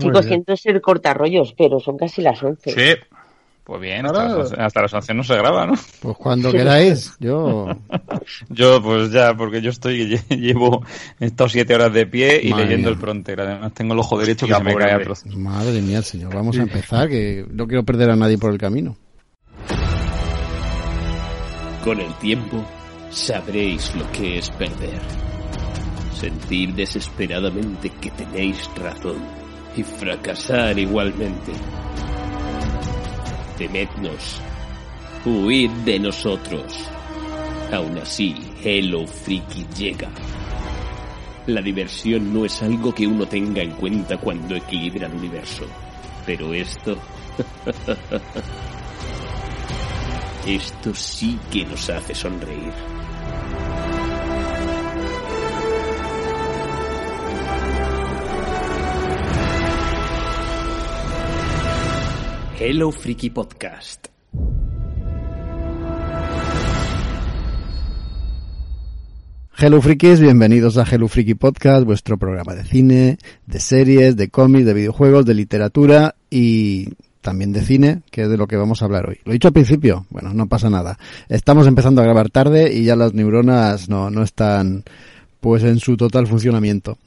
Chicos, siento ser cortarrollos, pero son casi las 11. Sí. Pues bien, hasta, las 11 no se graba, ¿no? Pues cuando queráis, yo... yo, pues ya, porque yo estoy, llevo, estado siete horas de pie y leyendo el Frontier. Además tengo el ojo derecho que se me cae a Madre mía, señor, vamos a empezar, que no quiero perder a nadie por el camino. Con el tiempo, sabréis lo que es perder. Sentir desesperadamente que tenéis razón y fracasar igualmente temednos, huid de nosotros. Aún así, Hello Freaky llega. La diversión no es algo que uno tenga en cuenta cuando equilibra el universo. Pero esto... esto sí que nos hace sonreír. Hello Freaky Podcast. Hello Freakies, bienvenidos a Hello Freaky Podcast, vuestro programa de cine, de series, de cómics, de videojuegos, de literatura y también de cine, que es de lo que vamos a hablar hoy. Lo he dicho al principio, bueno, no pasa nada. Estamos empezando a grabar tarde y ya las neuronas no, no están pues en su total funcionamiento.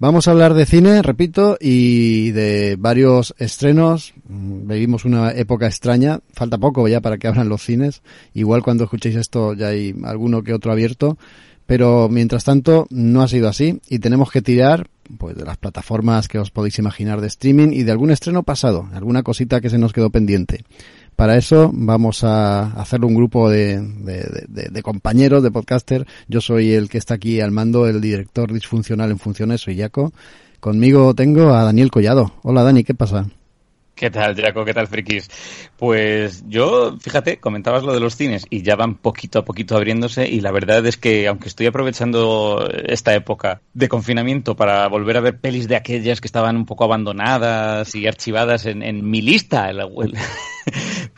Vamos a hablar de cine, repito, y de varios estrenos. Vivimos una época extraña. Falta poco ya para que abran los cines. Igual cuando escuchéis esto ya hay alguno que otro abierto. Pero mientras tanto no ha sido así y tenemos que tirar pues de las plataformas que os podéis imaginar de streaming y de algún estreno pasado, alguna cosita que se nos quedó pendiente. Para eso vamos a hacerlo un grupo de, de, compañeros, de podcaster. Yo soy el que está aquí al mando, el director disfuncional en funciones, soy Jaco. Conmigo tengo a Daniel Collado. Hola Dani, ¿qué pasa? ¿Qué tal, Jaco? ¿Qué tal, frikis? Pues yo, fíjate, comentabas lo de los cines y ya van poquito a poquito abriéndose y la verdad es que aunque estoy aprovechando esta época de confinamiento para volver a ver pelis de aquellas que estaban un poco abandonadas y archivadas en, mi lista, el,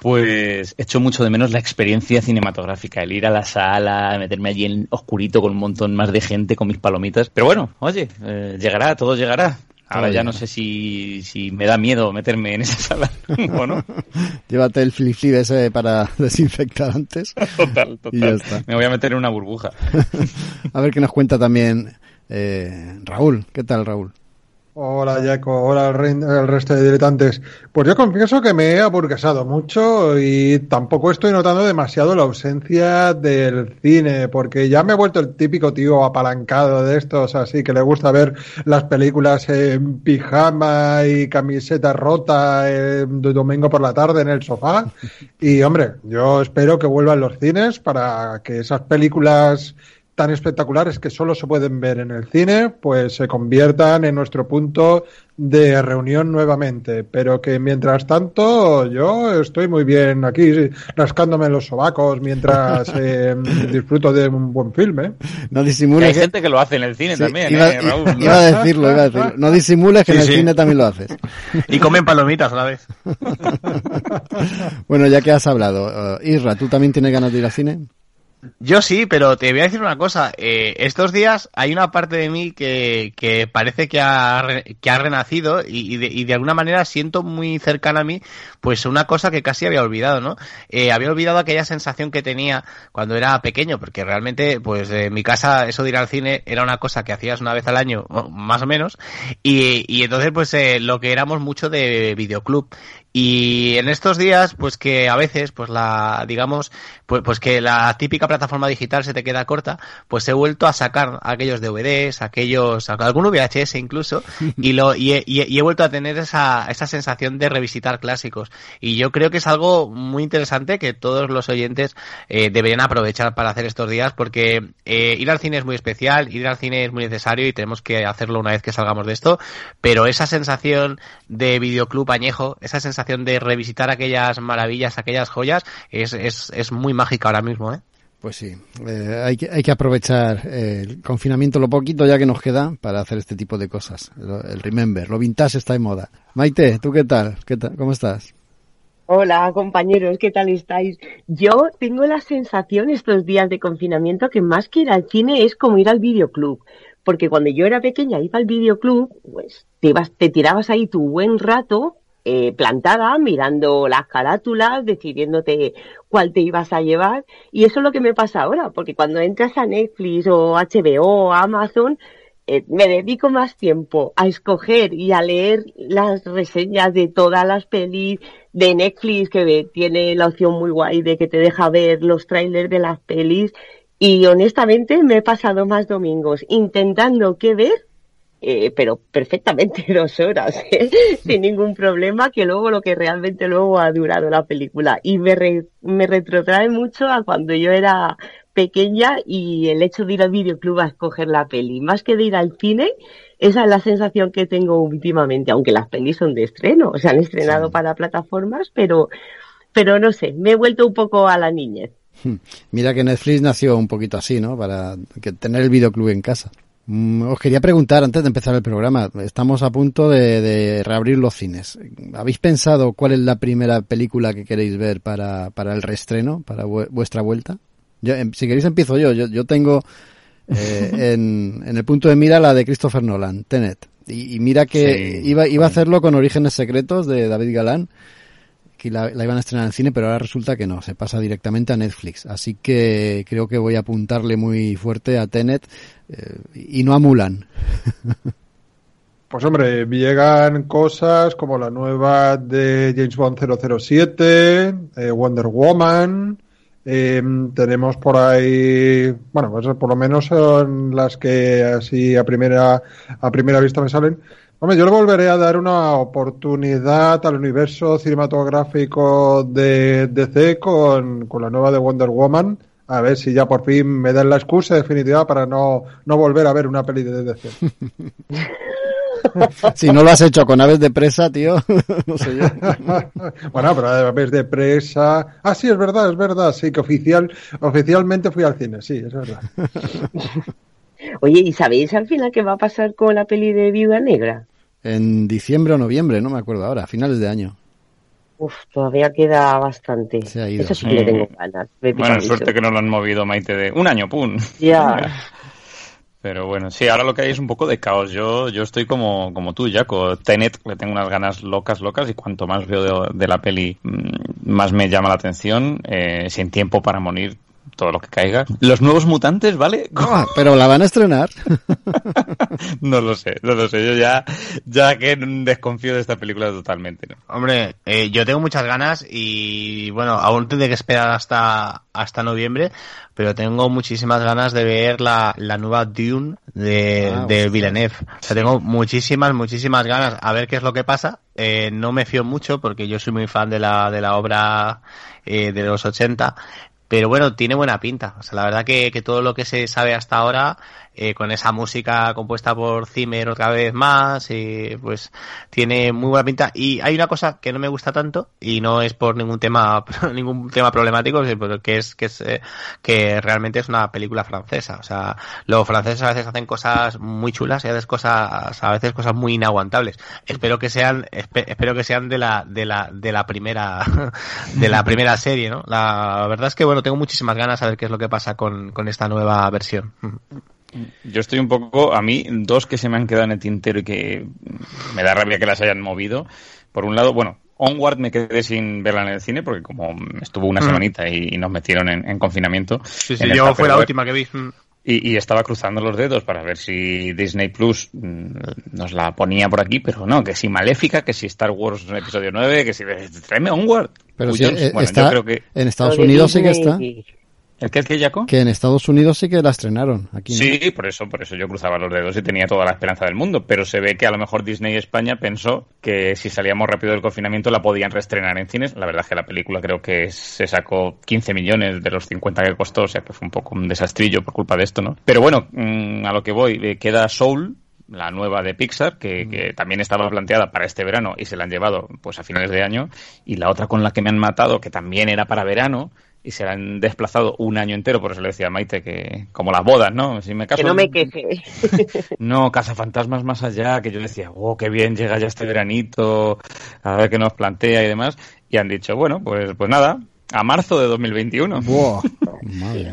pues echo mucho de menos la experiencia cinematográfica, el ir a la sala, meterme allí en oscurito con un montón más de gente con mis palomitas. Pero bueno, oye, eh, llegará, todo llegará. Ahora ya no sé si, si me da miedo meterme en esa sala o no. Llévate el flip ese para desinfectar antes. Total, total. Y ya está. Me voy a meter en una burbuja. a ver qué nos cuenta también eh, Raúl. ¿Qué tal, Raúl? Hola Jaco, hola el, resto de diletantes. Pues yo confieso que me he aburguesado mucho y tampoco estoy notando demasiado la ausencia del cine, porque ya me he vuelto el típico tío apalancado de estos, así que le gusta ver las películas en pijama y camiseta rota de domingo por la tarde en el sofá. Y hombre, yo espero que vuelvan los cines para que esas películas tan espectaculares que solo se pueden ver en el cine, pues se conviertan en nuestro punto de reunión nuevamente. Pero que mientras tanto yo estoy muy bien aquí rascándome los sobacos mientras eh, disfruto de un buen filme. No disimules. Hay gente que lo hace en el cine también, iba, ¿eh, Iba a decirlo, iba a decirlo. No disimules que en el cine también lo haces. Y comen palomitas a la vez. bueno, ya que has hablado, uh, Isra, ¿tú también tienes ganas de ir al cine? Yo sí, pero te voy a decir una cosa. Eh, estos días hay una parte de mí que, que parece que ha, que ha renacido y, de, y, de, alguna manera siento muy cercana a mí pues una cosa que casi había olvidado, ¿no? Eh, había olvidado aquella sensación que tenía cuando era pequeño, porque realmente pues en mi casa eso de ir al cine era una cosa que hacías una vez al año, más o menos, y, y entonces pues eh, lo que éramos mucho de videoclub. Y en estos días, pues que a veces, pues la, digamos, pues, pues que la típica plataforma digital se te queda corta, pues he vuelto a sacar aquellos DVDs, aquellos, algunos VHS incluso, y lo, y he, y he vuelto a tener esa, esa sensación de revisitar clásicos. Y yo creo que es algo muy interesante que todos los oyentes eh, deberían aprovechar para hacer estos días, porque eh, ir al cine es muy especial, ir al cine es muy necesario y tenemos que hacerlo una vez que salgamos de esto, pero esa sensación de videoclub añejo, esa sensación de revisitar aquellas maravillas, aquellas joyas, es, es, es muy mágica ahora mismo, ¿eh? Pues sí, eh, hay, que, hay que aprovechar el confinamiento, lo poquito ya que nos queda, para hacer este tipo de cosas. El remember, lo vintage está de moda. Maite, ¿tú qué tal? ¿Qué tal? ¿Cómo estás? Hola compañeros, ¿qué tal estáis? Yo tengo la sensación estos días de confinamiento que más que ir al cine es como ir al videoclub porque cuando yo era pequeña iba al videoclub, pues te, ibas, te tirabas ahí tu buen rato eh, plantada, mirando las carátulas, decidiéndote cuál te ibas a llevar. Y eso es lo que me pasa ahora, porque cuando entras a Netflix o HBO o Amazon, eh, me dedico más tiempo a escoger y a leer las reseñas de todas las pelis de Netflix que tiene la opción muy guay de que te deja ver los trailers de las pelis y honestamente me he pasado más domingos intentando qué ver eh, pero perfectamente dos horas, ¿eh? sin ningún problema, que luego lo que realmente luego ha durado la película. Y me, me retrotrae mucho a cuando yo era pequeña y el hecho de ir al videoclub a escoger la peli, más que de ir al cine, esa es la sensación que tengo últimamente, aunque las pelis son de estreno, se han estrenado para plataformas, pero, pero no sé, me he vuelto un poco a la niñez. Mira que Netflix nació un poquito así, ¿no? Para que tener el videoclub en casa. Mm, os quería preguntar antes de empezar el programa, estamos a punto de, de, reabrir los cines. ¿Habéis pensado cuál es la primera película que queréis ver para, para el reestreno, para vuestra vuelta? Yo, em, si queréis empiezo yo. Yo, yo tengo eh, en, en, el punto de mira la de Christopher Nolan, Tenet. Y, y mira que sí, iba, iba a hacerlo con Orígenes Secretos de David Galán, que la, iban a estrenar en cine, pero ahora resulta que no, se pasa directamente a Netflix. Así que creo que voy a apuntarle muy fuerte a Tenet eh, y no a Mulan. Pues hombre, llegan cosas como la nueva de James Bond 007, eh, Wonder Woman, eh, tenemos por ahí, bueno, pues por lo menos son las que así a primera, a primera vista me salen. Hombre, yo le volveré a dar una oportunidad al universo cinematográfico de DC con, con la nueva de Wonder Woman. A ver si ya por fin me dan la excusa definitiva para no, no volver a ver una peli de DC. si no lo has hecho con aves de presa, tío, no sé yo. bueno, pero aves de presa. Ah, sí, es verdad, es verdad. Sí, que oficial, oficialmente fui al cine, sí, es verdad. Oye, ¿y sabéis al final qué va a pasar con la peli de Viuda Negra? En diciembre o noviembre, no me acuerdo ahora, a finales de año. Uf, todavía queda bastante. Se ha ido. Eso sí que le tengo ganas. Bueno, suerte que no lo han movido, Maite, de un año, pum. Ya. Pero bueno, sí, ahora lo que hay es un poco de caos. Yo, yo estoy como, como tú, Jaco. Tenet, le tengo unas ganas locas, locas, y cuanto más veo de, de la peli, más me llama la atención. Eh, sin tiempo para morir, todo lo que caiga. Los nuevos mutantes, ¿vale? Ah, pero la van a estrenar. no lo sé, no lo sé. Yo ya, ya que desconfío de esta película totalmente. ¿no? Hombre, eh, yo tengo muchas ganas y bueno, aún tendré que esperar hasta, hasta noviembre, pero tengo muchísimas ganas de ver la, la nueva Dune de, ah, de Villeneuve. O sea, tengo muchísimas, muchísimas ganas a ver qué es lo que pasa. Eh, no me fío mucho porque yo soy muy fan de la, de la obra eh, de los 80 pero bueno, tiene buena pinta. O sea, la verdad que, que todo lo que se sabe hasta ahora, eh, con esa música compuesta por Zimmer otra vez más, eh, pues tiene muy buena pinta. Y hay una cosa que no me gusta tanto, y no es por ningún tema, ningún tema problemático, que es, que es, eh, que realmente es una película francesa. O sea, los franceses a veces hacen cosas muy chulas y a veces cosas, a veces cosas muy inaguantables. Espero que sean, espero que sean de la, de la, de la primera, de la primera serie, ¿no? La verdad es que bueno, tengo muchísimas ganas a ver qué es lo que pasa con, con esta nueva versión. Yo estoy un poco, a mí, dos que se me han quedado en el tintero y que me da rabia que las hayan movido. Por un lado, bueno, Onward me quedé sin verla en el cine porque como estuvo una semanita y, y nos metieron en, en confinamiento. Sí, sí, yo fue la última que vi. Y, y, estaba cruzando los dedos para ver si Disney Plus nos la ponía por aquí, pero no, que si Maléfica, que si Star Wars episodio 9, que si tráeme Onward. Pero si bueno, está, yo creo que... en Estados Unidos sí que está. ¿El qué, el qué, Jaco? Que en Estados Unidos sí que la estrenaron. Aquí no. Sí, por eso, por eso yo cruzaba los dedos y tenía toda la esperanza del mundo. Pero se ve que a lo mejor Disney España pensó que si salíamos rápido del confinamiento la podían reestrenar en cines. La verdad es que la película creo que se sacó 15 millones de los 50 que costó, o sea que fue un poco un desastrillo por culpa de esto, ¿no? Pero bueno, mmm, a lo que voy, eh, queda Soul, la nueva de Pixar, que, que, también estaba planteada para este verano y se la han llevado pues a finales de año, y la otra con la que me han matado, que también era para verano, y se la han desplazado un año entero, por eso le decía a Maite que como las bodas, ¿no? Si me caso, que no me queje. no, cazafantasmas más allá, que yo decía, oh, qué bien, llega ya este veranito, a ver qué nos plantea y demás, y han dicho, bueno, pues, pues nada, a marzo de 2021. Wow. Madre.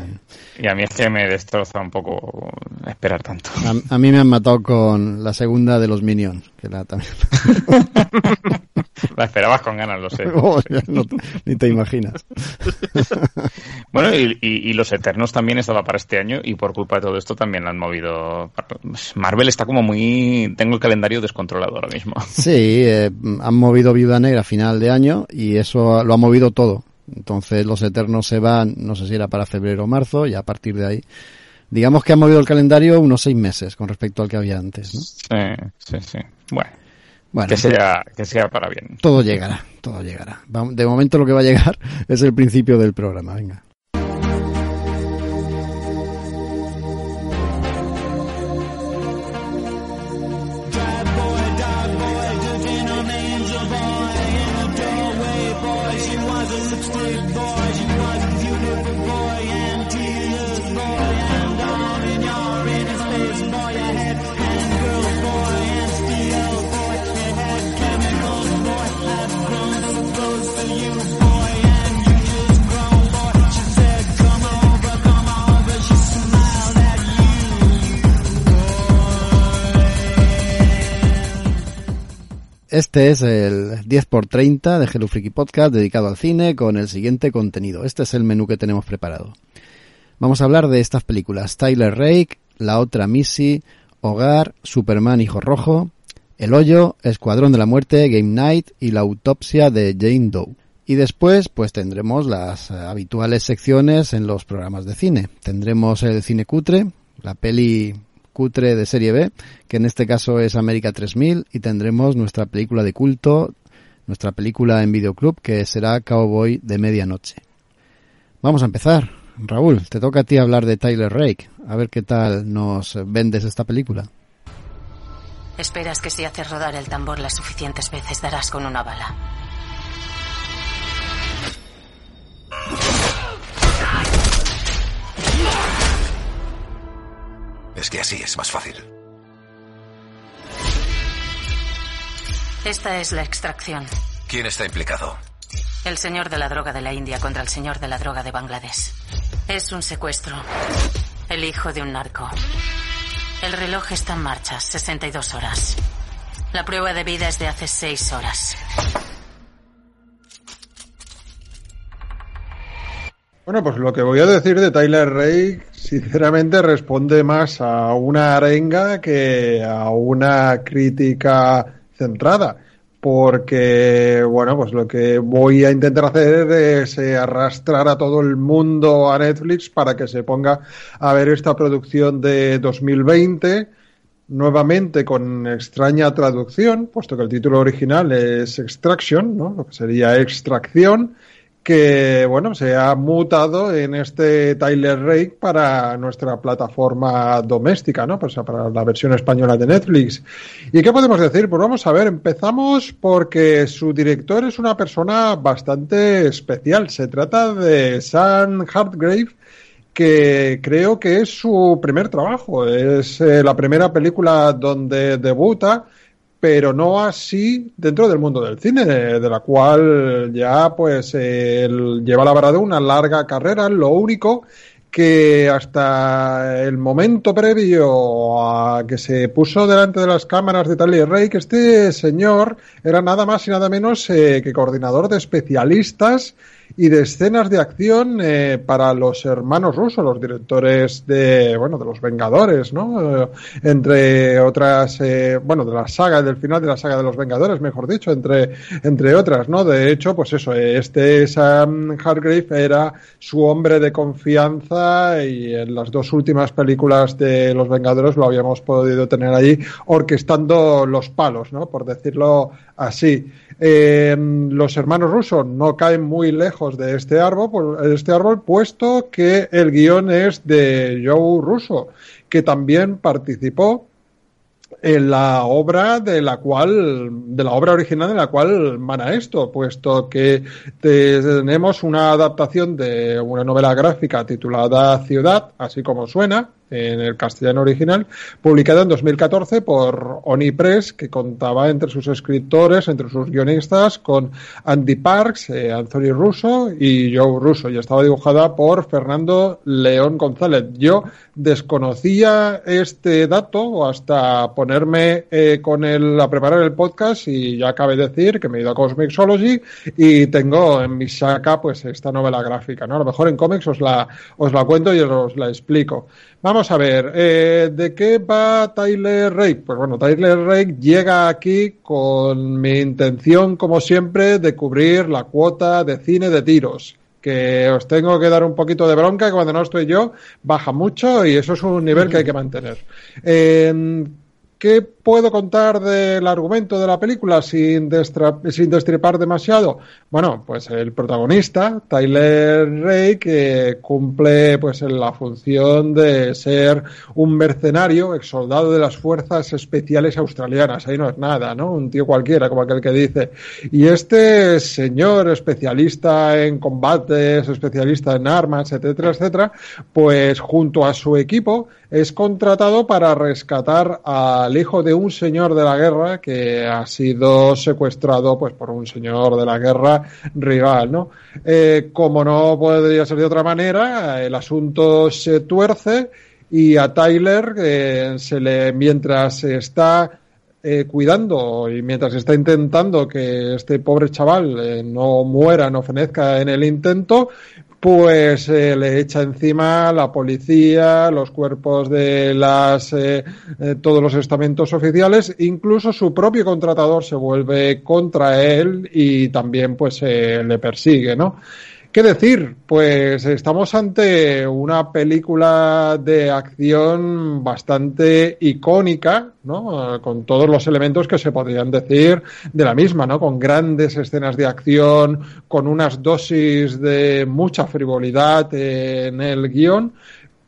Y a mí es que me destroza un poco esperar tanto. A, a mí me han matado con la segunda de los Minions, que la también. La esperabas con ganas, lo sé. Oh, ya no te- ni te imaginas. Bueno, y, y- y Los Eternos también estaba para este año y por culpa de todo esto también la han movido. Marvel está como muy... Tengo el calendario descontrolado ahora mismo. Sí, eh, han movido Viuda Negra a final de año y eso lo ha movido todo. Entonces los Eternos se van, no sé si era para febrero o marzo, y a partir de ahí, digamos que han movido el calendario unos seis meses con respecto al que había antes. ¿no? Sí, sí, sí. Bueno, Bueno, que sea, que sea para bien. todo llegará, todo llegará. De momento lo que va a llegar es el principio del programa. Venga. Este es el 10x30 de Hello Freaky Podcast dedicado al cine con el siguiente contenido. Este es el menú que tenemos preparado. Vamos a hablar de estas películas. Tyler Rake, La otra Missy, Hogar, Superman Hijo Rojo, El Hoyo, Escuadrón de la Muerte, Game Night y La Autopsia de Jane Doe. Y después, pues tendremos las habituales secciones en los programas de cine. Tendremos el cine cutre, la peli cutre de serie B, que en este caso es América 3000, y tendremos nuestra película de culto, nuestra película en videoclub, que será Cowboy de Medianoche. Vamos a empezar. Raúl, te toca a ti hablar de Tyler Rake. A ver qué tal nos vendes esta película. Esperas que si haces rodar el tambor las suficientes veces darás con una bala. Es que así es más fácil. Esta es la extracción. ¿Quién está implicado? El señor de la droga de la India contra el señor de la droga de Bangladesh. Es un secuestro. El hijo de un narco. El reloj está en marcha, 62 horas. La prueba de vida es de hace 6 horas. Bueno, pues lo que voy a decir de Tyler Rake, sinceramente, responde más a una arenga que a una crítica centrada. Porque, bueno, pues lo que voy a intentar hacer es arrastrar a todo el mundo a Netflix para que se ponga a ver esta producción de 2020 nuevamente con extraña traducción, puesto que el título original es Extraction, ¿no? lo que sería extracción, que bueno, se ha mutado en este Tyler Rake para nuestra plataforma doméstica, ¿no? Pues para la versión española de Netflix. ¿Y qué podemos decir? Pues vamos a ver, empezamos porque su director es una persona bastante especial. Se trata de Sam Hartgrave, que creo que es su primer trabajo. Es eh, la primera película donde debuta, pero no así dentro del mundo del cine, de, de la cual ya pues él lleva labrado una larga carrera. Lo único que hasta el momento previo a que se puso delante de las cámaras de Tyler Rake, este señor era nada más y nada menos eh, que coordinador de especialistas y de escenas de acción eh, para los hermanos rusos, los directores de, bueno, de los Vengadores, ¿no? Eh, entre otras, eh, bueno, de la saga, del final de la saga de los Vengadores, mejor dicho, entre, entre otras, ¿no? De hecho, pues eso, este Sam Hargrave era su hombre de confianza y en las dos últimas películas de los Vengadores lo habíamos podido tener allí orquestando los palos, ¿no? Por decirlo así. Eh, los hermanos rusos no caen muy lejos de este árbol, este árbol, puesto que el guion es de Joe Russo, que también participó en la obra de la cual, de la obra original de la cual mana esto, puesto que tenemos una adaptación de una novela gráfica titulada Ciudad, así como suena, en el castellano original, publicada en 2014 por Oni Press, que contaba entre sus escritores, entre sus guionistas, con Andy Parks, eh, Anthony Russo y Joe Russo, y estaba dibujada por Fernando León González. Yo desconocía este dato hasta ponerme eh, con él a preparar el podcast y ya acabé de decir que me he ido a Cosmixology y tengo en mi saca pues esta novela gráfica, ¿no? A lo mejor en cómics os la, os la cuento y os la explico. Vamos a ver, eh, ¿de qué va Tyler Rake? Pues bueno, Tyler Rake llega aquí con mi intención, como siempre, de cubrir la cuota de cine de tiros que os tengo que dar un poquito de bronca, que cuando no estoy yo baja mucho y eso es un nivel que hay que mantener. Eh, ¿Qué puedo contar del argumento de la película sin, destripar demasiado? Bueno, pues el protagonista, Tyler Ray, que cumple pues la función de ser un mercenario, ex soldado de las fuerzas especiales australianas. Ahí no es nada, ¿no? Un tío cualquiera, como aquel que dice. Y este señor especialista en combates, especialista en armas, etcétera, etcétera, pues junto a su equipo es contratado para rescatar al hijo de un señor de la guerra que ha sido secuestrado pues por un señor de la guerra rival, ¿no? Eh, como no podría ser de otra manera, el asunto se tuerce y a Tyler eh, se le mientras está eh, cuidando y mientras está intentando que este pobre chaval no muera, no fenezca en el intento, pues eh, le echa encima la policía, los cuerpos de las eh, eh, todos los estamentos oficiales, incluso su propio contratador se vuelve contra él y también pues le persigue, ¿no? ¿Qué decir? Pues estamos ante una película de acción bastante icónica, ¿no? Con todos los elementos que se podrían decir de la misma, ¿no? Con grandes escenas de acción, con unas dosis de mucha frivolidad en el guion,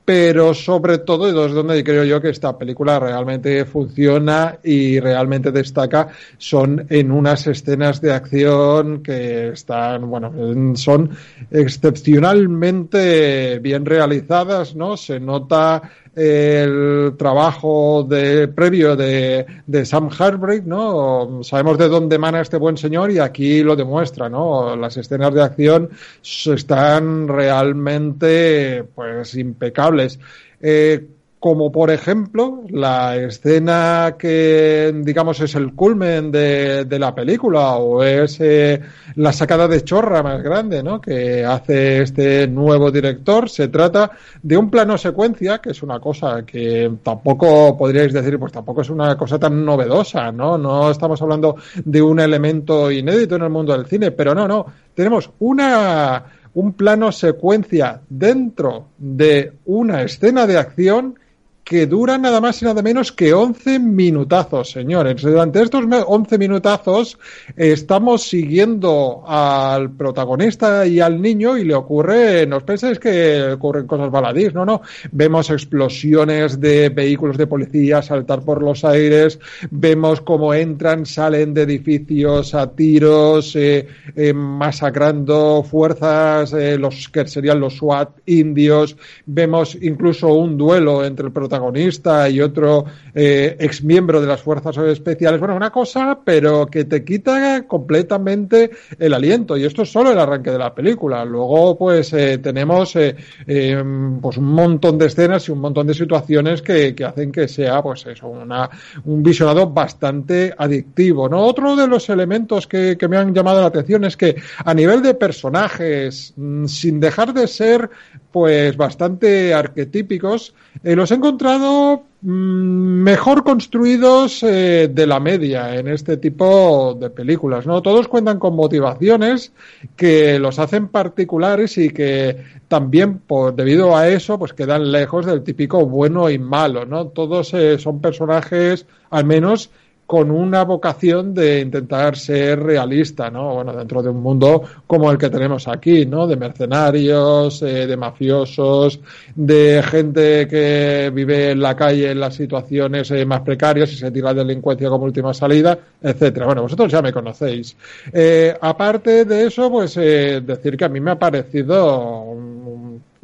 pero sobre todo, y es donde creo yo que esta película realmente funciona y realmente destaca, son en unas escenas de acción que están, bueno, son excepcionalmente bien realizadas, ¿no? Se nota el trabajo de, previo de, de Sam Harbrick, ¿no? Sabemos de dónde emana este buen señor y aquí lo demuestra, ¿no? Las escenas de acción están realmente, pues, impecables. Eh, como por ejemplo la escena que digamos es el culmen de, la película o es eh, la sacada de chorra más grande ¿no? que hace este nuevo director. Se trata de un plano secuencia, que es una cosa que tampoco podríais decir, pues tampoco es una cosa tan novedosa, ¿no? No estamos hablando de un elemento inédito en el mundo del cine, pero no, no. Tenemos una un plano secuencia dentro de una escena de acción que dura nada más y nada menos que 11 minutazos, señores. Durante estos 11 minutazos estamos siguiendo al protagonista y al niño y le ocurre, no os penséis que ocurren cosas baladís, no, no. Vemos explosiones de vehículos de policía saltar por los aires, vemos cómo entran, salen de edificios a tiros, eh, eh, masacrando fuerzas, eh, los que serían los SWAT indios, vemos incluso un duelo entre el protagonista protagonista y otro eh, ex miembro de las fuerzas especiales. Bueno, una cosa, pero que te quita completamente el aliento. Y esto es solo el arranque de la película. Luego, pues eh, tenemos eh, em, pues un montón de escenas y un montón de situaciones que, hacen que sea, pues eso, una, un visionado bastante adictivo. ¿no? Otro de los elementos que, que me han llamado la atención es que a nivel de personajes, mm, sin dejar de ser pues bastante arquetípicos, eh, los he encontrado mm, mejor construidos eh, de la media en este tipo de películas, ¿no? Todos cuentan con motivaciones que los hacen particulares y que también, por, debido a eso, pues quedan lejos del típico bueno y malo, ¿no? Todos eh, son personajes, al menos, con una vocación de intentar ser realista, ¿no? Bueno, dentro de un mundo como el que tenemos aquí, ¿no? De mercenarios, eh, de mafiosos, de gente que vive en la calle en las situaciones eh, más precarias y se tira la delincuencia como última salida, etcétera. Bueno, vosotros ya me conocéis. Eh, aparte de eso, pues decir que a mí me ha parecido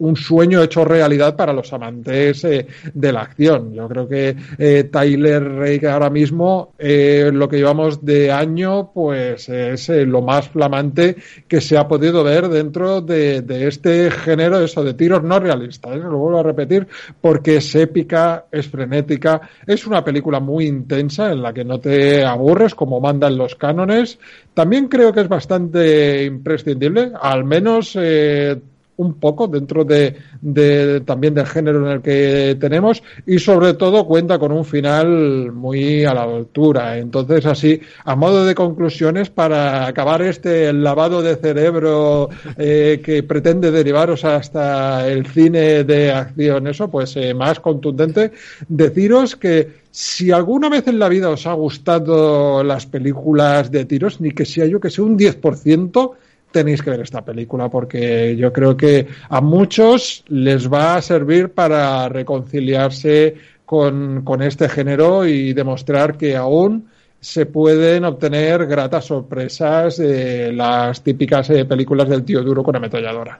un sueño hecho realidad para los amantes eh, de la acción. Yo creo que eh, Tyler Rake ahora mismo, eh, lo que llevamos de año, pues es lo más flamante que se ha podido ver dentro de, este género, eso de tiros no realistas. Lo vuelvo a repetir porque es épica, es frenética, es una película muy intensa en la que no te aburres como mandan los cánones. También creo que es bastante imprescindible, al menos eh, un poco dentro de, también del género en el que tenemos y sobre todo cuenta con un final muy a la altura. Entonces así, a modo de conclusiones, para acabar este lavado de cerebro eh, que pretende derivaros hasta el cine de acción, eso pues eh, más contundente, deciros que si alguna vez en la vida os ha gustado las películas de tiros, ni que sea yo que sea un 10%, tenéis que ver esta película porque yo creo que a muchos les va a servir para reconciliarse con, con este género y demostrar que aún se pueden obtener gratas sorpresas de las típicas eh, películas del tío duro con ametralladora.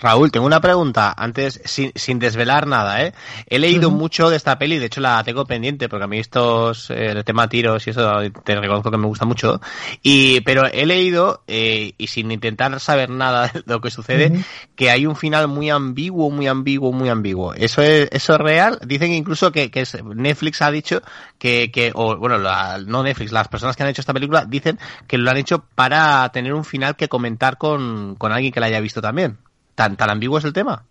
Raúl, tengo una pregunta, antes, sin, sin desvelar nada, ¿eh? He leído mucho de esta peli, de hecho la tengo pendiente, porque a mí estos, eh, el tema tiros y eso, te reconozco que me gusta mucho, y, pero he leído, eh, y sin intentar saber nada de lo que sucede, que hay un final muy ambiguo, muy ambiguo, muy ambiguo. ¿Eso es, eso es real? Dicen incluso que, que Netflix ha dicho que, que o bueno, no Netflix, las personas que han hecho esta película dicen que lo han hecho para tener un final que comentar con, con alguien que la haya visto también. ¿Tan, tan ambiguo es el tema?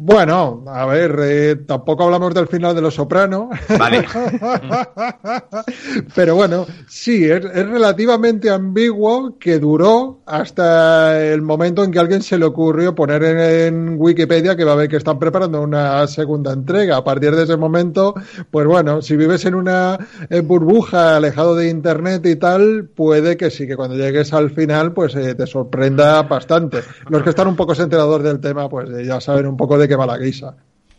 Bueno, a ver, eh, tampoco hablamos del final de Los Soprano. Vale. Pero bueno, sí, es, relativamente ambiguo que duró hasta el momento en que alguien se le ocurrió poner en, Wikipedia que va a ver que están preparando una segunda entrega. A partir de ese momento, pues bueno, si vives en una burbuja alejado de Internet y tal, puede que sí, que cuando llegues al final, pues eh, te sorprenda bastante. Los que están un poco enterados del tema, pues eh, ya saben un poco de que va la guisa.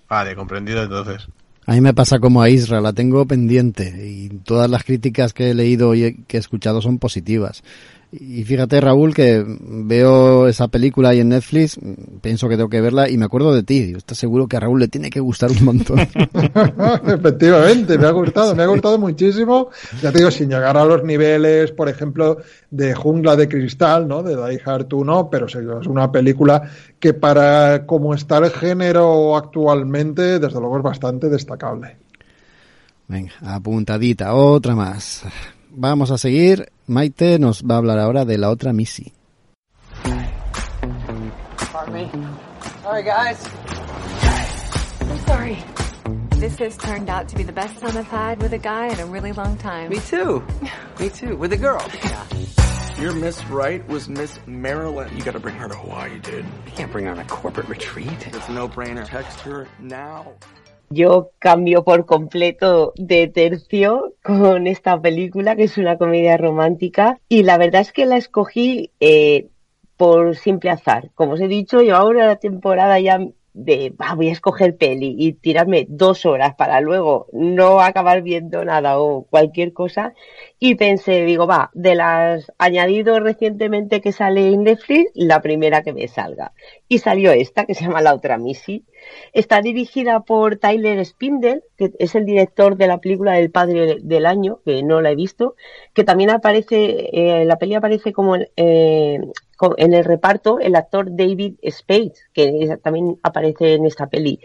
Vale, comprendido entonces. A mí me pasa como a Isra, la tengo pendiente y todas las críticas que he leído y que he escuchado son positivas. Y fíjate, Raúl, que veo esa película ahí en Netflix, pienso que tengo que verla y me acuerdo de ti. Estás seguro que a Raúl le tiene que gustar un montón. Efectivamente, me ha gustado, me ha gustado muchísimo. Ya te digo, sin llegar a los niveles, por ejemplo, de Jungla de Cristal, ¿no? De Die Hard 1, pero es una película que para cómo está el género actualmente, desde luego es bastante destacable. Venga, apuntadita, otra más. Vamos a seguir. Maite nos va a hablar ahora de la otra Missy. Sorry, guys. Sorry. This has turned out to be the best time I've had with a guy in a really long time. Me too. Me too. With a girl. Yeah. Your Miss Wright was Miss Maryland. You gotta bring her to Hawaii, dude. You can't bring her on a corporate retreat. It's a no-brainer. Text her now. Yo cambio por completo de tercio con esta película, que es una comedia romántica, y la verdad es que la escogí eh, por simple azar. Como os he dicho, ahora la temporada ya de voy a escoger peli y tirarme dos horas para luego no acabar viendo nada o cualquier cosa y pensé, digo, va, de las añadidos recientemente que sale en Netflix, la primera que me salga. Y salió esta, que se llama La Otra Missy. Está dirigida por Tyler Spindle, que es el director de la película El Padre del Año, que no la he visto, que también aparece, eh, la peli aparece como eh, en el reparto el actor David Spade, que también aparece en esta peli.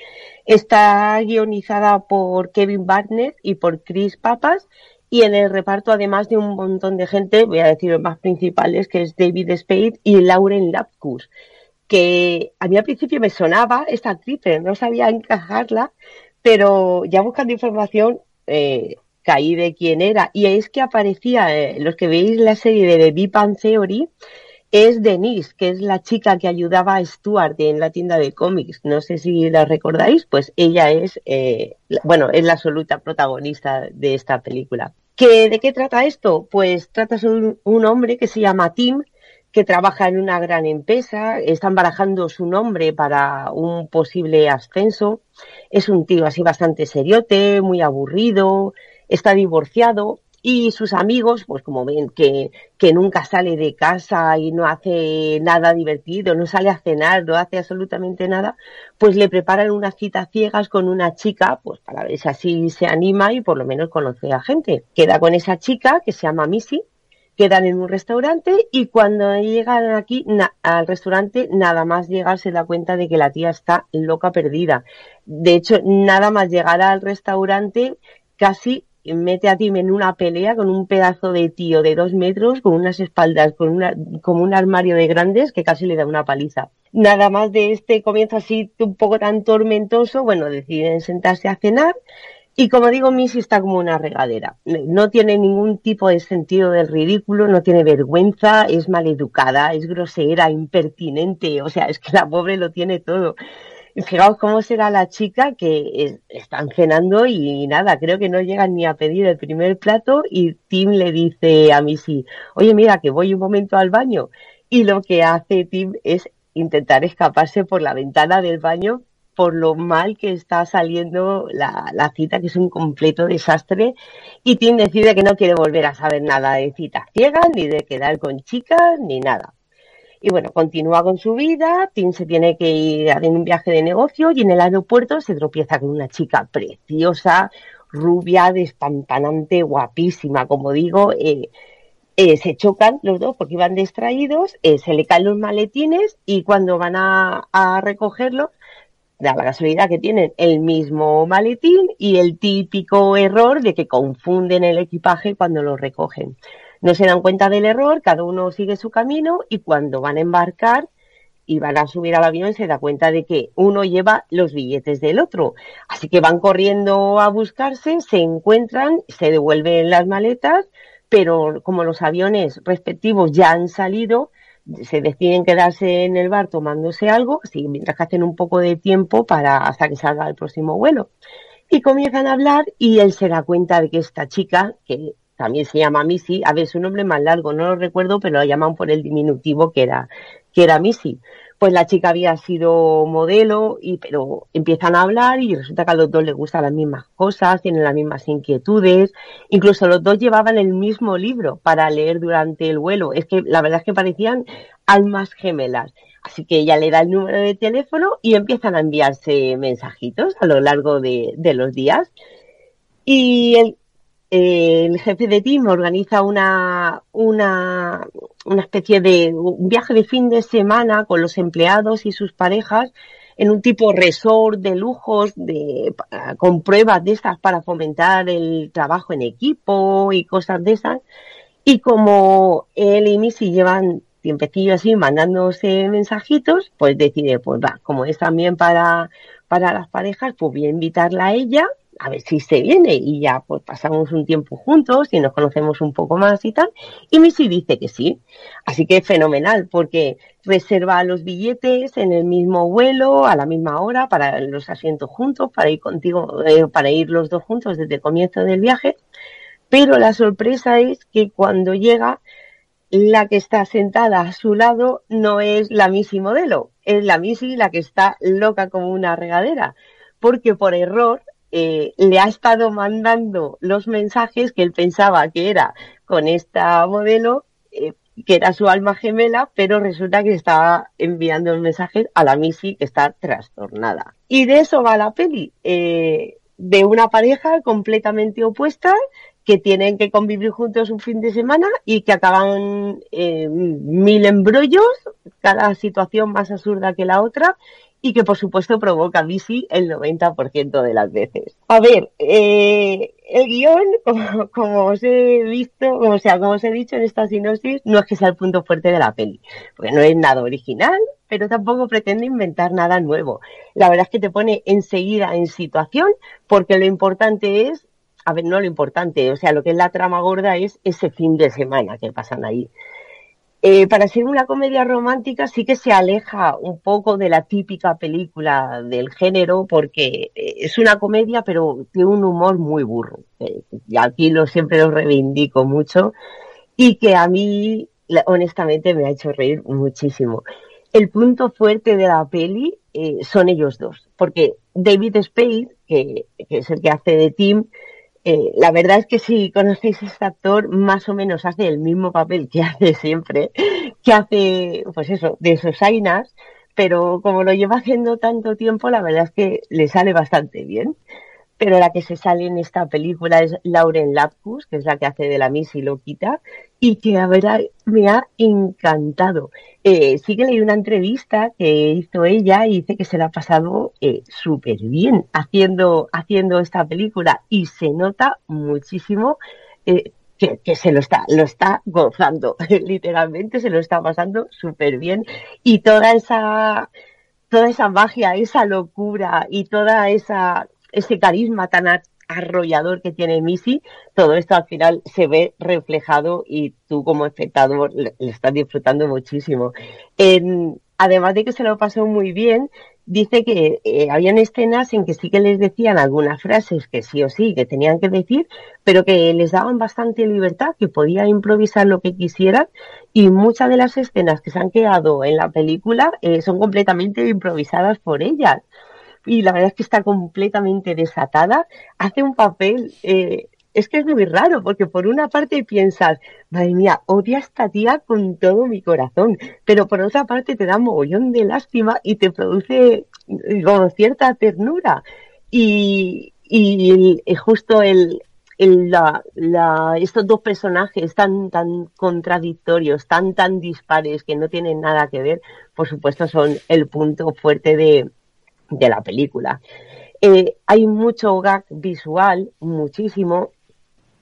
Está guionizada por Kevin Barnett y por Chris Papas, y en el reparto, además de un montón de gente, voy a decir los más principales, que es David Spade y Lauren Lapkus que a mí al principio me sonaba esta actriz, no sabía encajarla, pero ya buscando información eh, caí de quién era. Y es que aparecía, eh, los que veis la serie de The Big Bang Theory, es Denise, que es la chica que ayudaba a Stuart en la tienda de cómics. No sé si la recordáis, pues ella es, eh, bueno, es la absoluta protagonista de esta película. ¿Que, ¿De qué trata esto? Pues trata sobre un hombre que se llama Tim, que trabaja en una gran empresa, están barajando su nombre para un posible ascenso. Es un tío así bastante seriote, muy aburrido, está divorciado y sus amigos, pues como ven que, que nunca sale de casa y no hace nada divertido, no sale a cenar, no hace absolutamente nada, pues le preparan unas citas ciegas con una chica, pues para ver si así se anima y por lo menos conoce a gente. Queda con esa chica que se llama Missy, quedan en un restaurante y cuando llegan aquí al restaurante, nada más llegar se da cuenta de que la tía está loca perdida. De hecho, nada más llegar al restaurante, casi mete a Tim en una pelea con un pedazo de tío de dos metros, con unas espaldas, con como un armario de grandes que casi le da una paliza. Nada más de este comienzo así un poco tan tormentoso, bueno, deciden sentarse a cenar y como digo, Missy está como una regadera. No tiene ningún tipo de sentido del ridículo, no tiene vergüenza, es maleducada, es grosera, impertinente, o sea, es que la pobre lo tiene todo. Fijaos cómo será la chica que están cenando y nada, creo que no llegan ni a pedir el primer plato y Tim le dice a Missy, oye mira que voy un momento al baño y lo que hace Tim es intentar escaparse por la ventana del baño por lo mal que está saliendo la, la, cita, que es un completo desastre, y Tim decide que no quiere volver a saber nada de citas ciegas, ni de quedar con chicas, ni nada. Y bueno, continúa con su vida, Tim se tiene que ir en un viaje de negocio y en el aeropuerto se tropieza con una chica preciosa, rubia, despampanante, guapísima, como digo. Eh, eh, se chocan los dos porque iban distraídos, eh, se le caen los maletines y cuando van a, a recogerlos, da la casualidad que tienen el mismo maletín y el típico error de que confunden el equipaje cuando lo recogen no se dan cuenta del error, cada uno sigue su camino y cuando van a embarcar y van a subir al avión se da cuenta de que uno lleva los billetes del otro. Así que van corriendo a buscarse, se encuentran, se devuelven las maletas, pero como los aviones respectivos ya han salido, se deciden quedarse en el bar tomándose algo, así mientras que hacen un poco de tiempo para hasta que salga el próximo vuelo. Y comienzan a hablar y él se da cuenta de que esta chica, que también se llama Missy, a ver, su nombre más largo, no lo recuerdo, pero lo llaman por el diminutivo que era, que era Missy. Pues la chica había sido modelo, y, pero empiezan a hablar y resulta que a los dos les gustan las mismas cosas, tienen las mismas inquietudes, incluso los dos llevaban el mismo libro para leer durante el vuelo. Es que la verdad es que parecían almas gemelas. Así que ella le da el número de teléfono y empiezan a enviarse mensajitos a lo largo de, de los días. Y el, el jefe de team organiza una, una, una especie de un viaje de fin de semana con los empleados y sus parejas en un tipo resort de lujos, de, con pruebas de estas para fomentar el trabajo en equipo y cosas de esas. Y como él y Missy llevan tiempecillo así mandándose mensajitos, pues decide, pues va, como es también para, para las parejas, pues voy a invitarla a ella a ver si se viene y ya pues pasamos un tiempo juntos y nos conocemos un poco más y tal. Y Missy dice que sí. Así que fenomenal porque reserva los billetes en el mismo vuelo, a la misma hora, para los asientos juntos, para ir contigo, eh, para ir los dos juntos desde el comienzo del viaje. Pero la sorpresa es que cuando llega, la que está sentada a su lado no es la Missy modelo, es la Missy la que está loca como una regadera porque por error eh, le ha estado mandando los mensajes que él pensaba que era con esta modelo, eh, que era su alma gemela, pero resulta que estaba enviando los mensajes a la Missy que está trastornada. Y de eso va la peli, eh, de una pareja completamente opuesta que tienen que convivir juntos un fin de semana y que acaban mil embrollos, cada situación más absurda que la otra y que por supuesto provoca bici el 90% de las veces. A ver, eh, el guion, como, os he visto, o sea, como os he dicho en esta sinopsis, no es que sea el punto fuerte de la peli, porque no es nada original, pero tampoco pretende inventar nada nuevo. La verdad es que te pone enseguida en situación, porque lo importante es, a ver, no lo importante, o sea, lo que es la trama gorda es ese fin de semana que pasan ahí. Eh, para ser una comedia romántica sí que se aleja un poco de la típica película del género porque eh, es una comedia pero tiene un humor muy burro. Eh, y aquí lo siempre lo reivindico mucho y que a mí honestamente me ha hecho reír muchísimo. El punto fuerte de la peli son ellos dos, porque David Spade, que, que es el que hace de Tim, Eh, la verdad es que si conocéis a este actor, más o menos hace el mismo papel que hace siempre, que hace, pues eso, de Sosainas, pero como lo lleva haciendo tanto tiempo, la verdad es que le sale bastante bien pero la que se sale en esta película es Lauren Lapkus, que es la que hace de la Missy Loquita, y que a ver, me ha encantado. Eh, sí que leí una entrevista que hizo ella y dice que se la ha pasado eh, súper bien haciendo, haciendo esta película y se nota muchísimo eh, que, que, se lo está, lo está gozando, literalmente se lo está pasando súper bien y toda esa, toda esa magia, esa locura y toda esa ese carisma tan arrollador que tiene Missy, todo esto al final se ve reflejado y tú como espectador le, estás disfrutando muchísimo. además de que se lo pasó muy bien, dice que eh, habían escenas en que sí que les decían algunas frases que sí o sí que tenían que decir, pero que les daban bastante libertad, que podía improvisar lo que quisieran y muchas de las escenas que se han quedado en la película eh, son completamente improvisadas por ellas y la verdad es que está completamente desatada, hace un papel, eh, es que es muy raro, porque por una parte piensas, madre mía, odia a esta tía con todo mi corazón, pero por otra parte te da mogollón de lástima y te produce como cierta ternura. Y, y, justo el, la, la, estos dos personajes tan, tan contradictorios, tan, tan dispares, que no tienen nada que ver, por supuesto son el punto fuerte de, de la película. Eh, hay mucho gag visual, muchísimo.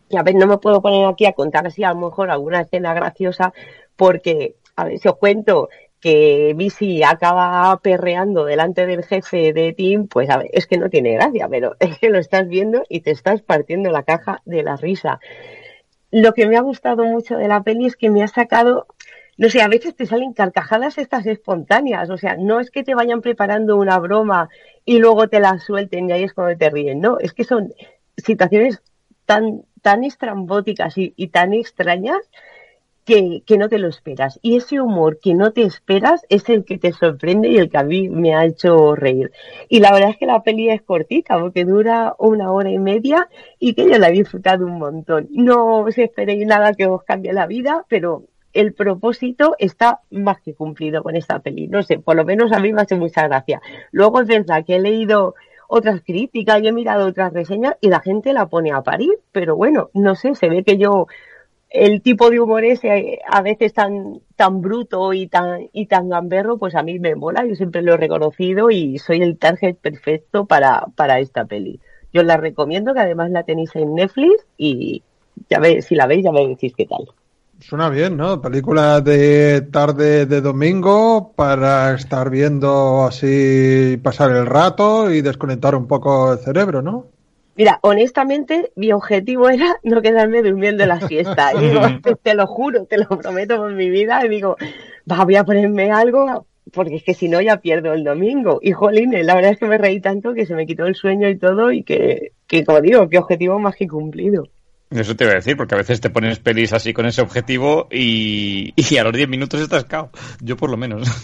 Y a ver, no me puedo poner aquí a contar así a lo mejor alguna escena graciosa, porque, a ver, si os cuento que Missy acaba perreando delante del jefe de Tim, pues a ver, es que no tiene gracia, pero es que lo estás viendo y te estás partiendo la caja de la risa. Lo que me ha gustado mucho de la peli es que me ha sacado no sé, a veces te salen carcajadas estas espontáneas, o sea, no es que te vayan preparando una broma y luego te la suelten y ahí es cuando te ríen, no, es que son situaciones tan, tan estrambóticas y, tan extrañas que, que, no te lo esperas. Y ese humor que no te esperas es el que te sorprende y el que a mí me ha hecho reír. Y la verdad es que la peli es cortita porque dura una hora y media y que yo la he disfrutado un montón. No os esperéis nada que os cambie la vida, pero el propósito está más que cumplido con esta peli. No sé, por lo menos a mí me hace mucha gracia. Luego es verdad que he leído otras críticas y he mirado otras reseñas y la gente la pone a parir, pero bueno, no sé, se ve que yo el tipo de humor ese a veces tan tan bruto y tan y tan gamberro, pues a mí me mola, yo siempre lo he reconocido y soy el target perfecto para, para esta peli. Yo la recomiendo, que además la tenéis en Netflix y ya ve, si la veis ya me decís qué tal. Suena bien, ¿no? Película de tarde de domingo para estar viendo así, pasar el rato y desconectar un poco el cerebro, ¿no? Mira, honestamente, mi objetivo era no quedarme durmiendo la siesta. Y digo, te, lo juro, te lo prometo por mi vida. Y digo, va, voy a ponerme algo, porque es que si no ya pierdo el domingo. Y jolín, la verdad es que me reí tanto que se me quitó el sueño y todo y que, que como digo, qué objetivo más que cumplido. Eso te iba a decir, porque a veces te pones pelis así con ese objetivo y, a los 10 minutos estás cao. Yo por lo menos.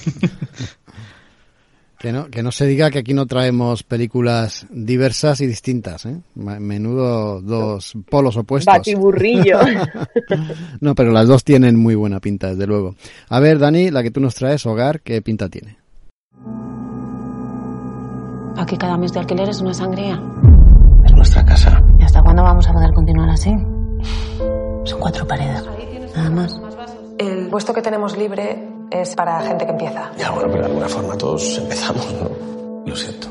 Que no, que no se diga que aquí no traemos películas diversas y distintas, ¿eh? Menudo dos polos opuestos. Batiburrillo. no, pero las dos tienen muy buena pinta, desde luego. A ver, Dani, la que tú nos traes, Hogar, ¿qué pinta tiene? Aquí cada mes de alquiler es una sangría. Es nuestra casa. ¿Y hasta cuándo vamos a poder continuar así? Son cuatro paredes. Nada más. El puesto que tenemos libre es para gente que empieza. Ya, bueno, pero de alguna forma todos empezamos, ¿no? Lo siento.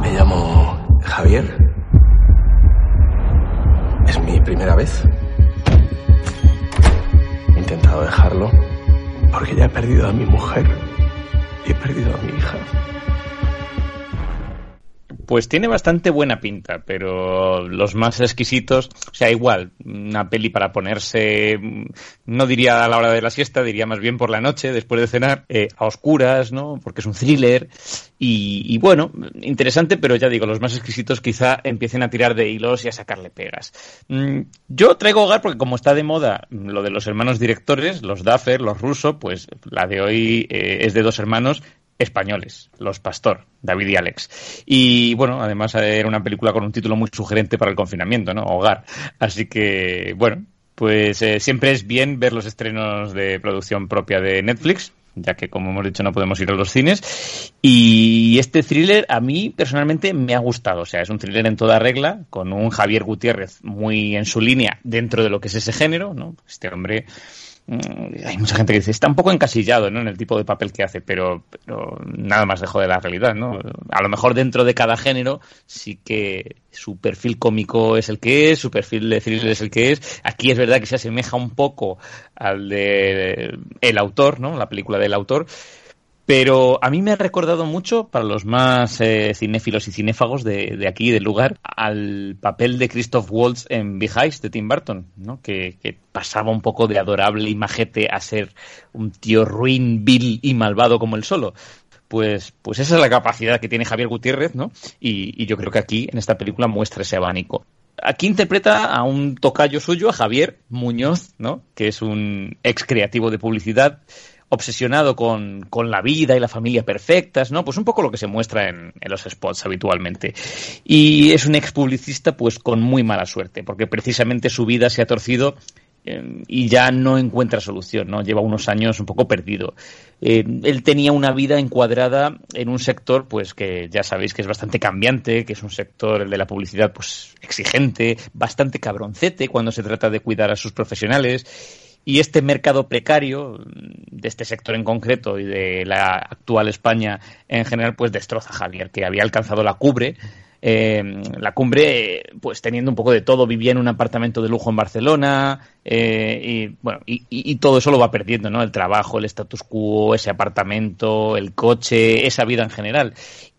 Me llamo Javier. Es mi primera vez. He intentado dejarlo porque ya he perdido a mi mujer y he perdido a mi hija. Pues tiene bastante buena pinta, pero los más exquisitos, o sea, igual, una peli para ponerse, no diría a la hora de la siesta, diría más bien por la noche, después de cenar, eh, a oscuras, ¿no? Porque es un thriller. Y, bueno, interesante, pero ya digo, los más exquisitos quizá empiecen a tirar de hilos y a sacarle pegas. Mm, yo traigo hogar porque como está de moda lo de los hermanos directores, los Duffer, los Russo, pues la de hoy eh, es de dos hermanos españoles, Los Pastor, David y Alex. Y bueno, además era una película con un título muy sugerente para el confinamiento, ¿no? Hogar. Así que, bueno, pues eh, siempre es bien ver los estrenos de producción propia de Netflix, ya que como hemos dicho no podemos ir a los cines. Y este thriller a mí personalmente me ha gustado, o sea, es un thriller en toda regla, con un Javier Gutiérrez muy en su línea dentro de lo que es ese género, ¿no? Este hombre hay mucha gente que dice, está un poco encasillado ¿no? en el tipo de papel que hace, pero, pero nada más lejos de la realidad. ¿no? A lo mejor dentro de cada género sí que su perfil cómico es el que es, su perfil de thriller es el que es. Aquí es verdad que se asemeja un poco al de el autor, ¿no? la película del autor, pero a mí me ha recordado mucho, para los más eh, cinéfilos y cinéfagos de, aquí, del lugar, al papel de Christoph Waltz en Behind de Tim Burton, ¿no? Que, que, pasaba un poco de adorable y majete a ser un tío ruin, vil y malvado como él solo. Pues, pues esa es la capacidad que tiene Javier Gutiérrez, ¿no? Y, y yo creo que aquí, en esta película, muestra ese abanico aquí interpreta a un tocayo suyo, a Javier Muñoz, ¿no? Que es un ex creativo de publicidad obsesionado con, con, la vida y la familia perfectas, ¿no? Pues un poco lo que se muestra en, en los spots habitualmente. Y es un ex publicista, pues con muy mala suerte, porque precisamente su vida se ha torcido eh, y ya no encuentra solución, ¿no? Lleva unos años un poco perdido. Eh, él tenía una vida encuadrada en un sector, pues que ya sabéis que es bastante cambiante, que es un sector, el de la publicidad, pues exigente, bastante cabroncete cuando se trata de cuidar a sus profesionales y este mercado precario de este sector en concreto y de la actual España en general, pues destroza a Javier, que había alcanzado la cumbre. Eh, la cumbre, pues teniendo un poco de todo, vivía en un apartamento de lujo en Barcelona eh, y bueno, y, y, todo eso lo va perdiendo, ¿no? El trabajo, el status quo, ese apartamento, el coche, esa vida en general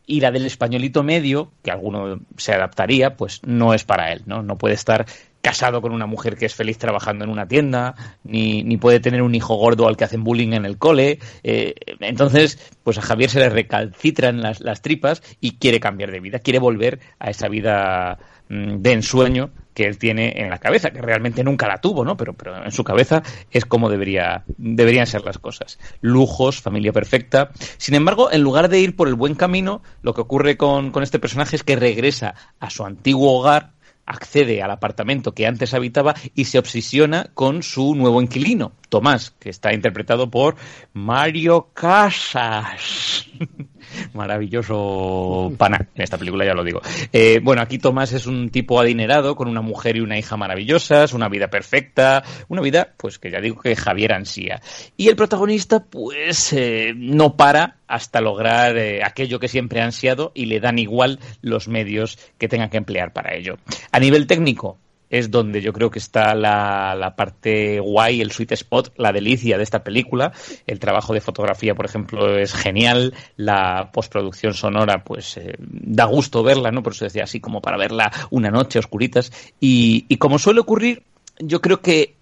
y la del españolito medio, que alguno se adaptaría, pues no es para él, ¿no? No puede estar casado con una mujer que es feliz trabajando en una tienda, ni, ni puede tener un hijo gordo al que hacen bullying en el cole. Eh, entonces, pues a Javier se le recalcitran las, las tripas y quiere cambiar de vida, quiere volver a esa vida mm, de ensueño que él tiene en la cabeza, que realmente nunca la tuvo, ¿no? Pero, pero en su cabeza es como debería, deberían ser las cosas. Lujos, familia perfecta. Sin embargo, en lugar de ir por el buen camino, lo que ocurre con, con este personaje es que regresa a su antiguo hogar, accede al apartamento que antes habitaba y se obsesiona con su nuevo inquilino, Tomás, que está interpretado por Mario Casas. Maravilloso pana en esta película, ya lo digo. Eh, bueno, aquí Tomás es un tipo adinerado con una mujer y una hija maravillosas, una vida perfecta, una vida, pues que ya digo que Javier ansía. Y el protagonista, pues, eh, no para hasta lograr eh, aquello que siempre ha ansiado y le dan igual los medios que tenga que emplear para ello. A nivel técnico, es donde yo creo que está la, la, parte guay, el sweet spot, la delicia de esta película. El trabajo de fotografía, por ejemplo, es genial. La postproducción sonora, pues eh, da gusto verla, ¿no? Por eso decía así como para verla una noche oscuritas. Y, y como suele ocurrir, yo creo que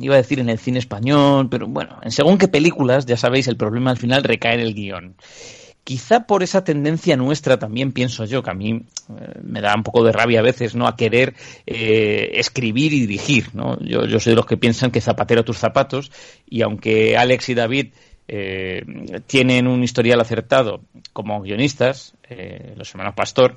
iba a decir en el cine español, pero bueno, en según qué películas, ya sabéis, el problema al final recae en el guion. Quizá por esa tendencia nuestra también pienso yo, que a mí eh, me da un poco de rabia a veces, ¿no? A querer eh, escribir y dirigir, ¿no? Yo, yo soy de los que piensan que zapatero tus zapatos y aunque Alex y David eh, tienen un historial acertado como guionistas, eh, los hermanos Pastor,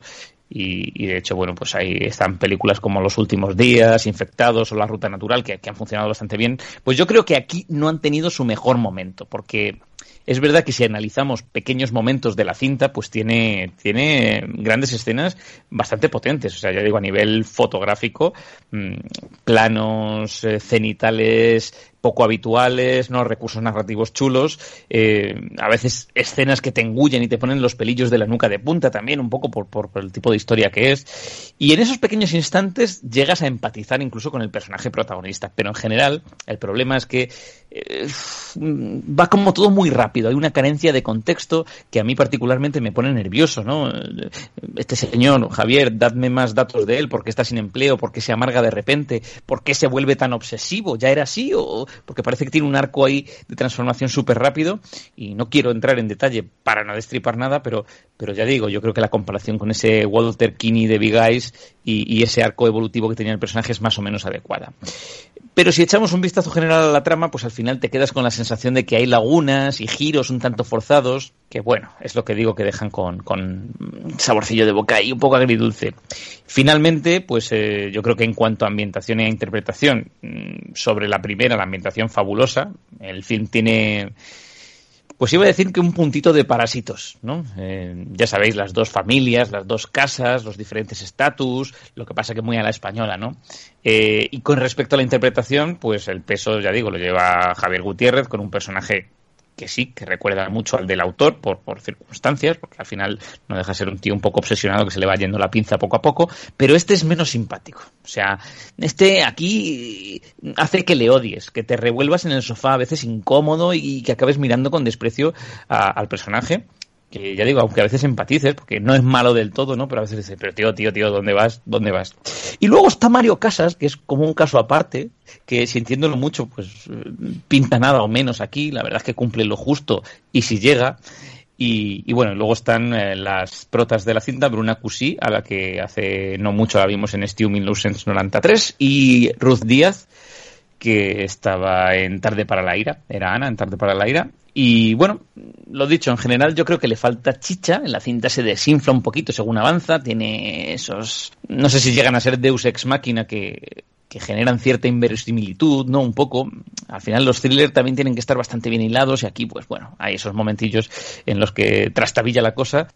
y, de hecho, bueno, pues ahí están películas como Los Últimos Días, Infectados o La Ruta Natural, que, que han funcionado bastante bien. Pues yo creo que aquí no han tenido su mejor momento, porque es verdad que si analizamos pequeños momentos de la cinta, pues tiene, tiene grandes escenas bastante potentes. O sea, ya digo, a nivel fotográfico, mmm, planos eh, cenitales poco habituales, ¿no? Recursos narrativos chulos, eh, a veces escenas que te engullen y te ponen los pelillos de la nuca de punta también, un poco por, por, el tipo de historia que es. Y en esos pequeños instantes llegas a empatizar incluso con el personaje protagonista. Pero en general, el problema es que eh, va como todo muy rápido. Hay una carencia de contexto que a mí particularmente me pone nervioso, ¿no? Este señor, Javier, dadme más datos de él, por qué está sin empleo, por qué se amarga de repente, por qué se vuelve tan obsesivo, ¿ya era así o porque parece que tiene un arco ahí de transformación súper rápido y no quiero entrar en detalle para no destripar nada, pero, pero ya digo, yo creo que la comparación con ese Walter Kinney de Big Eyes y, y ese arco evolutivo que tenía el personaje es más o menos adecuada. Pero si echamos un vistazo general a la trama, pues al final te quedas con la sensación de que hay lagunas y giros un tanto forzados, que bueno, es lo que digo que dejan con, con saborcillo de boca y un poco agridulce. Finalmente, pues eh, yo creo que en cuanto a ambientación e interpretación, mm, sobre la primera, la ambientación fabulosa, el film tiene pues iba a decir que un puntito de parásitos, ¿no? Eh, ya sabéis, las dos familias, las dos casas, los diferentes estatus, lo que pasa que muy a la española, ¿no? Eh, y con respecto a la interpretación, pues el peso, ya digo, lo lleva Javier Gutiérrez con un personaje que sí, que recuerda mucho al del autor por, por circunstancias, porque al final no deja de ser un tío un poco obsesionado que se le va yendo la pinza poco a poco, pero este es menos simpático. O sea, este aquí hace que le odies, que te revuelvas en el sofá a veces incómodo y que acabes mirando con desprecio al personaje que ya digo, aunque a veces empatices, porque no es malo del todo, ¿no? Pero a veces dices, pero tío, tío, tío, ¿dónde vas? ¿Dónde vas? Y luego está Mario Casas, que es como un caso aparte, que sintiéndolo mucho, pues pinta nada o menos aquí, la verdad es que cumple lo justo y si llega. Y, bueno, luego están eh, las protas de la cinta, Bruna Cusí, a la que hace no mucho la vimos en Stew 1993, y Ruth Díaz, que estaba en Tarde para la Ira, era Ana en Tarde para la Ira, y bueno, lo dicho, en general yo creo que le falta chicha, en la cinta se desinfla un poquito según avanza, tiene esos, no sé si llegan a ser Deus ex máquina que, que generan cierta inverosimilitud, ¿no? Un poco. Al final los thrillers también tienen que estar bastante bien hilados y aquí, pues bueno, hay esos momentillos en los que trastabilla la cosa.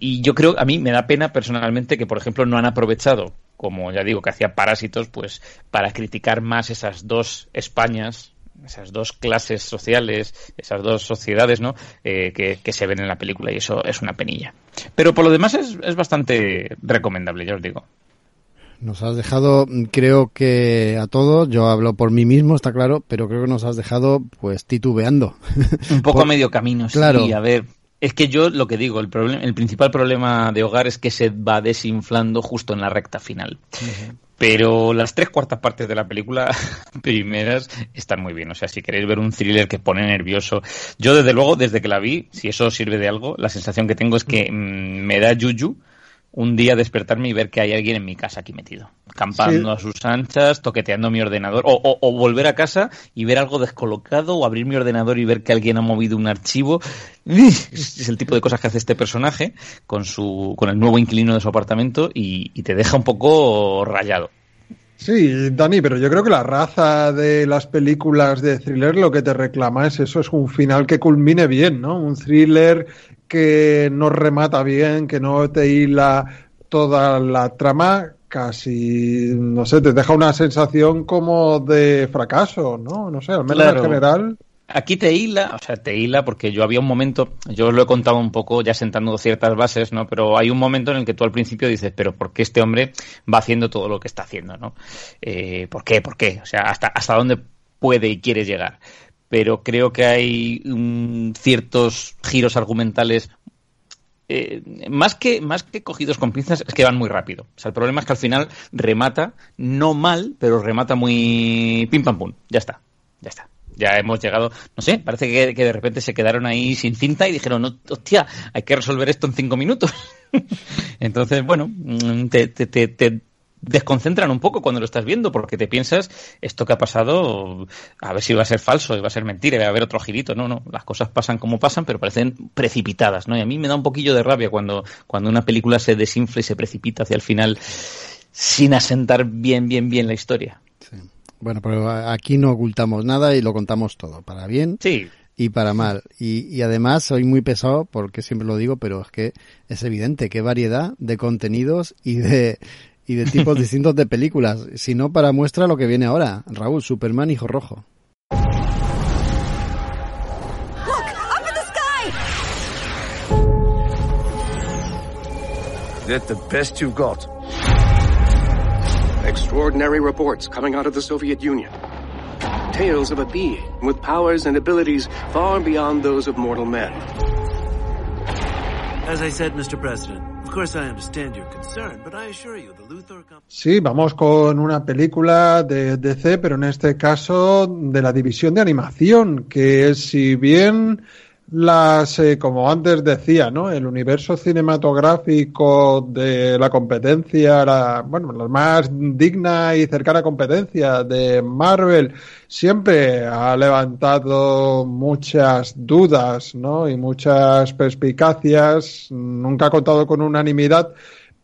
Y yo creo, a mí me da pena personalmente que, por ejemplo, no han aprovechado, como ya digo, que hacía Parásitos, pues para criticar más esas dos Españas, esas dos clases sociales, esas dos sociedades, ¿no? Eh, que, se ven en la película y eso es una penilla. Pero por lo demás es, es bastante recomendable, ya os digo. Nos has dejado, creo que a todos, yo hablo por mí mismo, está claro, pero creo que nos has dejado pues titubeando. Un poco a medio camino, claro. sí, a ver. Es que yo lo que digo, el, problema, el principal problema de Hogar es que se va desinflando justo en la recta final. Pero las tres cuartas partes de la película primeras están muy bien. O sea, si queréis ver un thriller que pone nervioso. Yo, desde luego, desde que la vi, si eso sirve de algo, la sensación que tengo es que mm, me da yuyu un día despertarme y ver que hay alguien en mi casa aquí metido, campando a sus anchas, toqueteando mi ordenador, o, o, volver a casa y ver algo descolocado, o abrir mi ordenador y ver que alguien ha movido un archivo. Es el tipo de cosas que hace este personaje con, su, con el nuevo inquilino de su apartamento y, y te deja un poco rayado. Sí, Dani, pero yo creo que la raza de las películas de thriller lo que te reclama es eso, es un final que culmine bien, ¿no? Un thriller que no remata bien, que no te hila toda la trama, casi, no sé, te deja una sensación como de fracaso, ¿no? No sé, al menos en general. Aquí te hila, o sea, te hila porque yo había un momento, yo os lo he contado un poco ya sentando ciertas bases, ¿no? Pero hay un momento en el que tú al principio dices, pero ¿por qué este hombre va haciendo todo lo que está haciendo, ¿no? Eh, ¿Por qué? ¿Por qué? O sea, ¿hasta, hasta dónde puede y quiere llegar? Pero creo que hay ciertos giros argumentales eh, más, que, más que cogidos con pinzas, es que van muy rápido. O sea, el problema es que al final remata, no mal, pero remata muy pim pam pum. Ya está, ya está ya hemos llegado, no sé, parece que, de repente se quedaron ahí sin cinta y dijeron, no, hostia, hay que resolver esto en cinco minutos. Entonces, bueno, mm, te, te, te, desconcentran un poco cuando lo estás viendo, porque te piensas, esto que ha pasado, a ver si va a ser falso, va a ser mentira, va a haber otro girito. No, no, las cosas pasan como pasan, pero parecen precipitadas, ¿no? Y a mí me da un poquillo de rabia cuando, cuando una película se desinfla y se precipita hacia el final sin asentar bien, bien, bien la historia. Bueno, pero aquí no ocultamos nada y lo contamos todo, para bien y para mal. Y, además soy muy pesado porque siempre lo digo, pero es que es evidente qué variedad de contenidos y de y de tipos distintos de películas. Si no, para muestra lo que viene ahora. Raúl, Superman, Hijo Rojo. Get the best you've got. Extraordinary reports coming out of the Soviet Union. Tales of a being with powers and abilities far beyond those of mortal men. As I said, Mr. President, of course I understand your concern, but I assure you the Luthor Sí, vamos con una película de DC, pero en este caso de la división de animación, que si bien las, eh, como antes decía, ¿no? El universo cinematográfico de la competencia, la, bueno, la más digna y cercana competencia de Marvel, siempre ha levantado muchas dudas, ¿no? Y muchas perspicacias. Nunca ha contado con unanimidad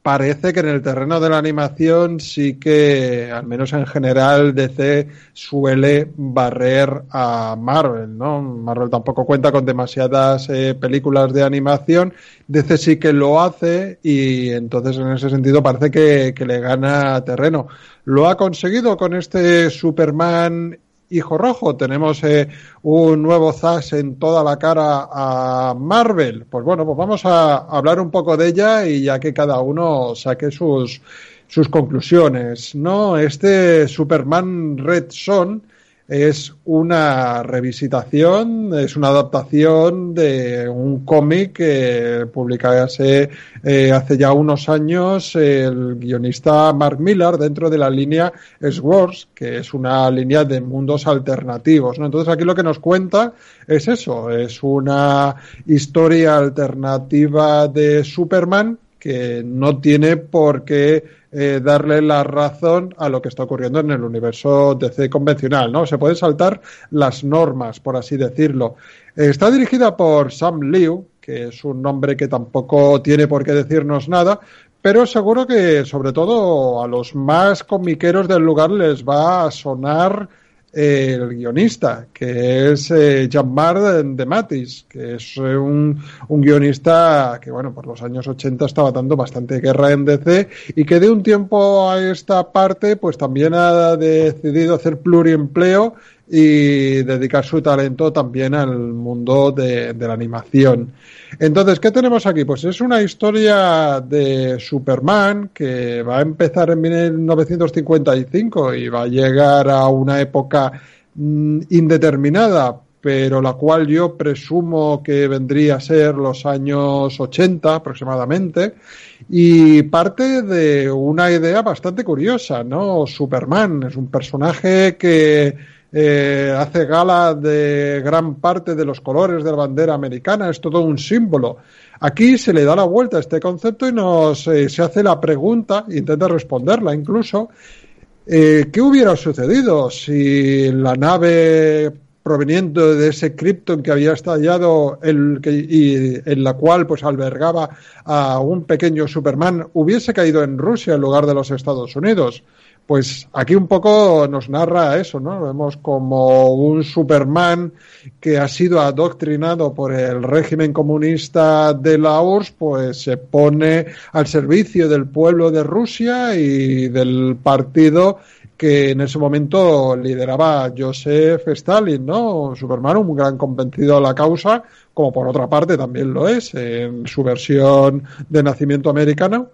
parece que en el terreno de la animación sí que, al menos en general, DC suele barrer a Marvel, ¿no? Marvel tampoco cuenta con demasiadas eh, películas de animación, DC sí que lo hace y entonces en ese sentido parece que, que le gana terreno. Lo ha conseguido con este Superman Hijo Rojo. Tenemos eh, un nuevo Zas en toda la cara a Marvel. Pues bueno, pues vamos a hablar un poco de ella y ya que cada uno saque sus, sus conclusiones. ¿no? Este Superman Red Son es una revisitación, es una adaptación de un cómic que publicase eh, hace ya unos años el guionista Mark Millar dentro de la línea Swords, que es una línea de mundos alternativos. ¿no? Entonces aquí lo que nos cuenta es eso, es una historia alternativa de Superman que no tiene por qué eh, darle la razón a lo que está ocurriendo en el universo DC convencional, ¿no? Se pueden saltar las normas, por así decirlo. está dirigida por Sam Liu, que es un nombre que tampoco tiene por qué decirnos nada, pero seguro que sobre todo a los más comiqueros del lugar les va a sonar el guionista, que es eh, Jean-Marc de Matis, que es eh, un, un, guionista que, bueno, por los años 80 estaba dando bastante guerra en DC y que de un tiempo a esta parte, pues también ha decidido hacer pluriempleo y dedicar su talento también al mundo de, la animación. Entonces, ¿qué tenemos aquí? Pues es una historia de Superman que va a empezar en 1955 y va a llegar a una época mm, indeterminada, pero la cual yo presumo que vendría a ser los años 80 aproximadamente, y parte de una idea bastante curiosa, ¿no? Superman es un personaje que eh, hace gala de gran parte de los colores de la bandera americana, es todo un símbolo. Aquí se le da la vuelta a este concepto y nos eh, se hace la pregunta, intenta responderla incluso, eh, ¿qué hubiera sucedido si la nave proveniente de ese Krypton que había estallado el, que, y en la cual pues albergaba a un pequeño Superman hubiese caído en Rusia en lugar de los Estados Unidos? Pues aquí un poco nos narra eso, ¿no? Vemos como un Superman que ha sido adoctrinado por el régimen comunista de la URSS, pues se pone al servicio del pueblo de Rusia y del partido que en ese momento lideraba Joseph Stalin, ¿no? Superman, un gran convencido a la causa, como por otra parte también lo es en su versión de nacimiento americano.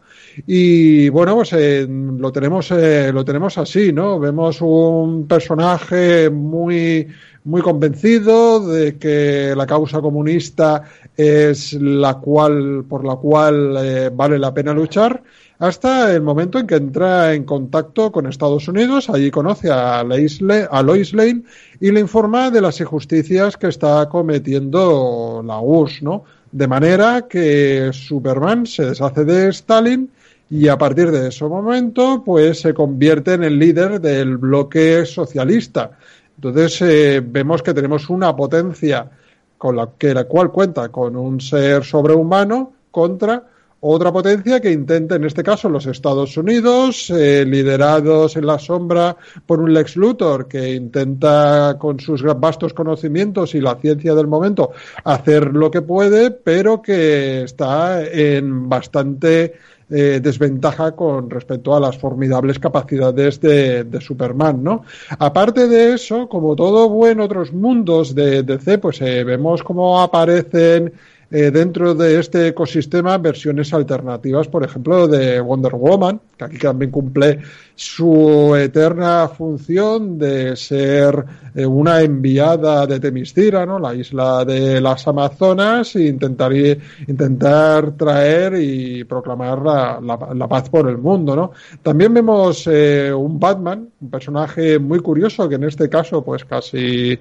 Y bueno, pues eh, lo tenemos eh, lo tenemos así, ¿no? Vemos un personaje muy muy convencido de que la causa comunista es la cual por la cual eh, vale la pena luchar hasta el momento en que entra en contacto con Estados Unidos, allí conoce a, a Lois Lane y le informa de las injusticias que está cometiendo la URSS, ¿no? De manera que Superman se deshace de Stalin y a partir de ese momento pues se convierte en el líder del bloque socialista. Entonces eh, vemos que tenemos una potencia con la que la cual cuenta con un ser sobrehumano contra otra potencia que intenta, en este caso los Estados Unidos, eh, liderados en la sombra por un Lex Luthor que intenta con sus vastos conocimientos y la ciencia del momento hacer lo que puede, pero que está en bastante eh, desventaja con respecto a las formidables capacidades de, Superman, ¿no? Aparte de eso, como todo buen otros mundos de DC, pues eh, vemos cómo aparecen eh, dentro de este ecosistema versiones alternativas, por ejemplo, de Wonder Woman, que aquí también cumple su eterna función de ser eh, una enviada de Temistira, ¿no? la isla de las Amazonas, e intentar, intentar traer y proclamar la, paz por el mundo. ¿no? También vemos eh, un Batman, un personaje muy curioso que en este caso pues casi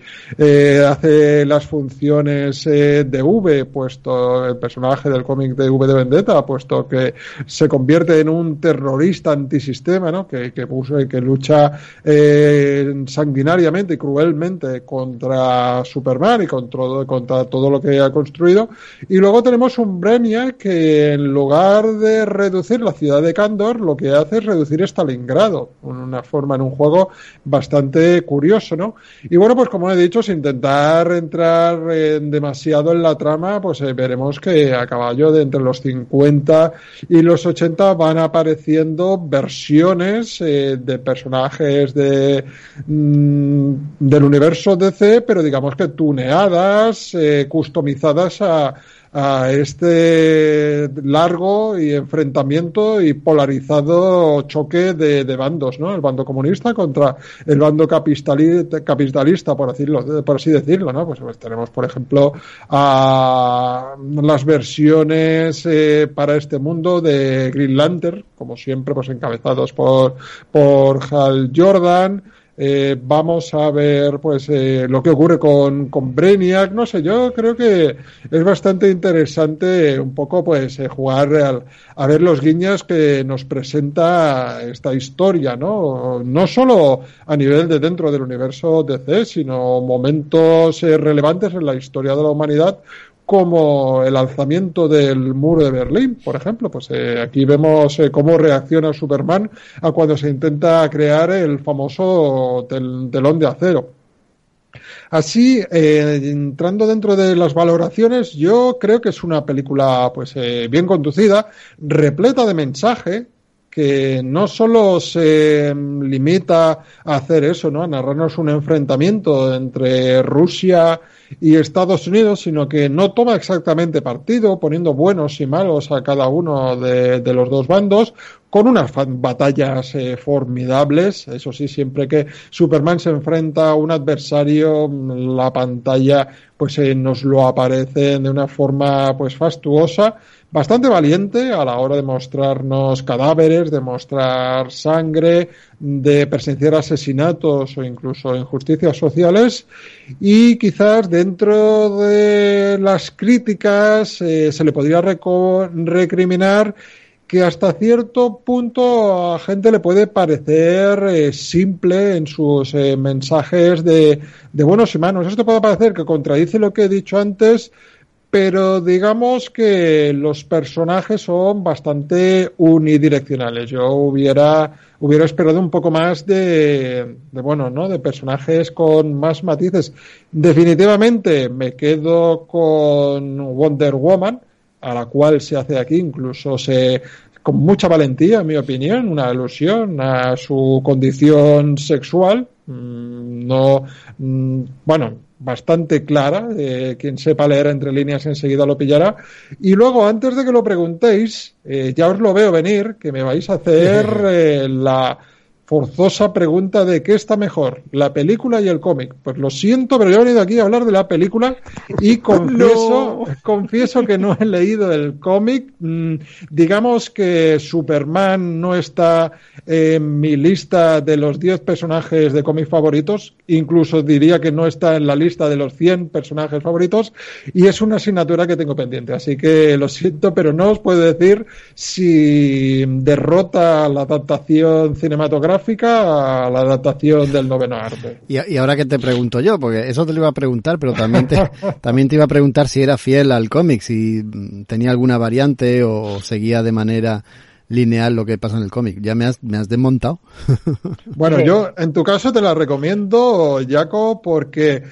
hace las funciones de V, puesto el personaje del cómic de V de Vendetta, puesto que se convierte en un terrorista antisistema, ¿no? que, que, que lucha eh, sanguinariamente y cruelmente contra Superman y contra, contra todo lo que ha construido. Y luego tenemos un Brenia que en lugar de reducir la ciudad de Kandor, lo que hace es reducir Stalingrado, una forma en un juego bastante curioso, ¿no? Y bueno, pues como he dicho, sin intentar entrar demasiado en la trama, pues eh, veremos que a caballo de entre los 50 y los 80 van apareciendo versiones eh, de personajes de mm, del universo DC, pero digamos que tuneadas, eh, customizadas a, a este largo y enfrentamiento y polarizado choque de, bandos, ¿no? El bando comunista contra el bando capitalista, por, decirlo, por así decirlo, ¿no? Pues, pues tenemos, por ejemplo, a las versiones eh, para este mundo de Green Lantern, como siempre, pues encabezados por, por Hal Jordan, eh, vamos a ver pues eh, lo que ocurre con, con Brainiac, no sé, yo creo que es bastante interesante un poco pues eh, jugar a ver los guiños que nos presenta esta historia, ¿no? No solo a nivel de dentro del universo DC, sino momentos relevantes en la historia de la humanidad como el alzamiento del muro de Berlín, por ejemplo. Pues eh, aquí vemos eh, cómo reacciona Superman a cuando se intenta crear el famoso telón de acero. Así, eh, entrando dentro de las valoraciones, yo creo que es una película pues bien conducida, repleta de mensaje, que no solo se limita a hacer eso, ¿no? A narrarnos un enfrentamiento entre Rusia y Estados Unidos, sino que no toma exactamente partido, poniendo buenos y malos a cada uno de, los dos bandos, con unas batallas eh, formidables. Eso sí, siempre que Superman se enfrenta a un adversario, la pantalla pues eh, nos lo aparece de una forma pues fastuosa bastante valiente a la hora de mostrarnos cadáveres, de mostrar sangre, de presenciar asesinatos o incluso injusticias sociales y quizás dentro de las críticas eh, se le podría recriminar que hasta cierto punto a gente le puede parecer eh, simple en sus eh, mensajes de, de buenos y malos. Esto puede parecer que contradice lo que he dicho antes, pero digamos que los personajes son bastante unidireccionales. Yo hubiera, hubiera esperado un poco más de, de, bueno, ¿no? De personajes con más matices. Definitivamente me quedo con Wonder Woman, a la cual se hace aquí, incluso se, con mucha valentía, en mi opinión, una alusión a su condición sexual. Mm, no, mm, bueno, bastante clara, eh, quien sepa leer entre líneas enseguida lo pillará. Y luego, antes de que lo preguntéis, eh, ya os lo veo venir, que me vais a hacer eh, la forzosa pregunta de qué está mejor, la película y el cómic. Pues lo siento, pero yo he venido aquí a hablar de la película y confieso, confieso que no he leído el cómic. Mm, digamos que Superman no está en mi lista de los 10 personajes de cómic favoritos, incluso diría que no está en la lista de los 100 personajes favoritos y es una asignatura que tengo pendiente. Así que lo siento, pero no os puedo decir si derrota la adaptación cinematográfica a la adaptación del noveno arte. Y, ahora que te pregunto yo, porque eso te lo iba a preguntar, pero también te, también te iba a preguntar si era fiel al cómic, si tenía alguna variante o seguía de manera lineal lo que pasa en el cómic. Ya me has, me has desmontado. bueno, yo en tu caso te la recomiendo, Jaco, porque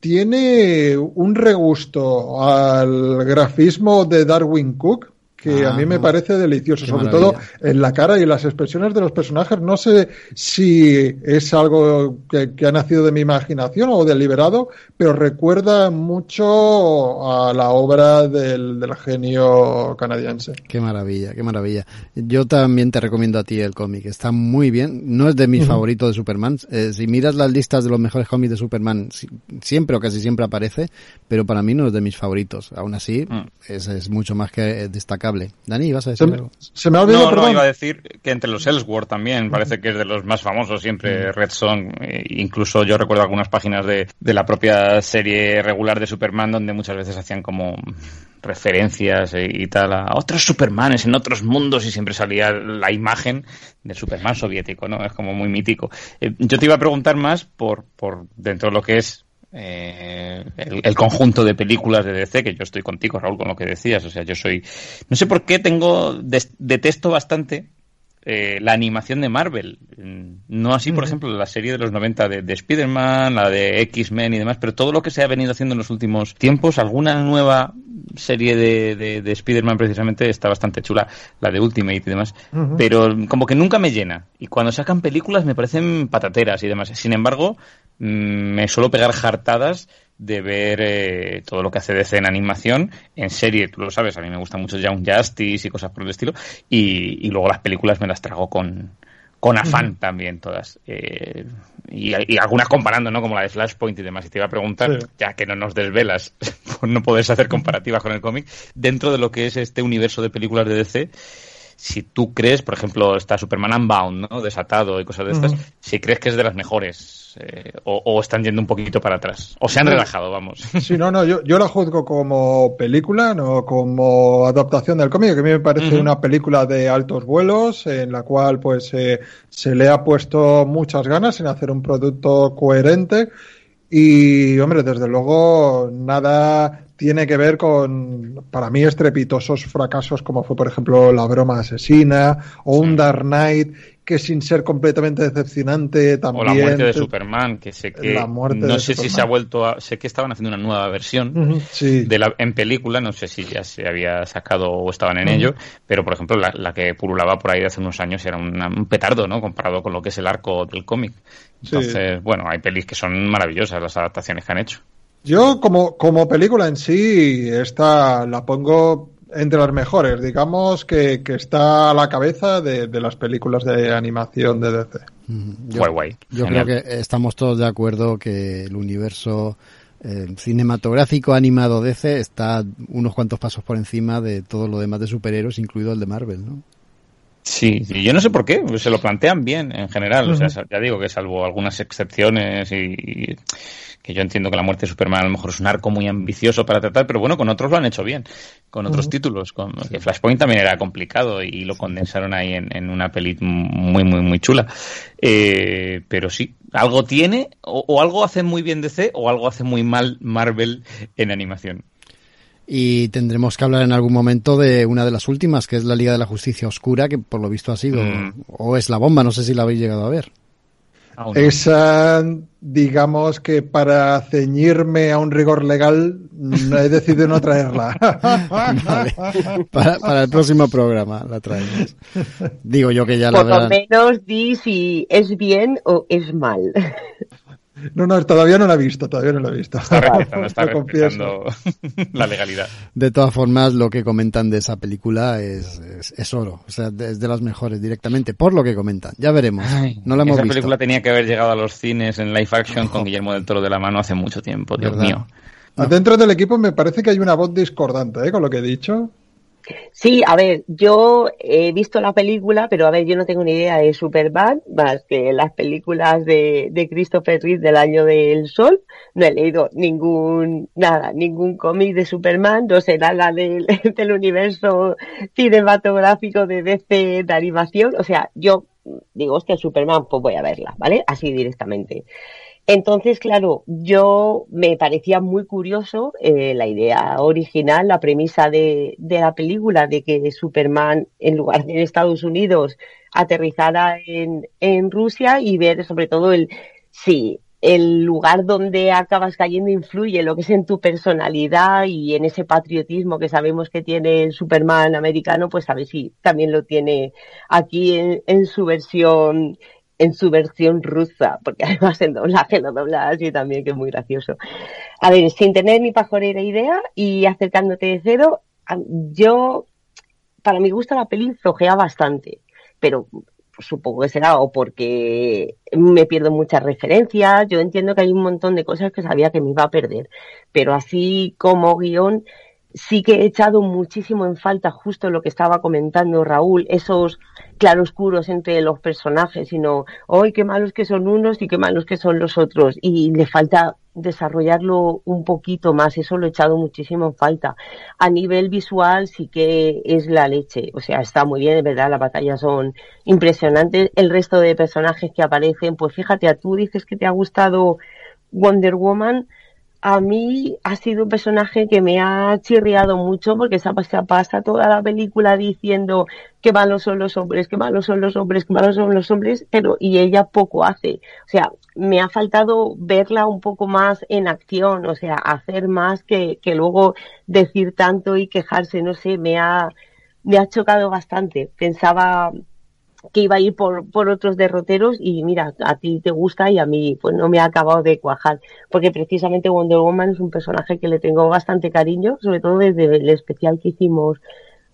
tiene un regusto al grafismo de Darwin Cook que a mí me parece delicioso, sobre todo en la cara y las expresiones de los personajes. No sé si es algo que, ha nacido de mi imaginación o deliberado, pero recuerda mucho a la obra del, genio canadiense. Qué maravilla, qué maravilla. Yo también te recomiendo a ti el cómic, está muy bien. No es de mis favoritos de Superman. Eh, si miras las listas de los mejores cómics de Superman, siempre o casi siempre aparece, pero para mí no es de mis favoritos. Aún así, mm. es, es mucho más que destacable Dani, ¿vas a decir se, algo? Se me ha olvidado, no, no, iba a decir que entre los Ellsworth también, parece que es de los más famosos siempre, Red Song. Eh, incluso yo recuerdo algunas páginas de, de la propia serie regular de Superman donde muchas veces hacían como referencias y tal a otros Supermanes en otros mundos y siempre salía la imagen del Superman soviético, ¿no? Es como muy mítico. Eh, yo te iba a preguntar más por, por dentro de lo que es eh, el, conjunto de películas de DC, que yo estoy contigo, Raúl, con lo que decías. O sea, yo soy. No sé por qué tengo. detesto bastante eh, la animación de Marvel. No así, por ejemplo, la serie de los 90 de, de Spider-Man, la de X-Men y demás, pero todo lo que se ha venido haciendo en los últimos tiempos, alguna nueva serie de, de, de Spider-Man precisamente está bastante chula, la de Ultimate y demás, pero como que nunca me llena. Y cuando sacan películas me parecen patateras y demás. Sin embargo, me suelo pegar jartadas de ver eh, todo lo que hace DC en animación, en serie, tú lo sabes, a mí me gusta mucho Young Justice y cosas por el estilo, y, y luego las películas me las trago con, con afán también todas. Eh, y, y, algunas comparando, ¿no? Como la de Flashpoint y demás. Y te iba a preguntar, ya que no nos desvelas, no puedes hacer comparativas con el cómic, dentro de lo que es este universo de películas de DC, si tú crees, por ejemplo, está Superman Unbound, ¿no? Desatado y cosas de estas, si crees que es de las mejores eh, o, están yendo un poquito para atrás o se han relajado, vamos. Sí, no, no, yo, yo la juzgo como película, no como adaptación del cómic, que a mí me parece una película de altos vuelos en la cual pues eh, se le ha puesto muchas ganas en hacer un producto coherente y, hombre, desde luego nada tiene que ver con, para mí, estrepitosos fracasos como fue, por ejemplo, La broma asesina o un Dark Knight que sin ser completamente decepcionante también... O la muerte de Superman, que sé que... no sé si se ha vuelto a... Sé que estaban haciendo una nueva versión de la, en película, no sé si ya se había sacado o estaban en ello, pero por ejemplo la, que pululaba por ahí de hace unos años era un petardo, ¿no? Comparado con lo que es el arco del cómic. Entonces, bueno, hay pelis que son maravillosas las adaptaciones que han hecho. Yo como, como película en sí, esta la pongo entre las mejores, digamos que, está a la cabeza de, las películas de animación de DC. Yo, guay, yo creo que estamos todos de acuerdo que el universo eh, cinematográfico animado DC está unos cuantos pasos por encima de todo lo demás de superhéroes, incluido el de Marvel, ¿no? Sí, yo no sé por qué, se lo plantean bien en general, o sea, ya digo que salvo algunas excepciones y, que yo entiendo que la muerte de Superman a lo mejor es un arco muy ambicioso para tratar, pero bueno, con otros lo han hecho bien, con otros títulos, con Flashpoint también era complicado y lo condensaron ahí en, una peli muy, muy, muy chula. Eh, pero sí, algo tiene, o, o algo hace muy bien DC, o algo hace muy mal Marvel en animación. Y tendremos que hablar en algún momento de una de las últimas, que es la Liga de la Justicia Oscura, que por lo visto ha sido, mm. o es la bomba, no sé si la habéis llegado a ver. Esa, digamos que para ceñirme a un rigor legal, he decidido no traerla. para, para, el próximo programa la traemos. Digo yo que ya la Por lo menos di si es bien o es mal. No, no, todavía no la he visto, todavía no la he visto. Está respetando, está respetando la legalidad. De todas formas, lo que comentan de esa película es, es, oro. O sea, es de las mejores directamente, por lo que comentan. Ya veremos. no la hemos esa película tenía que haber llegado a los cines en live action con Guillermo del Toro de la mano hace mucho tiempo, Dios mío. Dentro del equipo me parece que hay una voz discordante, ¿eh? Con lo que he dicho. Sí, a ver, yo he visto la película, pero a ver, yo no tengo ni idea de Superman, más que las películas de, de Christopher Reeve del año del sol. No he leído ningún, nada, ningún cómic de Superman, no sé nada del, del universo cinematográfico de DC de animación. O sea, yo digo, hostia, Superman, pues voy a verla, ¿vale? Así directamente. Entonces, claro, yo me parecía muy curioso eh, la idea original, la premisa de, de, la película, de que Superman, en lugar de en Estados Unidos, aterrizara en, en Rusia y ver sobre todo el, sí, el lugar donde acabas cayendo influye lo que es en tu personalidad y en ese patriotismo que sabemos que tiene Superman americano, pues a ver si también lo tiene aquí en su versión en su versión rusa, porque además el doblaje lo dobla así también, que es muy gracioso. A ver, sin tener ni pajorera idea y acercándote de cero, yo, para mi gusto la peli flojea bastante, pero supongo que será o porque me pierdo muchas referencias, yo entiendo que hay un montón de cosas que sabía que me iba a perder, pero así como guion sí que he echado muchísimo en falta justo lo que estaba comentando Raúl, esos claroscuros entre los personajes, sino, hoy qué malos que son unos y qué malos que son los otros, y le falta desarrollarlo un poquito más, eso lo he echado muchísimo en falta. A nivel visual sí que es la leche, o sea, está muy bien, de verdad, las batallas son impresionantes, el resto de personajes que aparecen, pues fíjate, tú dices que te ha gustado Wonder Woman, a mí ha sido un personaje que me ha chirriado mucho porque se pasa toda la película diciendo que malos son los hombres, que malos son los hombres, que malos son los hombres, pero y ella poco hace. O sea, me ha faltado verla un poco más en acción, o sea, hacer más que, que luego decir tanto y quejarse, no sé, me ha, me ha chocado bastante. Pensaba que iba a ir por, por otros derroteros y mira, a ti te gusta y a mí pues no me ha acabado de cuajar, porque precisamente Wonder Woman es un personaje que le tengo bastante cariño, sobre todo desde el especial que hicimos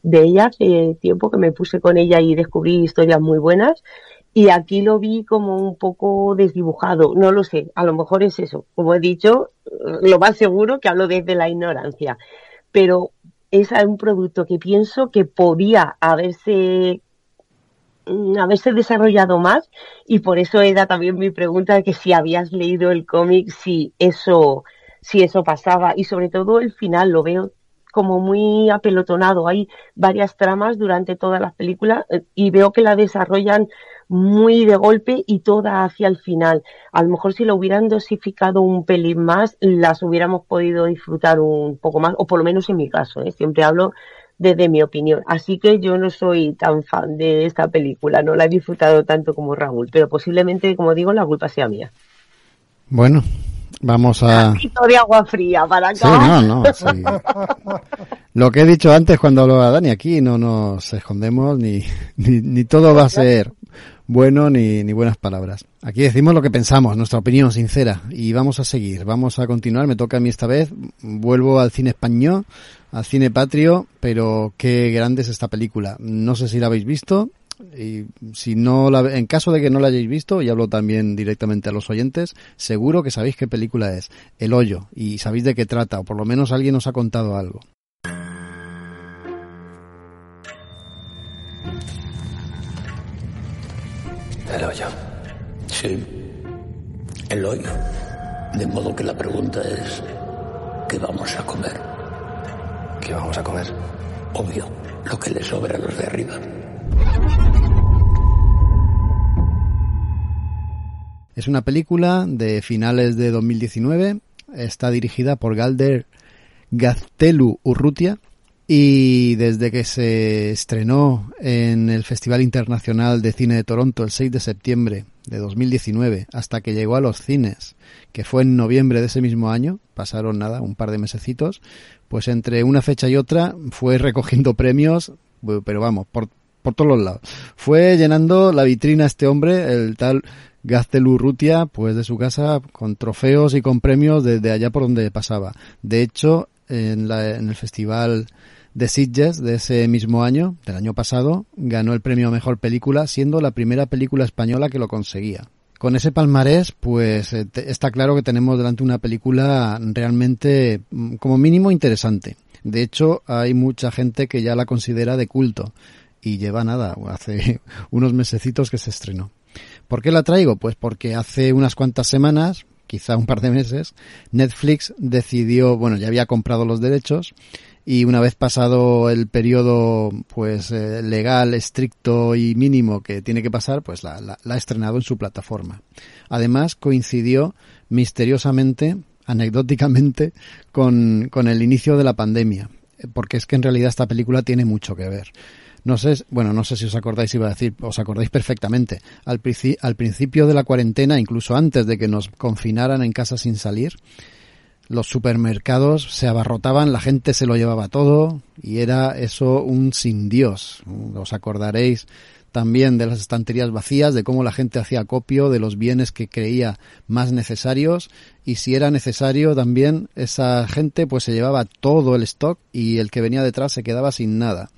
de ella, hace tiempo que me puse con ella y descubrí historias muy buenas y aquí lo vi como un poco desdibujado, no lo sé, a lo mejor es eso, como he dicho, lo más seguro que hablo desde la ignorancia, pero es un producto que pienso que podía haberse haberse desarrollado más y por eso era también mi pregunta de que si habías leído el cómic, si eso, si eso pasaba y sobre todo el final lo veo como muy apelotonado. Hay varias tramas durante todas las películas eh, y veo que la desarrollan muy de golpe y toda hacia el final. A lo mejor si lo hubieran dosificado un pelín más, las hubiéramos podido disfrutar un poco más, o por lo menos en mi caso, ¿eh? siempre hablo desde mi opinión. Así que yo no soy tan fan de esta película, no la he disfrutado tanto como Raúl, pero posiblemente, como digo, la culpa sea mía. Bueno, vamos a... Un de agua fría para acá. Sí, no, no, Lo que he dicho antes cuando hablaba Dani, aquí no nos escondemos ni, ni, ni todo va a ser bueno ni, ni buenas palabras. Aquí decimos lo que pensamos, nuestra opinión sincera y vamos a seguir, vamos a continuar. Me toca a mí esta vez, vuelvo al cine español, al cine patrio, pero qué grande es esta película. No sé si la habéis visto y si no la, en caso de que no la hayáis visto y hablo también directamente a los oyentes, seguro que sabéis qué película es, El Hoyo y sabéis de qué trata o por lo menos alguien os ha contado algo. El hoyo. Sí, el hoyo. De modo que la pregunta es, ¿qué vamos a comer? ¿Qué vamos a comer? Obvio, lo que le sobra a los de arriba. Es una película de finales de 2019. Está dirigida por Galder Gaztelu Urrutia y desde que se estrenó en el Festival Internacional de Cine de Toronto el 6 de septiembre de 2019 hasta que llegó a los cines, que fue en noviembre de ese mismo año, pasaron nada, un par de mesecitos, pues entre una fecha y otra fue recogiendo premios, pero vamos, por, por todos los lados. Fue llenando la vitrina este hombre, el tal Gaztelu Rutia, pues de su casa con trofeos y con premios desde allá por donde pasaba. De hecho, en, la, en el festival de Sitges de ese mismo año, del año pasado, ganó el premio a Mejor Película, siendo la primera película española que lo conseguía. Con ese palmarés, pues eh, está claro que tenemos delante una película realmente, mm, como mínimo, interesante. De hecho, hay mucha gente que ya la considera de culto y lleva nada, hace unos mesecitos que se estrenó. ¿Por qué la traigo? Pues porque hace unas cuantas semanas, quizá un par de meses, Netflix decidió, bueno, ya había comprado los derechos y una vez pasado el periodo pues eh, legal estricto y mínimo que tiene que pasar pues la, la, ha estrenado en su plataforma además coincidió misteriosamente anecdóticamente con, con el inicio de la pandemia porque es que en realidad esta película tiene mucho que ver No sé, bueno, no sé si os acordáis, iba a decir, os acordáis perfectamente. Al, al principio de la cuarentena, incluso antes de que nos confinaran en casa sin salir, los supermercados se abarrotaban, la gente se lo llevaba todo y era eso un sin Dios. Os acordaréis también de las estanterías vacías, de cómo la gente hacía copio de los bienes que creía más necesarios y si era necesario también esa gente pues se llevaba todo el stock y el que venía detrás se quedaba sin nada.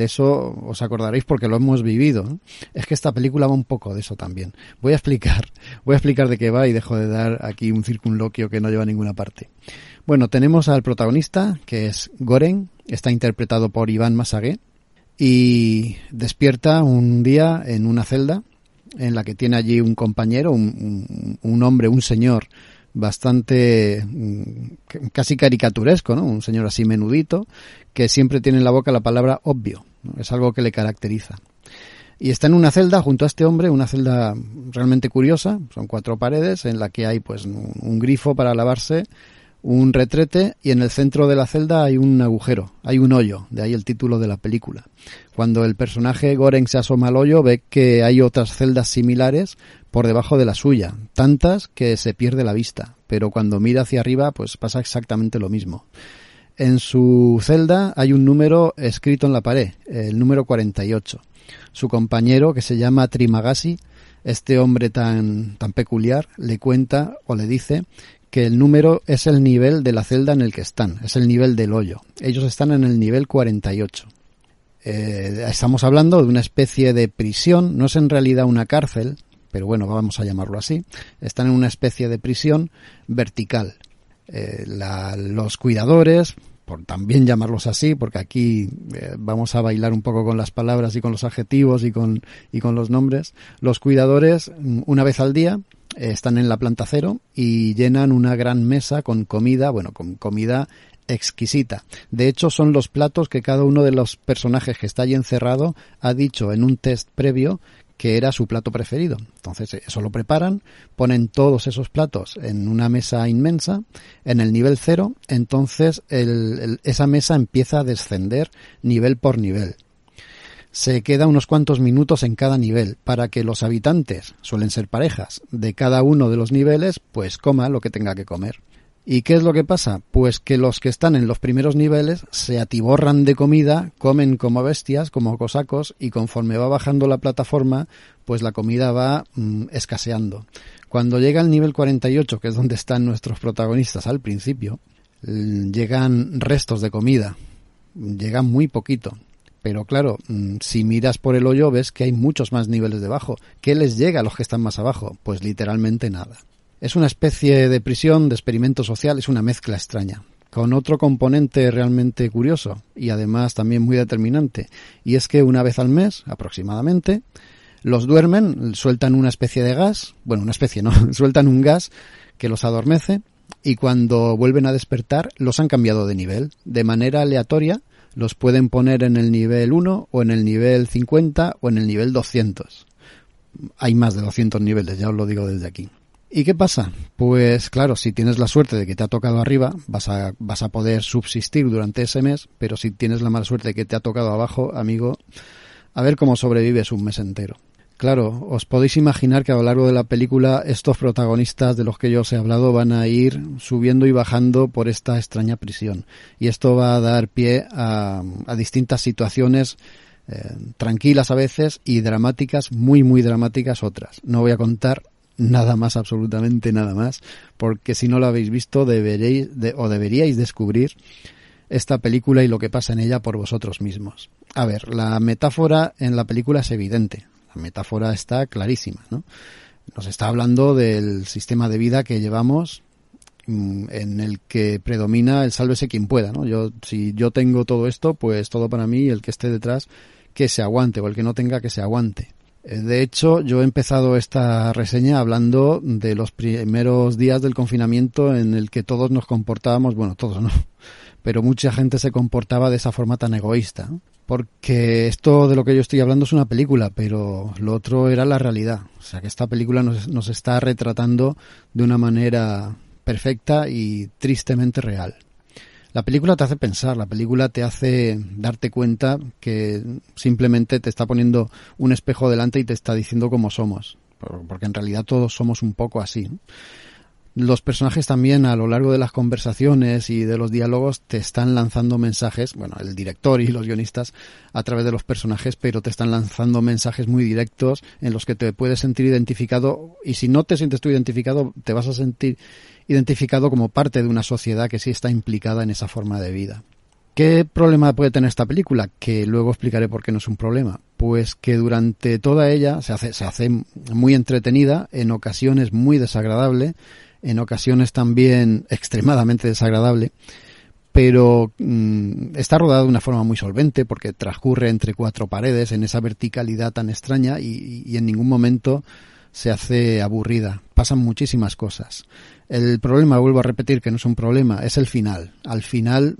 De eso os acordaréis porque lo hemos vivido. Es que esta película va un poco de eso también. Voy a explicar, voy a explicar de qué va y dejo de dar aquí un circunloquio que no lleva a ninguna parte. Bueno, tenemos al protagonista, que es Goren, está interpretado por Iván Masagué, y despierta un día en una celda en la que tiene allí un compañero, un, un hombre, un señor bastante mm, casi caricaturesco, ¿no? Un señor así menudito que siempre tiene en la boca la palabra obvio, es algo que le caracteriza. Y está en una celda junto a este hombre, una celda realmente curiosa, son cuatro paredes en la que hay pues un grifo para lavarse, un retrete y en el centro de la celda hay un agujero, hay un hoyo, de ahí el título de la película. Cuando el personaje Goren se asoma al hoyo ve que hay otras celdas similares por debajo de la suya, tantas que se pierde la vista, pero cuando mira hacia arriba pues pasa exactamente lo mismo. En su celda hay un número escrito en la pared, el número 48. Su compañero, que se llama Trimagasi, este hombre tan, tan peculiar, le cuenta o le dice que el número es el nivel de la celda en el que están, es el nivel del hoyo. Ellos están en el nivel 48. Eh, estamos hablando de una especie de prisión, no es en realidad una cárcel, pero bueno, vamos a llamarlo así. Están en una especie de prisión vertical. Eh, los cuidadores, por también llamarlos así, porque aquí eh, vamos a bailar un poco con las palabras y con los adjetivos y con, y con los nombres, los cuidadores mm, una vez al día están en la planta cero y llenan una gran mesa con comida, bueno, con comida exquisita. De hecho, son los platos que cada uno de los personajes que está allí encerrado ha dicho en un test previo que era su plato preferido. Entonces, eso lo preparan, ponen todos esos platos en una mesa inmensa, en el nivel cero, entonces esa mesa empieza a descender nivel por nivel se queda unos cuantos minutos en cada nivel para que los habitantes, suelen ser parejas, de cada uno de los niveles, pues coma lo que tenga que comer. ¿Y qué es lo que pasa? Pues que los que están en los primeros niveles se atiborran de comida, comen como bestias, como cosacos, y conforme va bajando la plataforma, pues la comida va mm, escaseando. Cuando llega al nivel 48, que es donde están nuestros protagonistas al principio, llegan restos de comida, llegan muy poquito, pero claro, mm, si miras por el hoyo ves que hay muchos más niveles debajo. ¿Qué les llega a los que están más abajo? Pues literalmente nada. Es una especie de prisión, de experimento social, es una mezcla extraña, con otro componente realmente curioso y además también muy determinante, y es que una vez al mes, aproximadamente, los duermen, sueltan una especie de gas, bueno, una especie no, sueltan un gas que los adormece y cuando vuelven a despertar los han cambiado de nivel, de manera aleatoria los pueden poner en el nivel 1 o en el nivel 50 o en el nivel 200. Hay más de 200 niveles, ya os lo digo desde aquí. ¿Y qué pasa? Pues claro, si tienes la suerte de que te ha tocado arriba, vas a, vas a poder subsistir durante ese mes, pero si tienes la mala suerte de que te ha tocado abajo, amigo, a ver cómo sobrevives un mes entero. Claro, os podéis imaginar que a lo largo de la película estos protagonistas de los que yo os he hablado van a ir subiendo y bajando por esta extraña prisión. Y esto va a dar pie a, distintas situaciones eh, tranquilas a veces y dramáticas, muy, muy dramáticas otras. No voy a contar nada más, absolutamente nada más, porque si no lo habéis visto deberéis o deberíais descubrir esta película y lo que pasa en ella por vosotros mismos. A ver, la metáfora en la película es evidente. La metáfora está clarísima, ¿no? Nos está hablando del sistema de vida que llevamos mm, en el que predomina el sálvese quien pueda, ¿no? Yo, si yo tengo todo esto, pues todo para mí, el que esté detrás, que se aguante, o el que no tenga, que se aguante. Eh, de hecho, yo he empezado esta reseña hablando de los primeros días del confinamiento en el que todos nos comportábamos, bueno, todos no, pero mucha gente se comportaba de esa forma tan egoísta. porque esto de lo que yo estoy hablando es una película, pero lo otro era la realidad. O sea que esta película nos está retratando de una manera perfecta y tristemente real. La película te hace pensar, la película te hace darte cuenta que simplemente te está poniendo un espejo delante y te está diciendo cómo somos, porque en realidad todos somos un poco así. Los personajes también a lo largo de las conversaciones y de los diálogos te están lanzando mensajes, bueno, el director y los guionistas a través de los personajes, pero te están lanzando mensajes muy directos en los que te puedes sentir identificado y si no te sientes tú identificado, te vas a sentir identificado como parte de una sociedad que sí está implicada en esa forma de vida. ¿Qué problema puede tener esta película? Que luego explicaré por qué no es un problema. Pues que durante toda ella se hace, se hace muy entretenida, en ocasiones muy desagradable, en ocasiones también extremadamente desagradable, pero mmm, está rodada de una forma muy solvente porque transcurre entre cuatro paredes en esa verticalidad tan extraña y, y en ningún momento se hace aburrida. Pasan muchísimas cosas. El problema, vuelvo a repetir que no es un problema, es el final. Al final,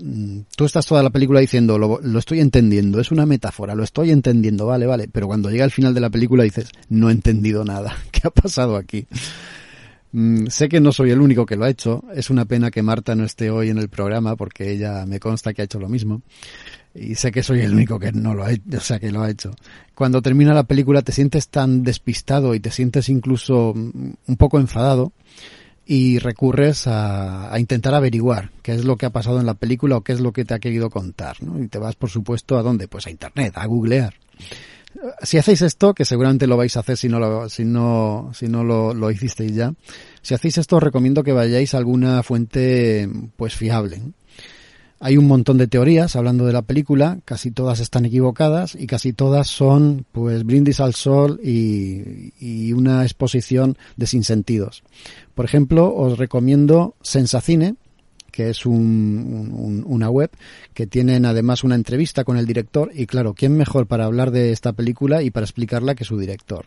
tú estás toda la película diciendo, lo, lo, estoy entendiendo, es una metáfora, lo estoy entendiendo, vale, vale, pero cuando llega al final de la película dices, no he entendido nada, ¿qué ha pasado aquí? Mm, sé que no soy el único que lo ha hecho. Es una pena que Marta no esté hoy en el programa porque ella me consta que ha hecho lo mismo. Y sé que soy el único que no lo ha hecho, o sea, que lo ha hecho. Cuando termina la película te sientes tan despistado y te sientes incluso un poco enfadado y recurres a, a, intentar averiguar qué es lo que ha pasado en la película o qué es lo que te ha querido contar, ¿no? Y te vas, por supuesto, ¿a dónde? Pues a internet, a googlear si hacéis esto, que seguramente lo vais a hacer si no lo, si no, si no lo, lo hicisteis ya, si hacéis esto os recomiendo que vayáis a alguna fuente pues fiable. Hay un montón de teorías hablando de la película, casi todas están equivocadas y casi todas son pues brindis al sol y, y una exposición de sinsentidos. Por ejemplo, os recomiendo Sensacine, que es un, un, una web que tienen además una entrevista con el director y claro, ¿quién mejor para hablar de esta película y para explicarla que su director?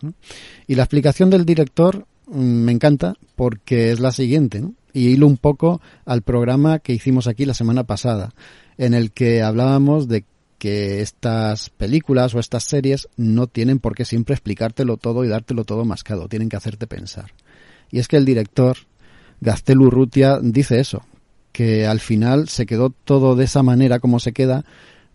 Y la explicación del director mmm, me encanta porque es la siguiente ¿no? y hilo un poco al programa que hicimos aquí la semana pasada en el que hablábamos de que estas películas o estas series no tienen por qué siempre explicártelo todo y dártelo todo mascado, tienen que hacerte pensar. Y es que el director, Gaztelu Urrutia, dice eso, que al final se quedó todo de esa manera como se queda,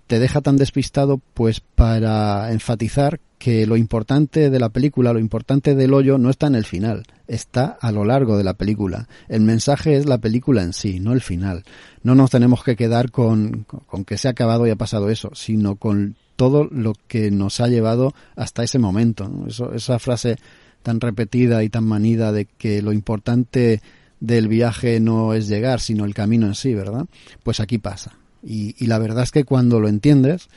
te deja tan despistado pues para enfatizar que lo importante de la película, lo importante del hoyo no está en el final, está a lo largo de la película. El mensaje es la película en sí, no el final. No nos tenemos que quedar con, con que se ha acabado y ha pasado eso, sino con todo lo que nos ha llevado hasta ese momento. Eso, esa frase tan repetida y tan manida de que lo importante del viaje no es llegar, sino el camino en sí, ¿verdad? Pues aquí pasa. Y, y, la verdad es que cuando lo entiendes,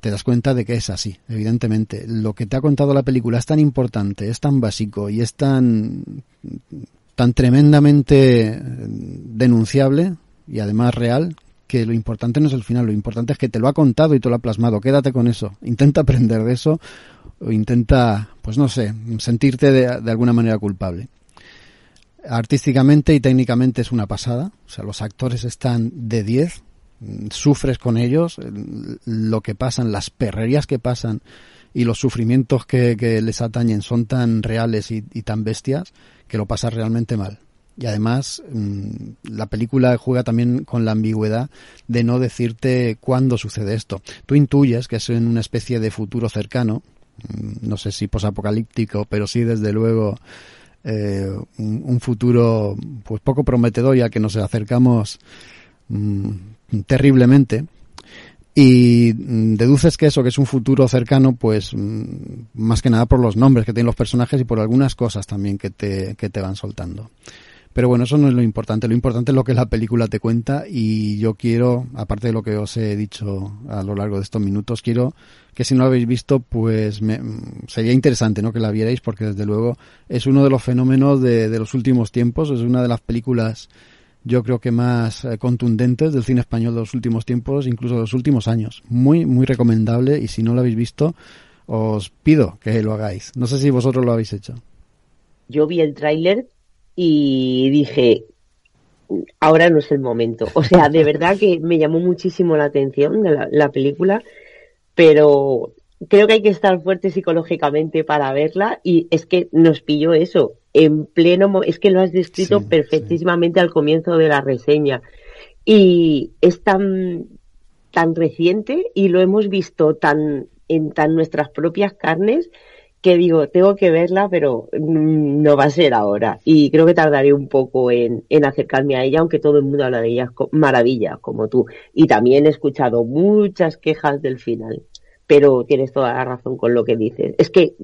te das cuenta de que es así, evidentemente. Lo que te ha contado la película es tan importante, es tan básico y es tan, tan tremendamente denunciable y además real que lo importante no es el final, lo importante es que te lo ha contado y te lo ha plasmado. Quédate con eso. Intenta aprender de eso o intenta, pues no sé, sentirte de, de alguna manera culpable. Artísticamente y técnicamente es una pasada. O sea, los actores están de 10. Sufres con ellos lo que pasan, las perrerías que pasan y los sufrimientos que, que les atañen son tan reales y, tan bestias que lo pasas realmente mal. Y además, la película juega también con la ambigüedad de no decirte cuándo sucede esto. Tú intuyes que es en una especie de futuro cercano, no sé si posapocalíptico, pero sí desde luego eh, un, futuro pues poco prometedor ya que nos acercamos mmm, terriblemente. Y deduces que eso que es un futuro cercano pues mmm, más que nada por los nombres que tienen los personajes y por algunas cosas también que te, que te van soltando pero bueno, eso no es lo importante. Lo importante es lo que la película te cuenta y yo quiero, aparte de lo que os he dicho a lo largo de estos minutos, quiero que si no lo habéis visto, pues me, sería interesante ¿no? que la vierais porque desde luego es uno de los fenómenos de, de los últimos tiempos, es una de las películas yo creo que más eh, contundentes del cine español de los últimos tiempos, incluso de los últimos años. Muy, muy recomendable y si no lo habéis visto, os pido que lo hagáis. No sé si vosotros lo habéis hecho. Yo vi el tráiler y dije, ahora no es el momento. O sea, de verdad que me llamó muchísimo la atención de la, la, película, pero creo que hay que estar fuerte psicológicamente para verla y es que nos pilló eso en pleno, es que lo has descrito sí, perfectísimamente sí. al comienzo de la reseña. Y es tan, tan reciente y lo hemos visto tan en tan nuestras propias carnes que digo, tengo que verla, pero mm, no va a ser ahora. Y creo que tardaré un poco en, acercarme a ella, aunque todo el mundo habla de ella maravilla, como tú. Y también he escuchado muchas quejas del final, pero tienes toda la razón con lo que dices. Es que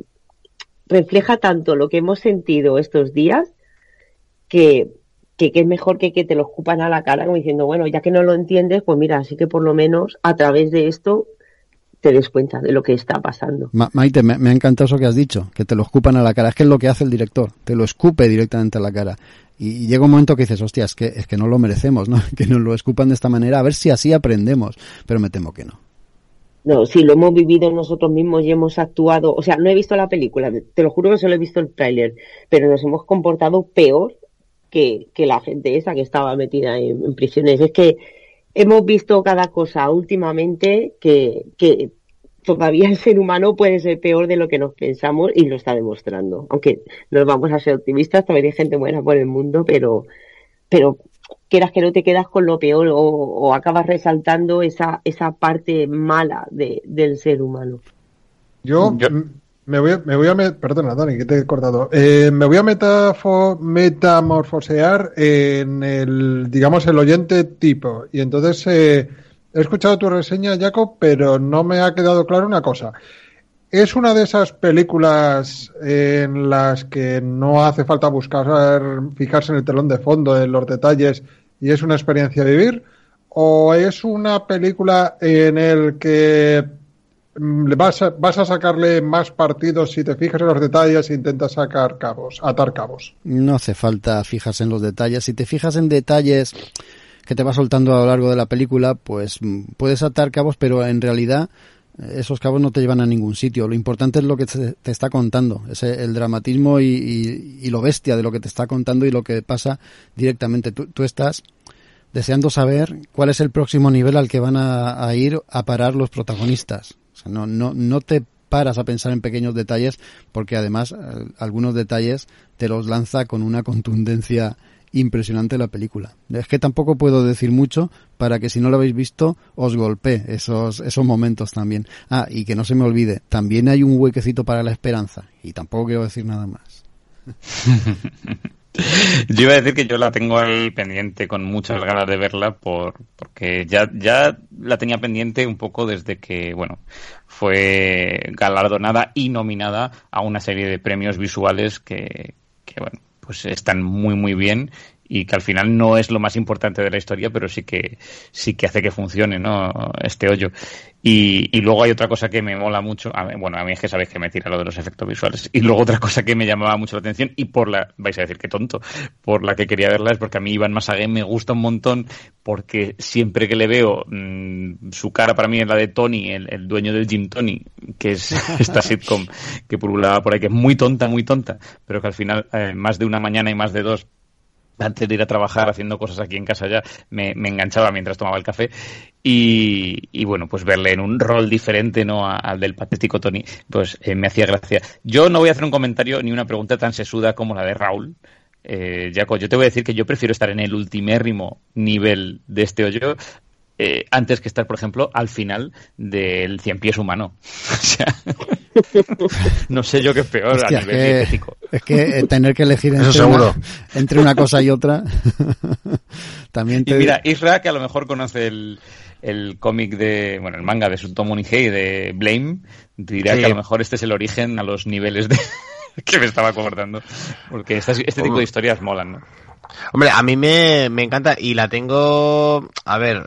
refleja tanto lo que hemos sentido estos días que, que, es mejor que que te lo escupan a la cara como diciendo, bueno, ya que no lo entiendes, pues mira, así que por lo menos a través de esto te des cuenta de lo que está pasando. Maite, me, ha encantado eso que has dicho, que te lo escupan a la cara. Es que es lo que hace el director, te lo escupe directamente a la cara. Y, llega un momento que dices, hostia, es que, es que no lo merecemos, ¿no? Que nos lo escupan de esta manera, a ver si así aprendemos. Pero me temo que no. No, sí, lo hemos vivido nosotros mismos y hemos actuado. O sea, no he visto la película, te lo juro que solo he visto el tráiler, pero nos hemos comportado peor que, que la gente esa que estaba metida en, en prisiones. Es que hemos visto cada cosa últimamente que, que todavía el ser humano puede ser peor de lo que nos pensamos y lo está demostrando. Aunque no vamos a ser optimistas, todavía hay gente buena por el mundo, pero, pero quieras que no te quedas con lo peor o, acabas resaltando esa, esa parte mala de, del ser humano. Yo, me voy me voy a perdona Dani, que te he cortado. Eh, me voy a metamorfosear en el, digamos, el oyente tipo. Y entonces eh, he escuchado tu reseña, Jacob, pero no me ha quedado claro una cosa. ¿Es una de esas películas en las que no hace falta buscar, fijarse en el telón de fondo, en los detalles, y es una experiencia de vivir? ¿O es una película en el que vas a, vas a sacarle más partidos si te fijas en los detalles e intentas sacar cabos, atar cabos. No hace falta fijarse en los detalles. Si te fijas en detalles que te va soltando a lo largo de la película, pues mm, puedes atar cabos, pero en realidad eh, esos cabos no te llevan a ningún sitio. Lo importante es lo que te, está contando, es el dramatismo y, lo bestia de lo que te está contando y lo que pasa directamente. Tú, estás deseando saber cuál es el próximo nivel al que van a ir a parar los protagonistas no, no, no te paras a pensar en pequeños detalles porque además eh, algunos detalles te los lanza con una contundencia impresionante la película. Es que tampoco puedo decir mucho para que si no lo habéis visto os golpee esos, esos momentos también. Ah, y que no se me olvide, también hay un huequecito para la esperanza y tampoco quiero decir nada más. Yo iba a decir que yo la tengo al pendiente con muchas ganas de verla por, porque ya, ya la tenía pendiente un poco desde que, bueno, fue galardonada y nominada a una serie de premios visuales que, que bueno, pues están muy muy bien y que al final no es lo más importante de la historia, pero sí que sí que hace que funcione, ¿no? Este hoyo. Y, y luego hay otra cosa que me mola mucho, bueno, a mí es que sabéis que me tira lo de los efectos visuales. Y luego otra cosa que me llamaba mucho la atención y por la, vais a decir que tonto, por la que quería verla es porque a mí Iván Masagué me gusta un montón porque siempre que le veo mm, su cara para mí es la de Tony, el, dueño del Jim Tony, que es esta sitcom que pululaba por ahí, que es muy tonta, muy tonta, pero que al final eh, más de una mañana y más de dos antes de ir a trabajar haciendo cosas aquí en casa ya, me, enganchaba mientras tomaba el café. Y, bueno, pues verle en un rol diferente no al del patético Tony, pues eh, me hacía gracia. Yo no voy a hacer un comentario ni una pregunta tan sesuda como la de Raúl. Eh, Jaco, yo te voy a decir que yo prefiero estar en el ultimérrimo nivel de este hoyo eh, antes que estar, por ejemplo, al final del cien pies humano. o sea, no sé yo qué es peor a nivel es que, Es que eh, tener que elegir entre, Una, entre una cosa y otra. también te... Y mira, Isra, que a lo mejor conoce el, el cómic de, bueno, el manga de Sutomo Nihei de Blame, dirá que a lo mejor este es el origen a los niveles de que me estaba acordando. Porque este tipo de historias molan, ¿no? Hombre, a mí me, me encanta y la tengo, a ver,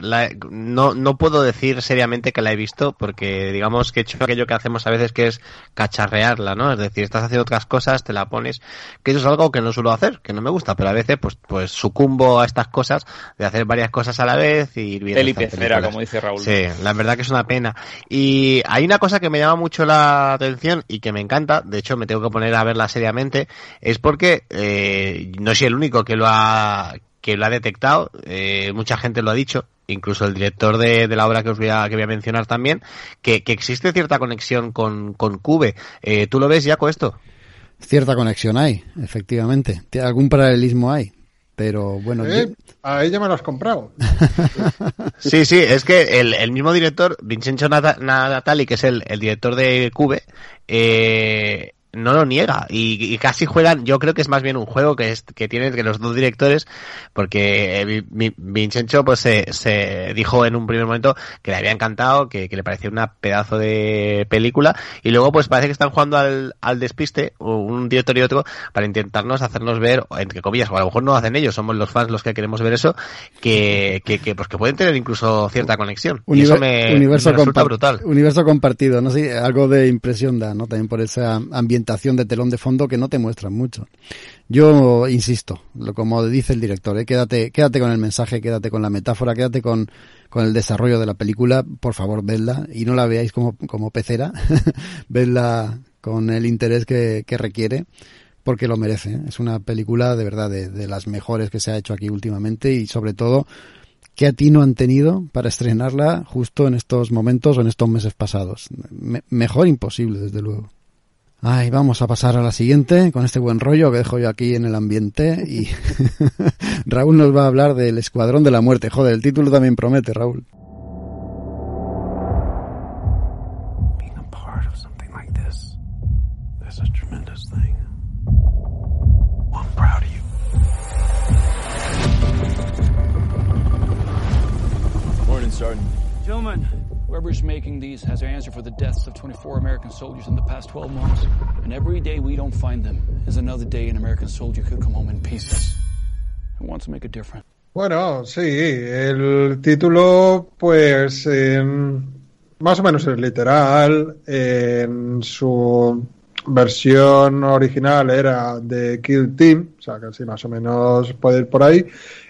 no, no puedo decir seriamente que la he visto porque digamos que he hecho aquello que hacemos a veces que es cacharrearla, ¿no? Es decir, estás haciendo otras cosas, te la pones, que eso es algo que no suelo hacer, que no me gusta, pero a veces pues, pues sucumbo a estas cosas de hacer varias cosas a la vez y ir viendo. El como dice Raúl. Sí, la verdad que es una pena. Y hay una cosa que me llama mucho la atención y que me encanta, de hecho me tengo que poner a verla seriamente, es porque eh, no soy el único que lo ha que lo ha detectado, eh, mucha gente lo ha dicho, incluso el director de, la obra que os voy a, que voy a mencionar también, que, existe cierta conexión con, con Cube. Eh, ¿Tú lo ves ya con esto? Cierta conexión hay, efectivamente. ¿Algún paralelismo hay? Pero bueno, ¿Eh? a ella me lo has comprado. sí, sí, es que el, el mismo director, Vincenzo Natali, que es el, el director de Cube, eh, no lo niega. Y, y, casi juegan yo creo que es más bien un juego que es que tiene que los dos directores porque eh, Vincenzo pues se, se, dijo en un primer momento que le había encantado que, que, le parecía una pedazo de película y luego pues parece que están jugando al, al despiste un director y otro para intentarnos hacernos ver entre comillas o a lo mejor no lo hacen ellos somos los fans los que queremos ver eso que, que, que pues que pueden tener incluso cierta conexión. Y eso me, universo me resulta brutal. universo compartido no sé algo de impresión da no también por esa ambiente de telón de fondo que no te muestran mucho. Yo insisto, como dice el director, ¿eh? quédate, quédate con el mensaje, quédate con la metáfora, quédate con, con el desarrollo de la película, por favor, vedla y no la veáis como, como pecera, vedla con el interés que, que requiere porque lo merece. ¿eh? Es una película de verdad de, las mejores que se ha hecho aquí últimamente y sobre todo que a ti no han tenido para estrenarla justo en estos momentos o en estos meses pasados. Me, mejor imposible, desde luego. Ay, vamos a pasar a la siguiente con este buen rollo que dejo yo aquí en el ambiente y Raúl nos va a hablar del Escuadrón de la Muerte. Joder, el título también promete, Raúl. Whoever's making these has for the deaths of 24 American soldiers in the past 12 months. And every day we don't find them is another day an American soldier could come home in pieces. Who wants to make a difference? Bueno, sí, el título, pues, eh, más o menos es literal. En su versión original era de Kill Team, o sea, casi más o menos puede ir por ahí.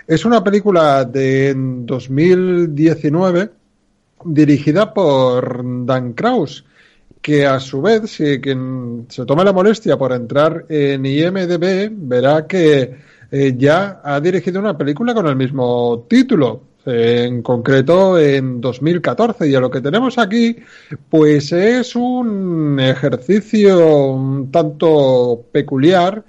Es una película de 2019 dirigida por Dan Kraus, que a su vez, si quien se toma la molestia por entrar en IMDB, verá que eh, ya ha dirigido una película con el mismo título, en concreto en 2014. Y a lo que tenemos aquí, pues es un ejercicio un tanto peculiar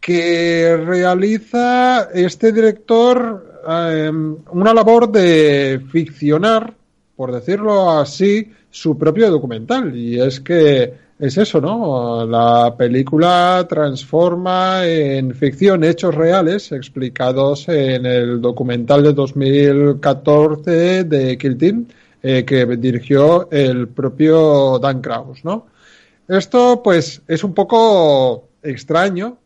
que realiza este director eh, una labor de ficcionar por decirlo así, su propio documental. Y es que es eso, ¿no? La película transforma en ficción hechos reales explicados en el documental de 2014 de Kill eh, que dirigió el propio Dan Kraus, ¿no? Esto, pues, es un poco extraño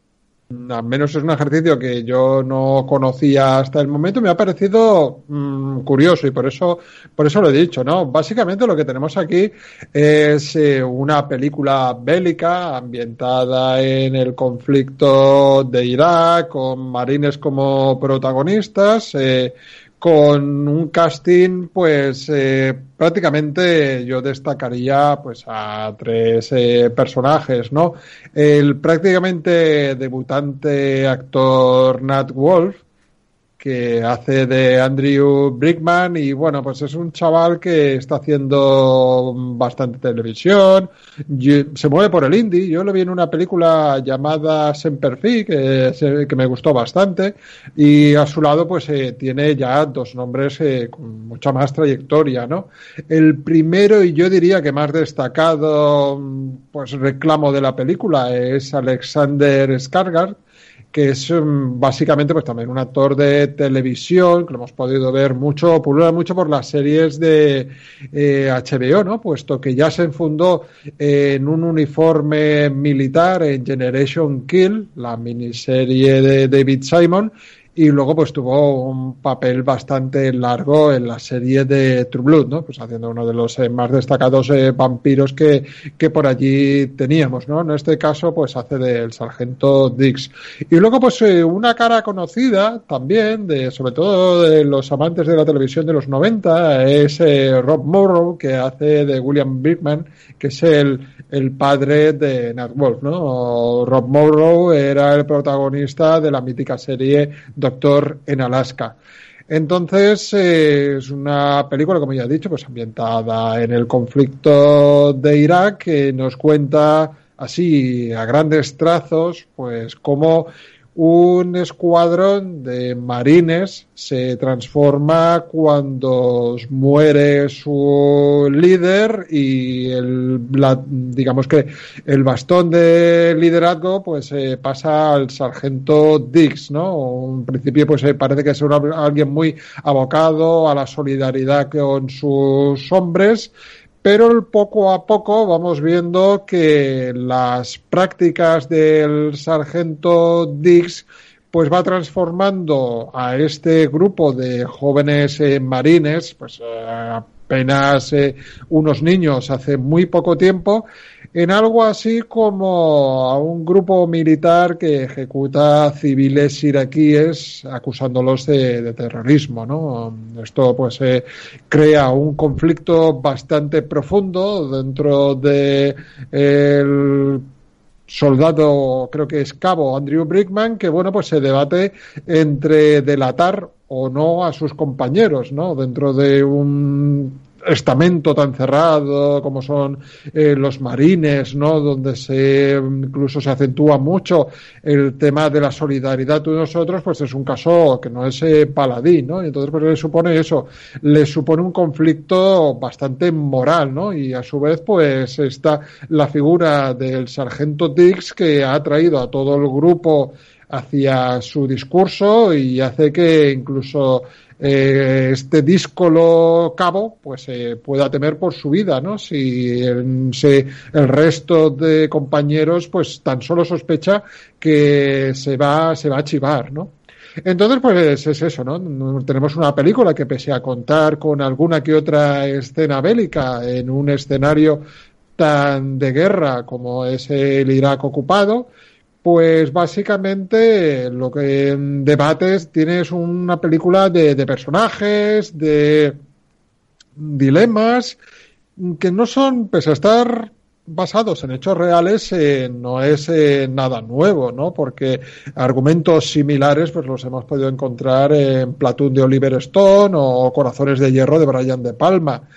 al menos es un ejercicio que yo no conocía hasta el momento, me ha parecido mmm, curioso y por eso, por eso lo he dicho, ¿no? Básicamente lo que tenemos aquí es eh, una película bélica ambientada en el conflicto de Irak, con marines como protagonistas, eh, con un casting pues eh, prácticamente yo destacaría pues a tres eh, personajes no el prácticamente debutante actor Nat Wolf que hace de Andrew Brickman y bueno, pues es un chaval que está haciendo bastante televisión, se mueve por el indie, yo lo vi en una película llamada Semperfi que, que me gustó bastante. Y a su lado pues eh, tiene ya dos nombres eh, con mucha más trayectoria, ¿no? El primero y yo diría que más destacado pues reclamo de la película es Alexander Skarsgård que es mm, básicamente pues también un actor de televisión, que lo hemos podido ver mucho, pulula mucho por las series de HBO, eh, ¿no? Puesto que ya se enfundó en un uniforme militar en Generation Kill, la miniserie de David Simon, y luego pues tuvo un papel bastante largo en la serie de True Blood, ¿no? Pues haciendo uno de los eh, más destacados eh, vampiros que, que por allí teníamos, ¿no? En este caso pues hace del sargento Dix. Y luego pues eh, una cara conocida también, de sobre todo de los amantes de la televisión de los 90, es Rob Morrow, que hace de William Bigman, que es el, el padre de Nat Wolf, ¿no? Rob Morrow era el protagonista de la mítica serie Doctor en Alaska. Entonces, eh, es una película, como ya he dicho, pues ambientada en el conflicto de Irak, que nos cuenta así a grandes trazos, pues cómo un escuadrón de marines se transforma cuando muere su líder y el, digamos que el bastón de liderazgo pues eh, pasa al sargento Dix, ¿no? En principio pues eh, parece que es alguien muy abocado a la solidaridad con sus hombres pero poco a poco vamos viendo que las prácticas del sargento Dix pues va transformando a este grupo de jóvenes eh, marines, pues eh, apenas eh, unos niños hace muy poco tiempo, en algo así como a un grupo militar que ejecuta civiles iraquíes acusándolos de, terrorismo. ¿no? Esto pues eh, crea un conflicto bastante profundo dentro de soldado, creo que es cabo Andrew Brickman, que bueno, pues se debate entre delatar o no a sus compañeros, ¿no? Dentro de un estamento tan cerrado como son eh, los marines, ¿no? Donde se incluso se acentúa mucho el tema de la solidaridad de nosotros, pues es un caso que no es eh, paladín, ¿no? Y entonces pues le supone eso, le supone un conflicto bastante moral, ¿no? Y a su vez pues está la figura del sargento Dix que ha traído a todo el grupo hacia su discurso y hace que incluso eh, este díscolo cabo pues eh, pueda temer por su vida, ¿no? Si el, el, resto de compañeros pues tan solo sospecha que se va, se va a chivar, ¿no? Entonces, pues es eso, ¿no? Tenemos una película que pese a contar con alguna que otra escena bélica en un escenario tan de guerra como es el Irak ocupado, pues básicamente lo que debates tienes una película de, personajes, de dilemas, que no son, pese a estar basados en hechos reales, eh, no es eh, nada nuevo, ¿no? Porque argumentos similares pues los hemos podido encontrar en Platoon de Oliver Stone o Corazones de Hierro de Brian De Palma.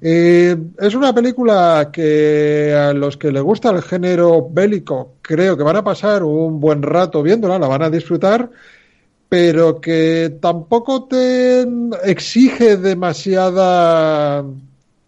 Eh, es una película que a los que les gusta el género bélico creo que van a pasar un buen rato viéndola, la van a disfrutar, pero que tampoco te exige demasiada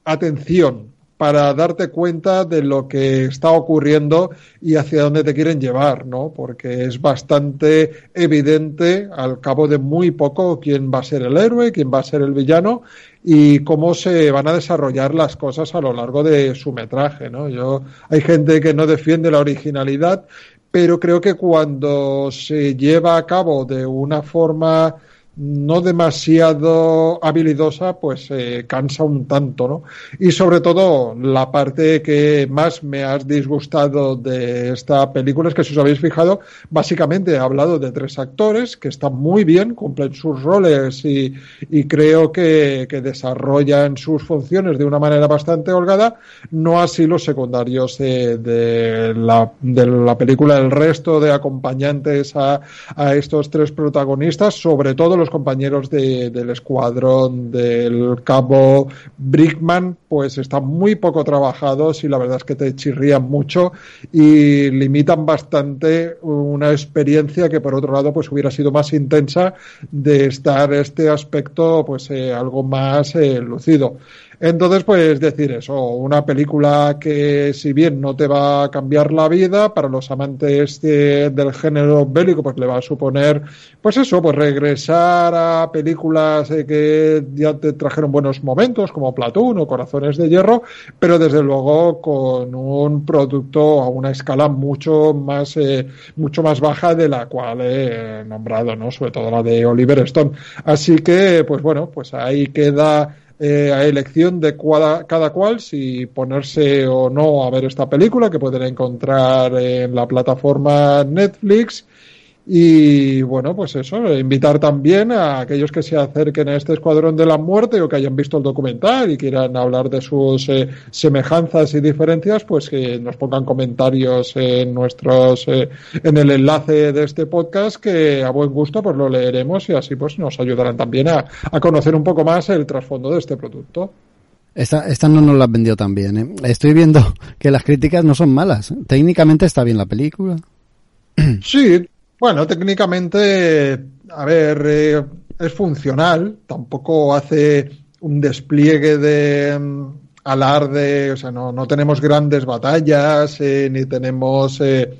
atención para darte cuenta de lo que está ocurriendo y hacia dónde te quieren llevar, ¿no? Porque es bastante evidente al cabo de muy poco quién va a ser el héroe, quién va a ser el villano y cómo se van a desarrollar las cosas a lo largo de su metraje, ¿no? Yo hay gente que no defiende la originalidad, pero creo que cuando se lleva a cabo de una forma no demasiado habilidosa, pues eh, cansa un tanto, ¿no? Y sobre todo, la parte que más me has disgustado de esta película es que, si os habéis fijado, básicamente he hablado de tres actores que están muy bien, cumplen sus roles y, y creo que, que, desarrollan sus funciones de una manera bastante holgada, no así los secundarios de, la, de la película, el resto de acompañantes a, a estos tres protagonistas, sobre todo los los compañeros de, del escuadrón del cabo Brickman, pues están muy poco trabajados y la verdad es que te chirrían mucho y limitan bastante una experiencia que por otro lado pues hubiera sido más intensa de estar este aspecto pues eh, algo más eh, lucido. Entonces, pues decir eso, una película que si bien no te va a cambiar la vida, para los amantes del género bélico, pues le va a suponer, pues eso, pues regresar a películas eh, que ya te trajeron buenos momentos, como Platoon o Corazones de Hierro, pero desde luego con un producto a una escala mucho más, eh, mucho más baja de la cual he nombrado, ¿no? Sobre todo la de Oliver Stone. Así que, pues bueno, pues ahí queda eh, a elección de cada cual si ponerse o no a ver esta película que pueden encontrar en la plataforma Netflix y bueno, pues eso, invitar también a aquellos que se acerquen a este Escuadrón de la Muerte o que hayan visto el documental y quieran hablar de sus eh, semejanzas y diferencias, pues que nos pongan comentarios en nuestros, eh, en el enlace de este podcast que a buen gusto pues lo leeremos y así pues nos ayudarán también a, a conocer un poco más el trasfondo de este producto. Esta, esta no nos la vendió tan bien. ¿eh? Estoy viendo que las críticas no son malas. Técnicamente está bien la película. Sí, Bueno, técnicamente, a ver, eh, es funcional, tampoco hace un despliegue de mm, alarde, o sea, no, no tenemos grandes batallas, eh, ni tenemos, eh,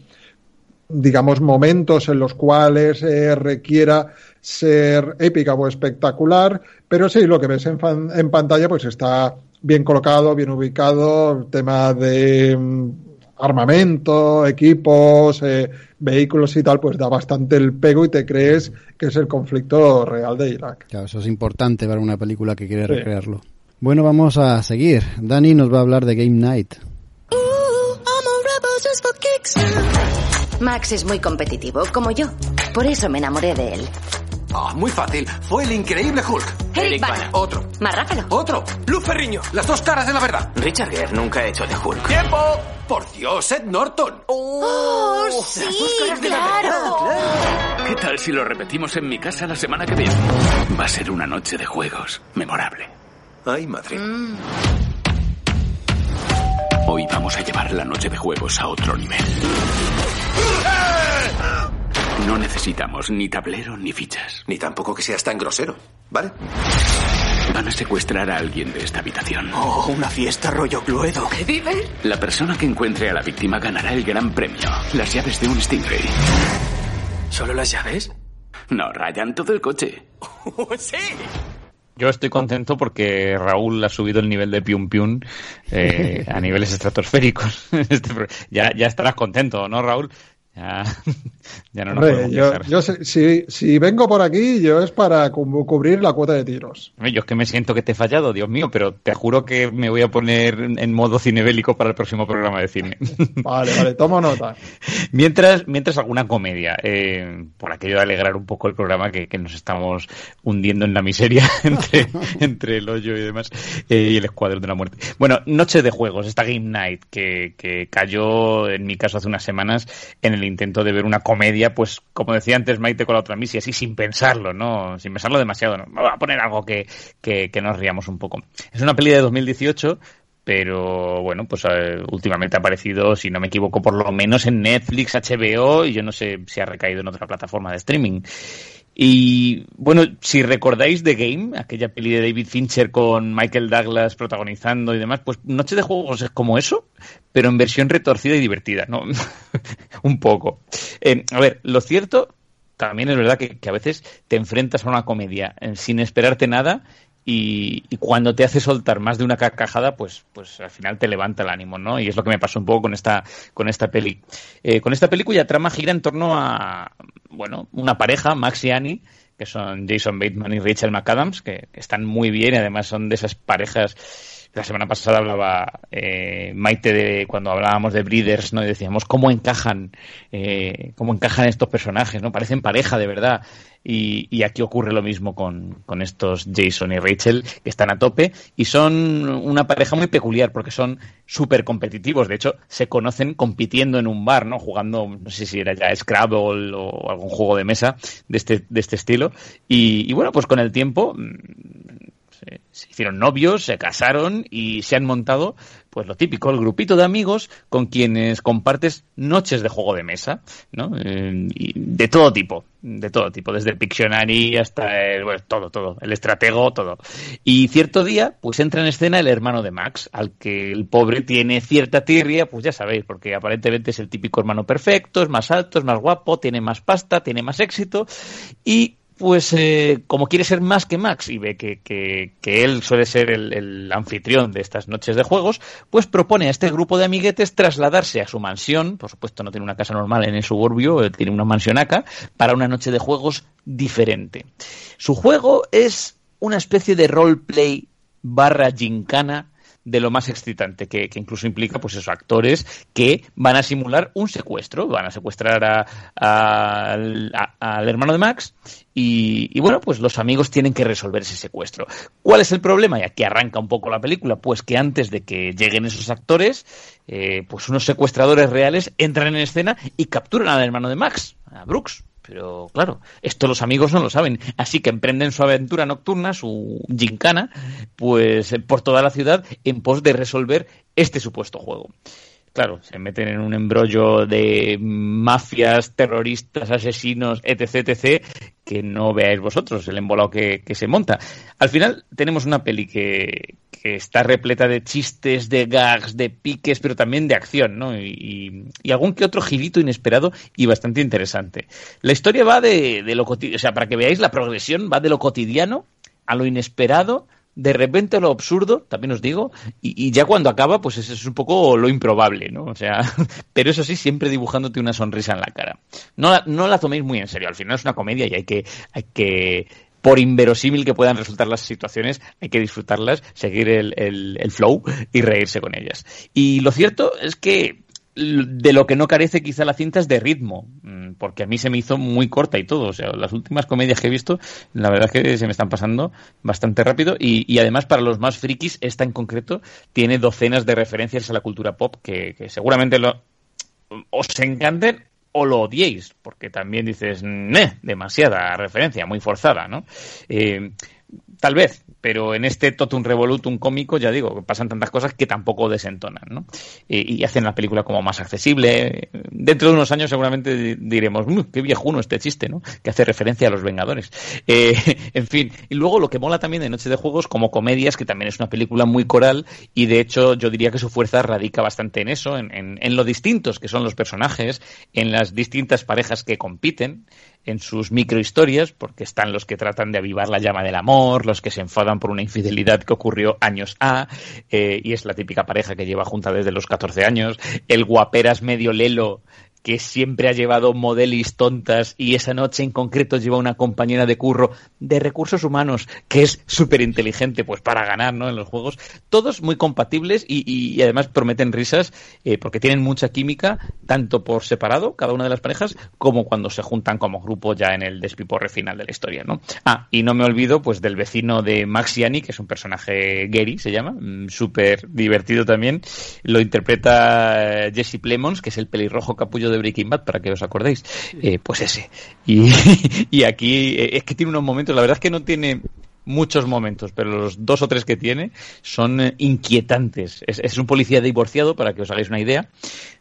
digamos, momentos en los cuales eh, requiera ser épica o espectacular, pero sí, lo que ves en, pantalla pues está bien colocado, bien ubicado, tema de mm, armamento, equipos, eh, vehículos y tal, pues da bastante el pego y te crees que es el conflicto real de Irak. Claro, eso es importante para una película que quiere Sí. recrearlo. Bueno, vamos a seguir. Dani nos va a hablar de Game Night. Max es muy competitivo, como yo. Por eso me enamoré de él. Ah, muy fácil. Fue el increíble Hulk. Eric Bana. Otro. Marráfalo. Otro. Luz Ferriño. Las dos caras de la verdad. Richard Gere nunca ha hecho de Hulk. ¡Tiempo! Por Dios, Ed Norton. ¡Oh, sí, claro! ¿Qué tal si lo repetimos en mi casa la semana que viene? Va a ser una noche de juegos memorable. Ay, madre. Hoy vamos a llevar la noche de juegos a otro nivel. No necesitamos ni tablero ni fichas. Ni tampoco que seas tan grosero, ¿vale? Van a secuestrar a alguien de esta habitación. Oh, una fiesta rollo Cluedo. ¿Qué dices? La persona que encuentre a la víctima ganará el gran premio, las llaves de un Stingray. ¿Solo las llaves? No, rayan todo el coche. ¡Sí! Yo estoy contento porque Raúl ha subido el nivel de Pium Pium eh, a niveles estratosféricos. Este ya, ya estarás contento, ¿no, Raúl? Ya, ya no nos Hombre, podemos yo, yo sé- si, si vengo por aquí, yo es para cu- cubrir la cuota de tiros. Yo es que me siento que te he fallado, Dios mío, pero te juro que me voy a poner en modo cinebélico para el próximo programa de cine. Vale, vale, tomo nota. Mientras, mientras alguna comedia, eh, por aquello de alegrar un poco el programa que, que nos estamos hundiendo en la miseria entre, entre el hoyo y demás, eh, y el escuadrón de la muerte. Bueno, Noche de Juegos, esta Game Night que, que cayó en mi caso hace unas semanas en el intento de ver una comedia, pues como decía antes Maite con la otra misi, así sin pensarlo, ¿no? Sin pensarlo demasiado, ¿no? Voy a poner algo que, que, que nos riamos un poco. Es una peli de 2018 pero bueno, pues eh, últimamente ha aparecido, si no me equivoco, por lo menos en Netflix, HBO y yo no sé si ha recaído en otra plataforma de streaming. Y bueno, si recordáis The Game, aquella peli de David Fincher con Michael Douglas protagonizando y demás, pues Noche de Juegos es como eso, pero en versión retorcida y divertida, ¿no? Un poco. Eh, a ver, lo cierto también es verdad que, que a veces te enfrentas a una comedia eh, sin esperarte nada y, y cuando te hace soltar más de una carcajada, pues, pues al final te levanta el ánimo, ¿no? Y es lo que me pasó un poco con esta, con esta peli. Eh, con esta peli cuya trama gira en torno a, bueno, una pareja, Max y Annie, que son Jason Bateman y Rachel McAdams, que, que están muy bien y además son de esas parejas la semana pasada hablaba eh, Maite de cuando hablábamos de Breeders, ¿no? Y decíamos cómo encajan, eh, cómo encajan estos personajes, ¿no? Parecen pareja de verdad. Y, aquí ocurre lo mismo con, con estos Jason y Rachel, que están a tope y son una pareja muy peculiar porque son súper competitivos. De hecho, se conocen compitiendo en un bar, ¿no? Jugando, no sé si era ya Scrabble o algún juego de mesa de este, de este estilo. Y bueno, pues con el tiempo se, hicieron novios, se casaron y se han montado, pues lo típico, el grupito de amigos con quienes compartes noches de juego de mesa, ¿no? De todo tipo, de todo tipo, desde el Pictionary hasta el, bueno, todo, todo, el estratego, todo. Y cierto día, pues entra en escena el hermano de Max, al que el pobre tiene cierta tirria, pues ya sabéis, porque aparentemente es el típico hermano perfecto, es más alto, es más guapo, tiene más pasta, tiene más éxito y pues eh, como quiere ser más que Max y ve que, que, él suele ser el, anfitrión de estas noches de juegos, pues propone a este grupo de amiguetes trasladarse a su mansión, por supuesto no tiene una casa normal en el suburbio, tiene una mansionaca, para una noche de juegos diferente. Su juego es una especie de roleplay barra gincana de lo más excitante, que, que, incluso implica, pues esos actores que van a simular un secuestro, van a secuestrar a, al hermano de Max y, y, bueno, pues los amigos tienen que resolver ese secuestro. ¿Cuál es el problema? Y aquí arranca un poco la película, pues que antes de que lleguen esos actores, eh, pues unos secuestradores reales entran en escena y capturan al hermano de Max, a Brooks. Pero claro, esto los amigos no lo saben, así que emprenden su aventura nocturna, su gincana, pues por toda la ciudad en pos de resolver este supuesto juego. Claro, se meten en un embrollo de mafias, terroristas, asesinos, etc, etc, que no veáis vosotros el embolado que, se monta. Al final tenemos una peli que, está repleta de chistes, de gags, de piques, pero también de acción, ¿no? Y, y algún que otro girito inesperado y bastante interesante. La historia va de, de lo cotidiano, o sea, para que veáis la progresión, va de lo cotidiano a lo inesperado, de repente lo absurdo, también os digo, y, ya cuando acaba, pues es, es, un poco lo improbable, ¿no? O sea, pero eso sí, siempre dibujándote una sonrisa en la cara. No la, no la toméis muy en serio, al final es una comedia y hay que, hay que por inverosímil que puedan resultar las situaciones, hay que disfrutarlas, seguir el, el flow y reírse con ellas. Y lo cierto es que de lo que no carece quizá la cinta es de ritmo, mm, porque a mí se me hizo muy corta y todo. O sea, las últimas comedias que he visto, la verdad es que se me están pasando bastante rápido y, además para los más frikis, esta en concreto tiene docenas de referencias a la cultura pop que, seguramente lo, os encanten o lo odiéis, porque también dices, Neh, demasiada referencia, muy forzada, ¿no? Eh, tal vez, pero en este totum revolutum cómico, ya digo, pasan tantas cosas que tampoco desentonan, ¿no? Y, y, hacen la película como más accesible. Dentro de unos años seguramente diremos, mmm, qué viejuno este chiste, ¿no? Que hace referencia a los Vengadores. Eh, en fin, y luego lo que mola también de Noche de Juegos como comedias, que también es una película muy coral y de hecho yo diría que su fuerza radica bastante en eso, en, en, en lo distintos que son los personajes, en las distintas parejas que compiten, en sus microhistorias, porque están los que tratan de avivar la llama del amor, los que se enfadan por una infidelidad que ocurrió años A, eh, y es la típica pareja que lleva junta desde los 14 años, el guaperas medio lelo que siempre ha llevado modelis tontas y esa noche en concreto lleva una compañera de curro de recursos humanos que es súper inteligente pues para ganar ¿no? en los juegos. Todos muy compatibles y, y, además prometen risas eh, porque tienen mucha química tanto por separado, cada una de las parejas, como cuando se juntan como grupo ya en el despiporre final de la historia. ¿no? Ah, y no me olvido pues del vecino de Max Yani, que es un personaje Gary, se llama, mm, súper divertido también. Lo interpreta Jesse Plemons, que es el pelirrojo capullo Breaking Bad, para que os acordéis. Eh, pues ese. Y, y aquí eh, es que tiene unos momentos, la verdad es que no tiene muchos momentos, pero los dos o tres que tiene son eh, inquietantes. Es, es, un policía divorciado, para que os hagáis una idea,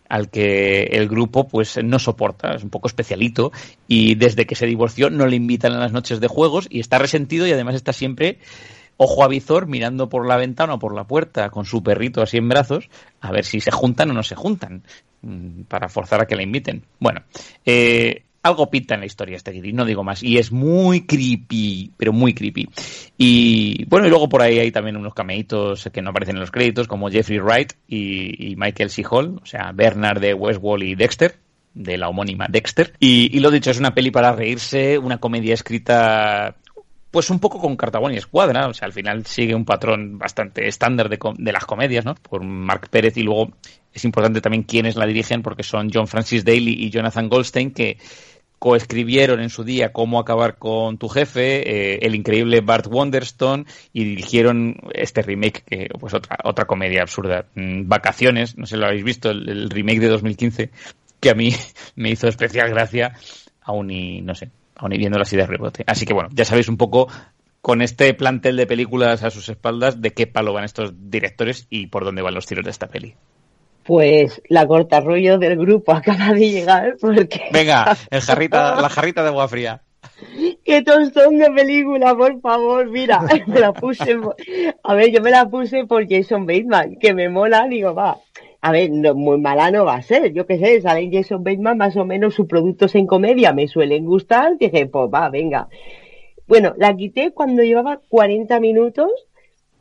al que el grupo pues no soporta, es un poco especialito, y desde que se divorció no le invitan a las noches de juegos y está resentido y además está siempre ojo a visor mirando por la ventana o por la puerta con su perrito así en brazos a ver si se juntan o no se juntan para forzar a que la inviten. Bueno, eh, algo pinta en la historia este Giri, no digo más. Y es muy creepy, pero muy creepy. Y bueno, y luego por ahí hay también unos cameitos que no aparecen en los créditos, como Jeffrey Wright y, y Michael C. Hall, o sea, Bernard de Westworld y Dexter, de la homónima Dexter. Y lo dicho, es una peli para reírse, una comedia escrita pues un poco con Cartagón y Escuadra, o sea, al final sigue un patrón bastante estándar de, de, las comedias, ¿no? Por Mark Pérez y luego es importante también quiénes la dirigen porque son John Francis Daly y Jonathan Goldstein que coescribieron en su día Cómo acabar con tu jefe, eh, el increíble Bart Wonderstone y dirigieron este remake que pues otra otra comedia absurda, mm, Vacaciones, no sé si lo habéis visto, el, el remake de 2015 que a mí me hizo especial gracia, aún y no sé, aún y viéndolo así de rebote. Así que bueno, ya sabéis un poco con este plantel de películas a sus espaldas de qué palo van estos directores y por dónde van los tiros de esta peli. Pues la corta rollo del grupo acaba de llegar porque... Venga, el jarrita, la jarrita de agua fría. ¡Qué tostón de película, por favor! Mira, me la puse... A ver, yo me la puse por Jason Bateman, que me mola, digo, va, a ver, no, muy mala no va a ser, yo qué sé, sale Jason Bateman, más o menos sus productos en comedia me suelen gustar, dije, pues va, venga. Bueno, la quité cuando llevaba 40 minutos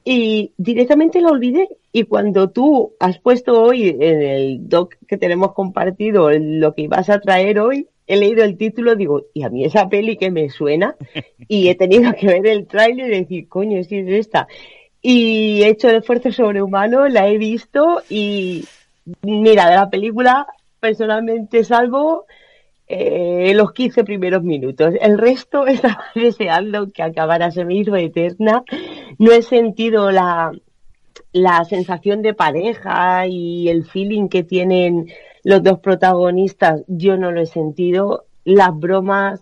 y directamente la olvidé. Y cuando tú has puesto hoy en el doc que tenemos compartido lo que ibas a traer hoy, he leído el título, digo, y a mí esa peli que me suena, y he tenido que ver el tráiler y decir, coño, si es esta. Y he hecho el esfuerzo sobrehumano, la he visto y mira, de la película personalmente salvo eh, los 15 primeros minutos. El resto estaba deseando que acabara, se me hizo eterna. No he sentido la, la sensación de pareja y el feeling que tienen los dos protagonistas, yo no lo he sentido. Las bromas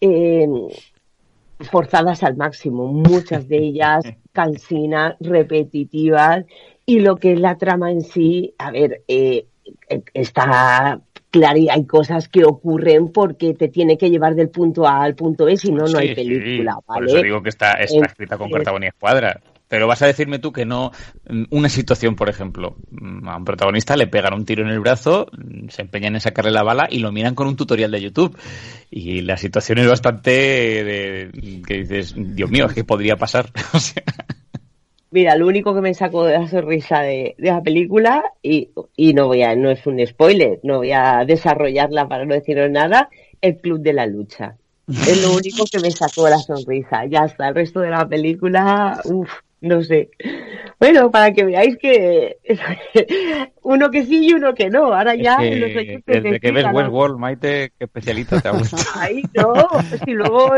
eh, forzadas al máximo, muchas de ellas cansinas, repetitivas Y lo que es la trama en sí, a ver, eh, eh, está claro y hay cosas que ocurren porque te tiene que llevar del punto A al punto B, si no, no Sí, hay sí, película, ¿vale? Por eso digo que está, está escrita con carta y escuadra. Pero vas a decirme tú que no. mm, Una situación, por ejemplo, mm, a un protagonista le pegan un tiro en el brazo, mm, se empeñan en sacarle la bala y lo miran con un tutorial de YouTube. Y la situación es bastante que dices, Dios mío, que podría pasar. Mira, lo único que me sacó de la sonrisa de, de la película, y, y no voy a, no es un spoiler, no voy a desarrollarla para no deciros nada, el Club de la Lucha. Es lo único que me sacó la sonrisa. Ya está, el resto de la película, uff, no sé. Bueno, para que veáis que uno que sí y uno que no. Ahora ya es los que oyentes desde que ves. Westworld, Maite, qué especialista te ha gustado. Ay, no, si luego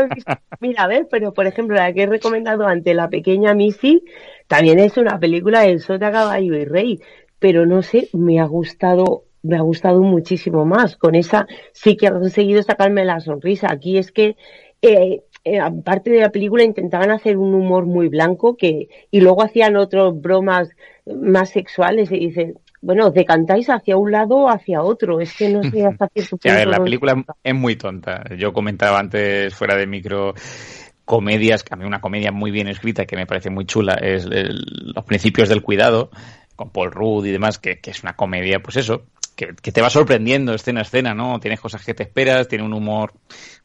mira, a ver, pero por ejemplo, la que he recomendado ante la pequeña Missy, también es una película de Sota, Caballo y Rey, pero no sé, me ha gustado, me ha gustado muchísimo más. Con esa sí que ha conseguido sacarme la sonrisa. Aquí es que, eh, eh, aparte de la película, intentaban hacer un humor muy blanco que, y luego hacían otras bromas más sexuales y dicen, bueno, decantáis hacia un lado o hacia otro. Es que no sé hasta cierto Sí, a ver, punto la película es muy tonta. Yo comentaba antes, fuera de micro, comedias, que a mí una comedia muy bien escrita que me parece muy chula es el- Los principios del cuidado, con Paul Rudd y demás, que, que es una comedia, pues eso, que, que te va sorprendiendo escena a escena, ¿no? Tienes cosas que te esperas, tiene un humor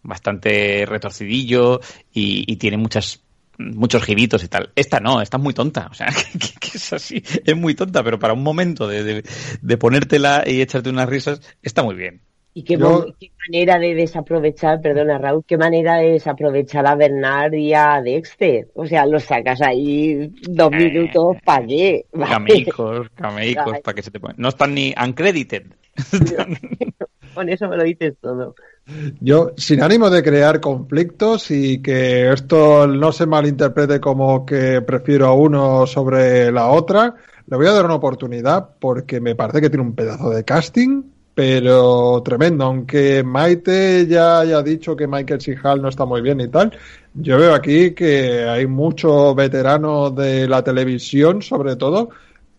bastante retorcidillo y, y tiene muchas muchos giritos y tal. Esta no, esta es muy tonta, o sea, que, es así, es muy tonta, pero para un momento de, de, de ponértela y echarte unas risas, está muy bien. Y qué, Yo- mo- qué manera de desaprovechar, perdona Raúl, qué manera de desaprovechar a Bernard y a Dexter. O sea, los sacas ahí dos minutos para qué. ¿vale? Cameicos, cameicos, para que se te pongan. No están ni uncredited. Con eso me lo dices todo. Yo, sin ánimo de crear conflictos y que esto no se malinterprete como que prefiero a uno sobre la otra, le voy a dar una oportunidad porque me parece que tiene un pedazo de casting, pero tremendo. Aunque Maite ya haya dicho que Michael. Hall no está muy bien y tal, yo veo aquí que hay muchos veteranos de la televisión, sobre todo,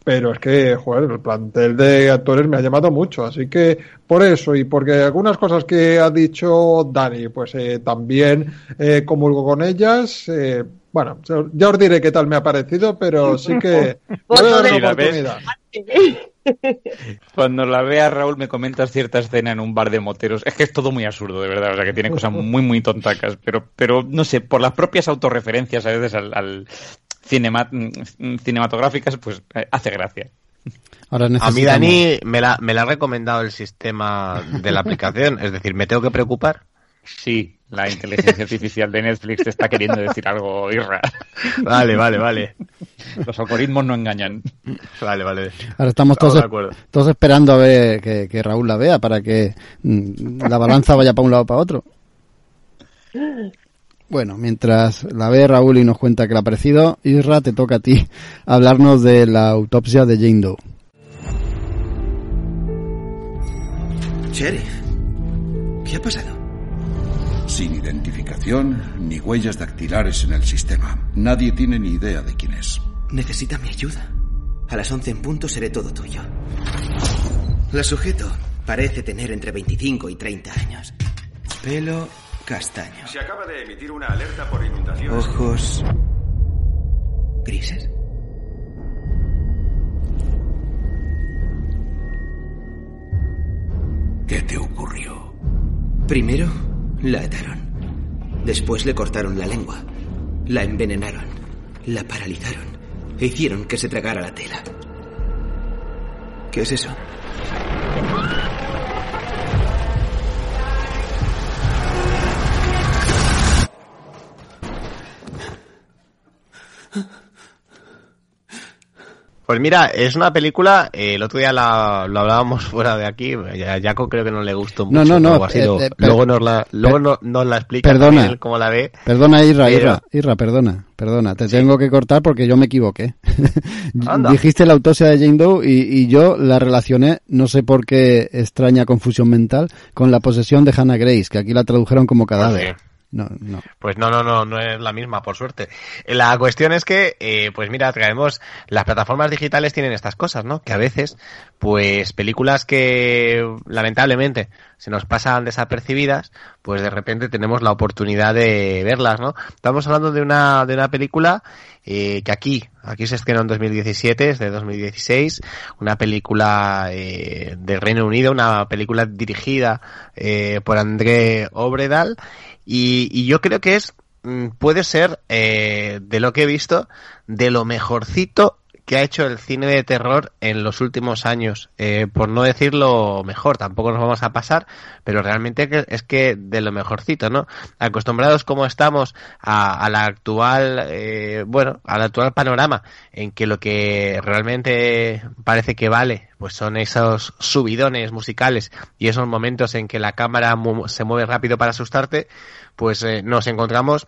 pero es que, joder, el plantel de actores me ha llamado mucho, así que por eso y porque algunas cosas que ha dicho Dani, pues eh, también eh, comulgo con ellas. eh, bueno, ya os diré qué tal me ha parecido, pero sí que voy a dar una oportunidad. Cuando la vea Raúl me comentas cierta escena en un bar de moteros. Es que es todo muy absurdo, de verdad. O sea, que tiene cosas muy, muy tontacas. Pero, pero no sé, por las propias autorreferencias a veces al, al cinema- mm, cinematográficas, pues eh, hace gracia. Ahora A mí Dani me la, me la ha recomendado el sistema de la aplicación, es decir, ¿me tengo que preocupar? Sí, la inteligencia artificial de Netflix te está queriendo decir algo, Irra. Vale, vale, vale. Los algoritmos no engañan. Vale, vale. Ahora estamos todos, todos esperando a ver que, que Raúl la vea para que mm, la balanza vaya para un lado o para otro. Bueno, mientras la ve Raúl y nos cuenta que le ha parecido, Isra, te toca a ti hablarnos de la autopsia de Jane Doe. Sheriff, ¿qué ha pasado? Sin identificación ni huellas dactilares en el sistema. Nadie tiene ni idea de quién es. Necesita mi ayuda. A las 11 en punto seré todo tuyo. La sujeto parece tener entre 25 y 30 años. Pelo castaño. Se acaba de emitir una alerta por inundación. Ojos grises. ¿Qué te ocurrió? Primero la ataron. Después le cortaron la lengua. La envenenaron. La paralizaron. E hicieron que se tragara la tela. ¿Qué es eso? Pues mira, es una película, eh, el otro día la- lo hablábamos fuera de aquí, a Jaco creo que no le gustó mucho. No, no, no, así, eh, luego- eh, luego nos la, luego no- nos la explica Perdona. cómo la ve. Perdona, Irra, Pero- Irra, Irra, perdona, perdona. Te tengo que cortar porque yo me equivoqué. Dijiste la autopsia de Jane Doe y, y yo la relacioné, no sé por qué extraña confusión mental, con la posesión de Hannah Grace, que aquí la tradujeron como cadáver. Ah, No, no. Pues no, no, no, no es la misma, por suerte. La cuestión es que, eh, pues mira, traemos, las plataformas digitales tienen estas cosas, ¿no? Que a veces, pues películas que lamentablemente se nos pasan desapercibidas, pues de repente tenemos la oportunidad de verlas, ¿no? Estamos hablando de una, de una película eh, que aquí, aquí se estrenó en 2017, es de 2016, una película eh, del Reino Unido, una película dirigida eh, por André Obredal, y, y yo creo que es, mm, puede ser, eh, de lo que he visto, de lo mejorcito que ha hecho el cine de terror en los últimos años. Eh, por no decirlo mejor, tampoco nos vamos a pasar, pero realmente es que de lo mejorcito, ¿no? Acostumbrados como estamos a, a la actual, eh, bueno, al actual panorama, en que lo que realmente parece que vale, pues son esos subidones musicales y esos momentos en que la cámara mu- se mueve rápido para asustarte, pues eh, nos encontramos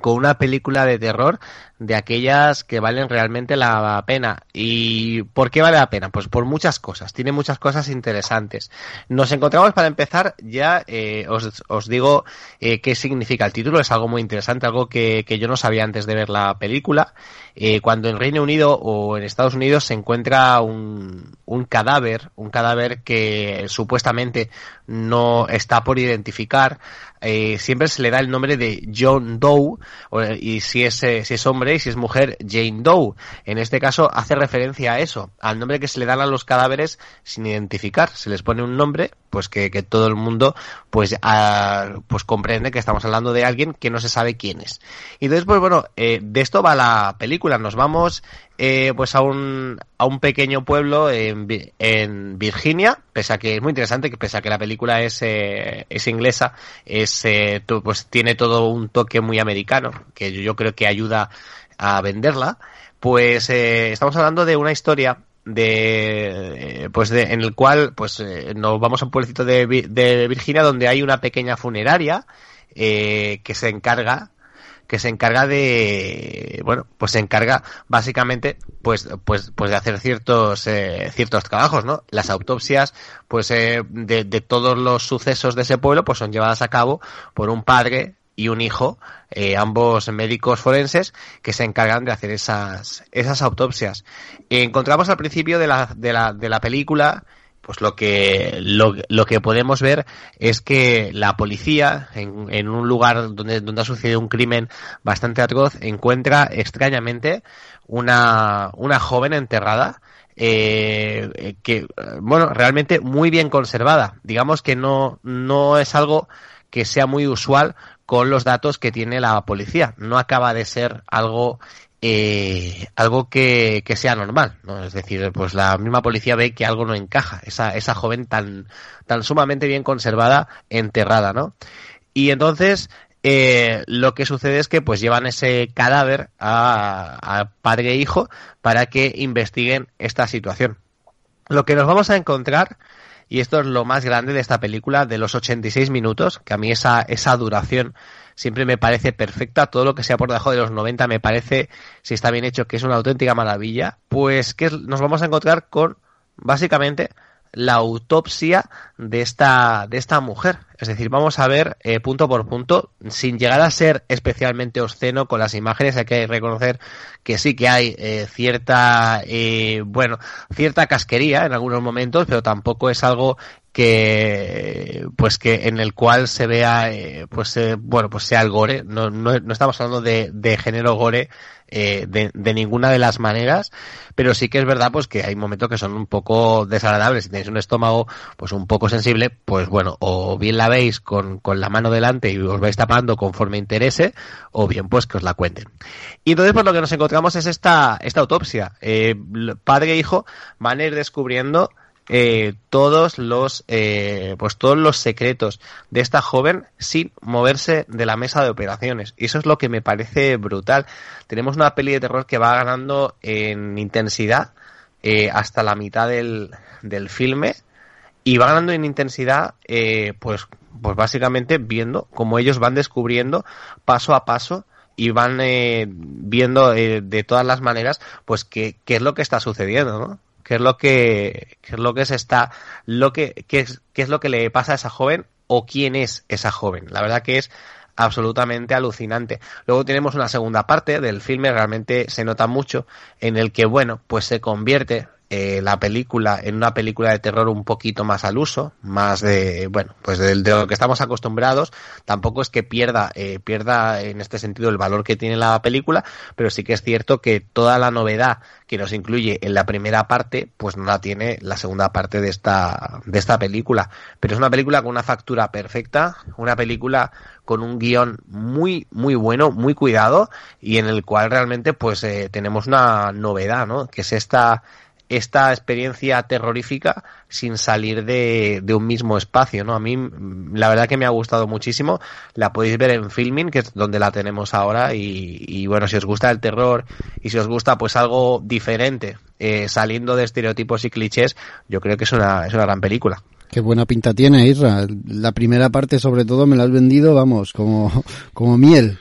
con una película de terror de aquellas que valen realmente la pena. ¿Y por qué vale la pena? Pues por muchas cosas, tiene muchas cosas interesantes. Nos encontramos para empezar, ya eh, os, os digo eh, qué significa el título, es algo muy interesante, algo que, que yo no sabía antes de ver la película. Eh, cuando en Reino Unido o en Estados Unidos se encuentra un, un cadáver, un cadáver que supuestamente no está por identificar, siempre se le da el nombre de John Doe, y si es, si es hombre y si es mujer, Jane Doe. En este caso hace referencia a eso, al nombre que se le dan a los cadáveres sin identificar. Se les pone un nombre, pues que, que todo el mundo pues, ah, pues comprende que estamos hablando de alguien que no se sabe quién es. Y entonces, pues bueno, eh, de esto va la película. Nos vamos eh, pues a un, a un pequeño pueblo en, en Virginia, pese a que es muy interesante, que pese a que la película es, eh, es inglesa, es, eh, pues tiene todo un toque muy americano, que yo creo que ayuda a venderla, pues eh, estamos hablando de una historia de eh, pues de, en el cual pues eh, nos vamos a un pueblecito de, de Virginia donde hay una pequeña funeraria eh, que se encarga que se encarga de bueno pues se encarga básicamente pues pues pues de hacer ciertos eh, ciertos trabajos no las autopsias pues eh, de, de todos los sucesos de ese pueblo pues son llevadas a cabo por un padre y un hijo eh, ambos médicos forenses que se encargan de hacer esas esas autopsias. Encontramos al principio de la de la de la película pues lo que lo, lo que podemos ver es que la policía en, en un lugar donde, donde ha sucedido un crimen bastante atroz encuentra extrañamente una, una joven enterrada eh, eh, que bueno realmente muy bien conservada. Digamos que no no es algo que sea muy usual con los datos que tiene la policía no acaba de ser algo eh, algo que, que sea normal, ¿no? Es decir, pues la misma policía ve que algo no encaja, esa, esa joven tan, tan sumamente bien conservada, enterrada, ¿no? Y entonces, eh, lo que sucede es que pues llevan ese cadáver a, a padre e hijo para que investiguen esta situación. Lo que nos vamos a encontrar, y esto es lo más grande de esta película, de los 86 minutos, que a mí esa, esa duración siempre me parece perfecta, todo lo que sea por debajo de los 90 me parece, si está bien hecho, que es una auténtica maravilla, pues que nos vamos a encontrar con, básicamente, la autopsia de esta, de esta mujer. Es decir, vamos a ver eh, punto por punto, sin llegar a ser especialmente obsceno con las imágenes, hay que reconocer que sí que hay eh, cierta, eh, bueno, cierta casquería en algunos momentos, pero tampoco es algo que pues que en el cual se vea eh, pues eh, bueno pues sea el gore no, no, no estamos hablando de, de género gore eh, de, de ninguna de las maneras pero sí que es verdad pues que hay momentos que son un poco desagradables. Si tenéis un estómago pues un poco sensible pues bueno o bien la veis con, con la mano delante y os vais tapando conforme interese o bien pues que os la cuenten. Y entonces pues lo que nos encontramos es esta esta autopsia. Eh, padre e hijo van a ir descubriendo eh, todos los eh, pues todos los secretos de esta joven sin moverse de la mesa de operaciones y eso es lo que me parece brutal tenemos una peli de terror que va ganando en intensidad eh, hasta la mitad del, del filme y va ganando en intensidad eh, pues pues básicamente viendo cómo ellos van descubriendo paso a paso y van viendo de todas las maneras pues qué, qué es lo que está sucediendo ¿no? Qué es lo que qué es lo que se está lo que qué es, qué es lo que le pasa a esa joven o quién es esa joven la verdad que es absolutamente alucinante. Luego tenemos una segunda parte del filme, realmente se nota mucho, en el que, bueno, pues se convierte eh, la película en una película de terror un poquito más al uso, más de, bueno, pues de, lo que estamos acostumbrados. Tampoco es que pierda, eh, pierda en este sentido el valor que tiene la película, pero sí que es cierto que toda la novedad que nos incluye en la primera parte, pues no la tiene la segunda parte de esta, de esta película. Pero es una película con una factura perfecta, una película con un guion muy, muy bueno, muy cuidado, y en el cual realmente pues eh, tenemos una novedad, ¿no? Que es esta esta experiencia terrorífica sin salir de, un mismo espacio, ¿no? A mí, la verdad que me ha gustado muchísimo. La podéis ver en Filming, que es donde la tenemos ahora. Y, bueno, si os gusta el terror y si os gusta pues algo diferente, eh, saliendo de estereotipos y clichés, yo creo que es una, es una gran película. Qué buena pinta tiene, Isra. La primera parte, sobre todo, me la has vendido, vamos, como, como miel.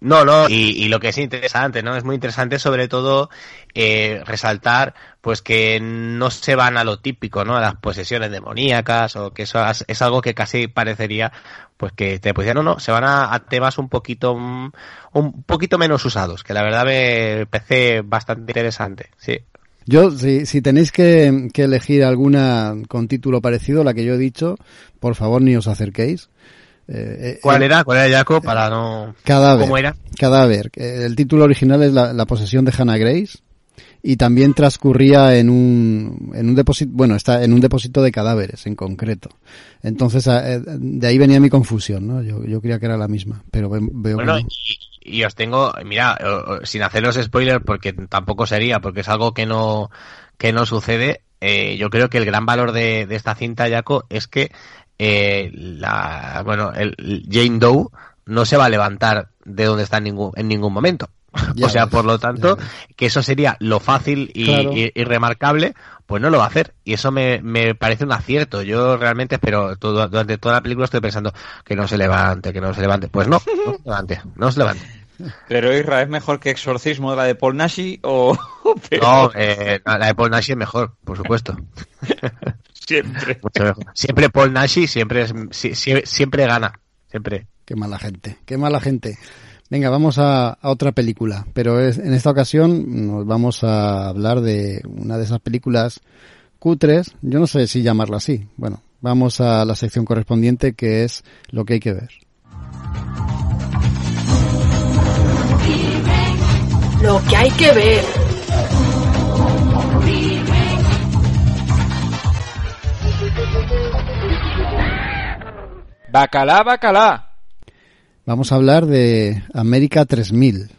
No, no, y, lo que es interesante, ¿no? Es muy interesante sobre todo eh, resaltar pues que no se van a lo típico, ¿no? A las posesiones demoníacas o que eso es, algo que casi parecería pues que te pues no, no, se van a, temas un poquito un poquito menos usados, que la verdad me parece bastante interesante, sí. Yo, si, si tenéis que, que elegir alguna con título parecido, la que yo he dicho, por favor ni os acerquéis. Eh, eh, ¿Cuál era? ¿Cuál era, Jaco? Para no... Cadáver. ¿Cómo era? Cadáver. El título original es la, posesión de Hannah Grace y también transcurría en un, en un depósito, bueno, está en un depósito de cadáveres en concreto. Entonces, eh, de ahí venía mi confusión, ¿no? Yo, yo creía que era la misma, pero veo bueno, que y, os tengo, mira, sin haceros spoilers porque tampoco sería, porque es algo que no, que no sucede, yo creo que el gran valor de, de esta cinta, Jaco, es que eh, la, bueno, el Jane Doe no se va a levantar de donde está en ningún, en ningún momento. o sea, por lo tanto, que eso sería lo fácil y, remarcable, pues no lo va a hacer. Y eso me, me parece un acierto. Yo realmente espero, todo, durante toda la película estoy pensando que no se levante, que no se levante. Pues no, no se levante, no se levante. Pero Isra, ¿es mejor que Exorcismo la de Paul Nashi o...? No, eh, la de Paul Nashi es mejor, por supuesto. Siempre. Siempre Paul Nashi siempre, siempre gana. Siempre. Qué mala gente, qué mala gente. Venga, vamos a, otra película, pero es, en esta ocasión nos vamos a hablar de una de esas películas cutres, yo no sé si llamarla así. Bueno, vamos a la sección correspondiente que es lo que hay que ver. Lo que hay que ver. Bacalá, bacalá. Vamos a hablar de América 3000,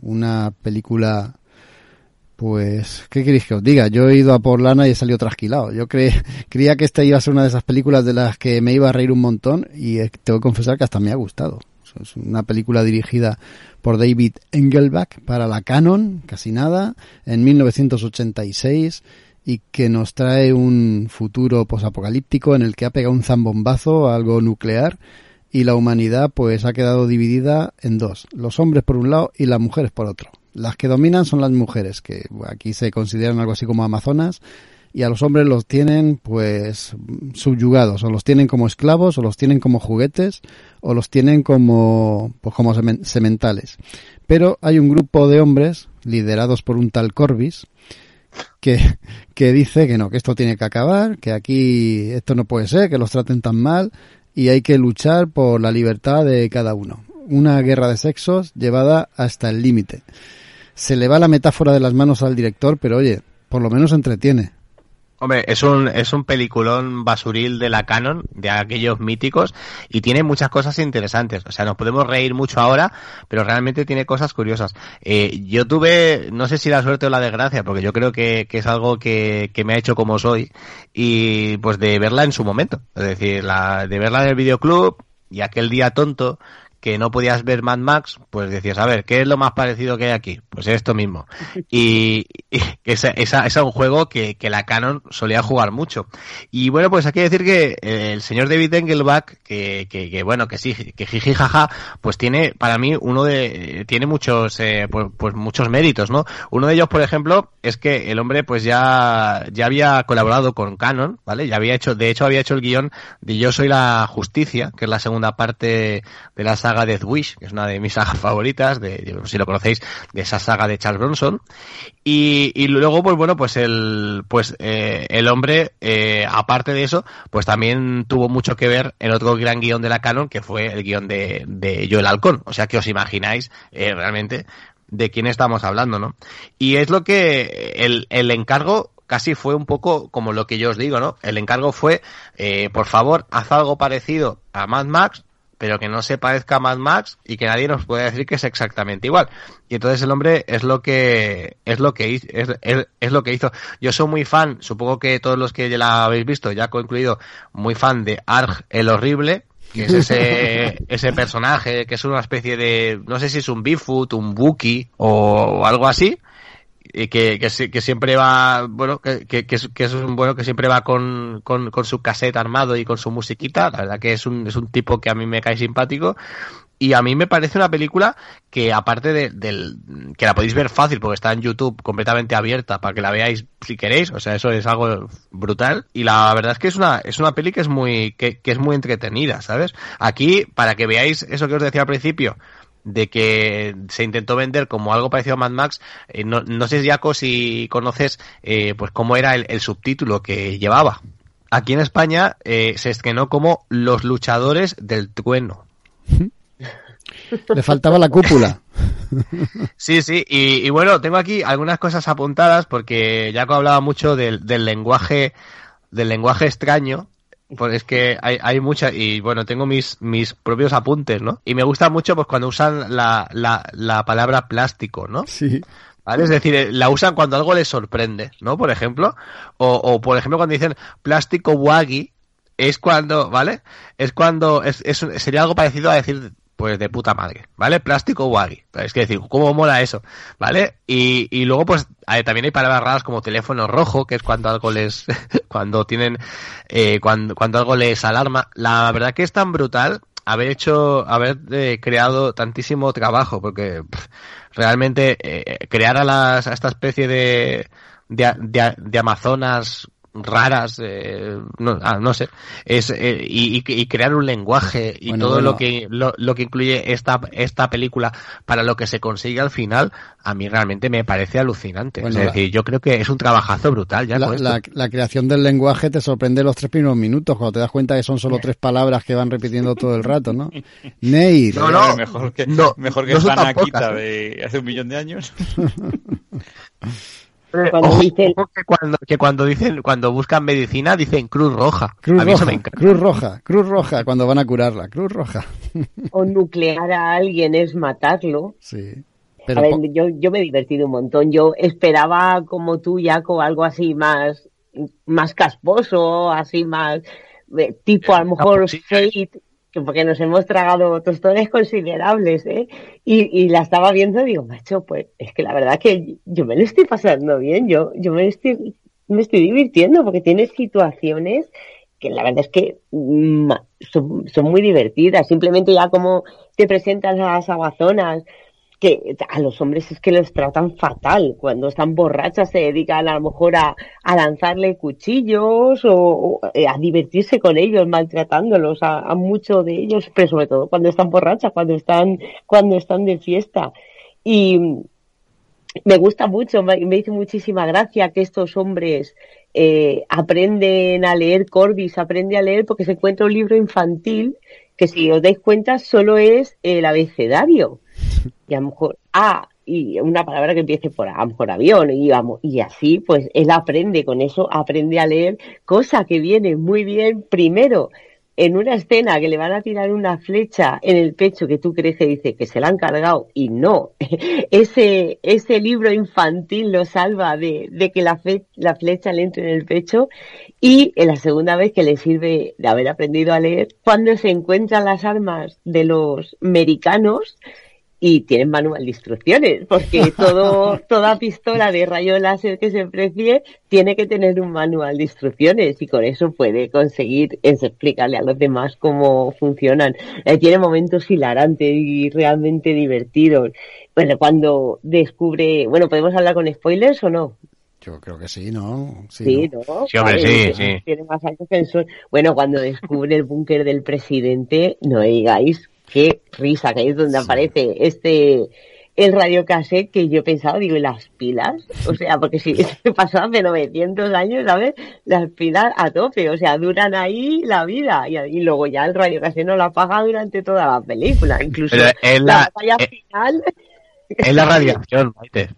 una película pues, ¿qué queréis que os diga? Yo he ido a por lana y he salido trasquilado. Yo creía que esta iba a ser una de esas películas de las que me iba a reír un montón y tengo que confesar que hasta me ha gustado. Es una película dirigida por David Engelbach para la Canon, casi nada, en 1986 y que nos trae un futuro posapocalíptico en el que ha pegado un zambombazo, algo nuclear, y la humanidad pues ha quedado dividida en dos, los hombres por un lado y las mujeres por otro. Las que dominan son las mujeres, que aquí se consideran algo así como amazonas, y a los hombres los tienen pues subyugados, o los tienen como esclavos, o los tienen como juguetes, o los tienen como pues como sementales. Pero hay un grupo de hombres liderados por un tal Corbis que, que dice que no, que esto tiene que acabar, que aquí esto no puede ser, que los traten tan mal y hay que luchar por la libertad de cada uno. Una guerra de sexos llevada hasta el límite. Se le va la metáfora de las manos al director, pero oye, por lo menos entretiene. Hombre, es un, es un peliculón basuril de la canon, de aquellos míticos, y tiene muchas cosas interesantes. O sea, nos podemos reír mucho ahora, pero realmente tiene cosas curiosas. Eh, yo tuve, no sé si la suerte o la desgracia, porque yo creo que, que es algo que, que me ha hecho como soy, y pues de verla en su momento. Es decir, la, de verla en el videoclub, y aquel día tonto, que no podías ver Mad Max, pues decías, a ver, ¿qué es lo más parecido que hay aquí? Pues esto mismo. Y, y esa, es un juego que, que, la Canon solía jugar mucho. Y bueno, pues aquí decir que eh, el señor David Engelbach, que, que, que, bueno, que sí, que jiji jaja, pues tiene para mí uno de, tiene muchos, eh, pues, pues, muchos méritos, ¿no? Uno de ellos, por ejemplo, es que el hombre pues ya, ya había colaborado con Canon, ¿vale? Ya había hecho, de hecho había hecho el guion de Yo soy la justicia, que es la segunda parte de la saga saga Death Wish, que es una de mis sagas favoritas, de, si lo conocéis, de esa saga de Charles Bronson. Y, luego, pues bueno, pues el, pues, eh, el hombre, eh, aparte de eso, pues también tuvo mucho que ver en otro gran guion de la canon, que fue el guion de, Joel Halcón. O sea que os imagináis eh, realmente de quién estamos hablando, ¿no? Y es lo que el, el encargo casi fue un poco como lo que yo os digo, ¿no? El encargo fue, por favor, haz algo parecido a Mad Max, pero que no se parezca a Mad Max y que nadie nos pueda decir que es exactamente igual. Y entonces el hombre es lo que es lo que es, lo que hizo. Yo soy muy fan, supongo que todos los que ya la habéis visto, ya concluido, muy fan de Arg el horrible, que es ese, ese personaje que es una especie de, no sé si es un Bigfoot, un Wookiee o algo así, y que, que, que, siempre va, bueno, que, que, que, es, un bueno que siempre va con, con, con, su cassette armado y con su musiquita. La verdad que es un, es un tipo que a mí me cae simpático. Y a mí me parece una película que aparte de, del, que la podéis ver fácil porque está en YouTube completamente abierta para que la veáis si queréis, o sea, eso es algo brutal. Y la verdad es que es una, es una peli que es muy, que, que es muy entretenida, ¿sabes? Aquí, para que veáis eso que os decía al principio, de que se intentó vender como algo parecido a Mad Max. Eh, no, no, sé, Jaco, si conoces eh, pues cómo era el, el, subtítulo que llevaba. Aquí en España eh, se estrenó como Los luchadores del trueno. Le faltaba la cúpula. Sí, sí, y, y, bueno, tengo aquí algunas cosas apuntadas porque Jaco hablaba mucho del, del lenguaje del lenguaje extraño pues es que hay, hay mucha, y bueno, tengo mis, mis propios apuntes, ¿no? Y me gusta mucho pues cuando usan la, la, la palabra plástico, ¿no? Sí. ¿Vale? Es decir, la usan cuando algo les sorprende, ¿no? Por ejemplo, o, o por ejemplo cuando dicen plástico waggy, es cuando, ¿vale? Es cuando, es, es, sería algo parecido a decir pues de puta madre, ¿vale? Plástico waggy. Es que decir, ¿cómo mola eso? ¿Vale? Y, y luego, pues, también hay palabras raras como teléfono rojo, que es cuando algo les, cuando tienen, eh, cuando, cuando algo les alarma. La verdad que es tan brutal haber hecho, haber eh, creado tantísimo trabajo, porque pff, realmente eh, crear a las, a esta especie de, de, de amazonas raras, eh, no, ah, no, sé, es eh, y, y, crear un lenguaje y bueno, todo bueno. lo que lo, lo, que incluye esta esta película para lo que se consigue al final, a mí realmente me parece alucinante. Bueno, es decir, la, yo creo que es un trabajazo brutal ya. La, la, la, creación del lenguaje te sorprende los tres primeros minutos cuando te das cuenta que son solo tres palabras que van repitiendo todo el rato, ¿no? Neir. No, no, mejor que no, mejor que no de hace un millón de años. Cuando ojo, dicen... ojo que, cuando, que cuando dicen cuando buscan medicina dicen Cruz Roja. Cruz Roja, Cruz Roja, Cruz Roja cuando van a curarla, Cruz Roja. O nuclear a alguien es matarlo. Sí. Pero... A ver, yo, yo me he divertido un montón. Yo esperaba como tú, Jaco, algo así más, más casposo, así más, tipo a lo mejor Fate, porque nos hemos tragado tostones considerables, ¿eh? Y, la estaba viendo y digo, macho, pues es que la verdad que yo me lo estoy pasando bien, yo, yo me estoy, me estoy divirtiendo porque tiene situaciones que la verdad es que mm, son, son muy divertidas, simplemente ya como te presentan las amazonas, que a los hombres es que los tratan fatal. Cuando están borrachas se dedican a lo mejor a, a lanzarle cuchillos o, o, a divertirse con ellos, maltratándolos a, a muchos de ellos, pero sobre todo cuando están borrachas, cuando están, cuando están de fiesta. Y me gusta mucho, me, me hizo muchísima gracia que estos hombres eh, aprenden a leer Corbis, aprende a leer porque se encuentra un libro infantil que si os dais cuenta solo es el abecedario y a lo mejor A y una palabra que empiece por A, lo mejor avión y, vamos, y así pues él aprende con eso, aprende a leer, cosa que viene muy bien primero en una escena que le van a tirar una flecha en el pecho que tú crees que dice que se la han cargado y no, ese, ese libro infantil lo salva de, de que la, la flecha le entre en el pecho y en la segunda vez que le sirve de haber aprendido a leer, cuando se encuentran las armas de los americanos, y tienen manual de instrucciones, porque todo, toda pistola de rayo láser que se precie tiene que tener un manual de instrucciones y con eso puede conseguir explicarle a los demás cómo funcionan. Eh, tiene momentos hilarantes y realmente divertidos. Bueno, cuando descubre, bueno, ¿podemos hablar con spoilers o no? Yo creo que sí, ¿no? Sí, sí ¿no? ¿no? Sí, hombre, sí, sí. Tiene más años que el sol. Bueno, cuando descubre el búnker del presidente, no digáis qué risa, que es donde aparece este el radiocassette que yo pensaba, digo, ¿y las pilas? O sea, porque si pasó hace 900 años, ¿sabes? Las pilas a tope, o sea, duran ahí la vida. Y, luego ya el radiocassette no la apaga durante toda la película, incluso en la, batalla final. Es la radiación, Maite.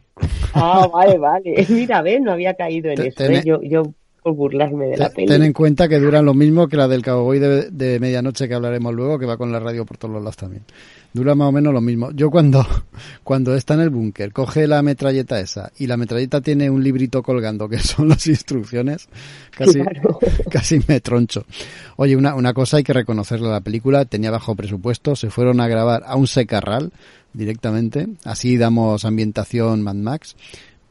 Ah, vale, vale. Mira, ves, no había caído en eso. ¿eh? Yo, yo por burlarme de la peli. Ten en cuenta que duran lo mismo que la del Cowboy de, de medianoche que hablaremos luego, que va con la radio por todos los lados también dura más o menos lo mismo. Yo cuando, cuando está en el búnker, coge la metralleta esa y la metralleta tiene un librito colgando que son las instrucciones, casi, casi me troncho. Oye, una, una cosa hay que reconocerle a la película, tenía bajo presupuesto, se fueron a grabar a un secarral directamente, así damos ambientación Mad Max,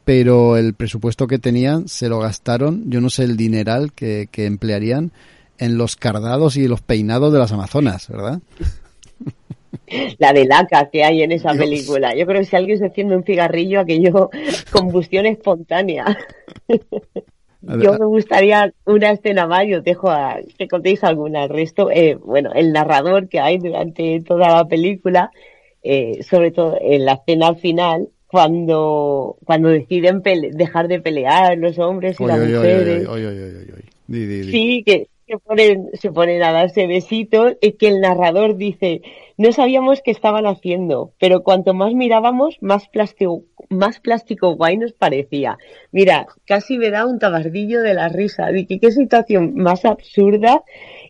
pero el presupuesto que tenían se lo gastaron, yo no sé el dineral que, que emplearían en los cardados y los peinados de las Amazonas, ¿verdad? la de laca que hay en esa película. Yo creo que si alguien se enciende un cigarrillo, aquello combustión espontánea. Yo me gustaría una escena más, yo dejo a que contéis alguna. El resto, eh, bueno, el narrador que hay durante toda la película, eh, sobre todo en la escena final, cuando, cuando deciden dejar de pelear los hombres y las mujeres. sí, que se ponen, se ponen a darse besitos, y que el narrador dice, no sabíamos qué estaban haciendo, pero cuanto más mirábamos, más plástico, más plástico guay nos parecía. Mira, casi me da un tabardillo de la risa, que qué situación más absurda.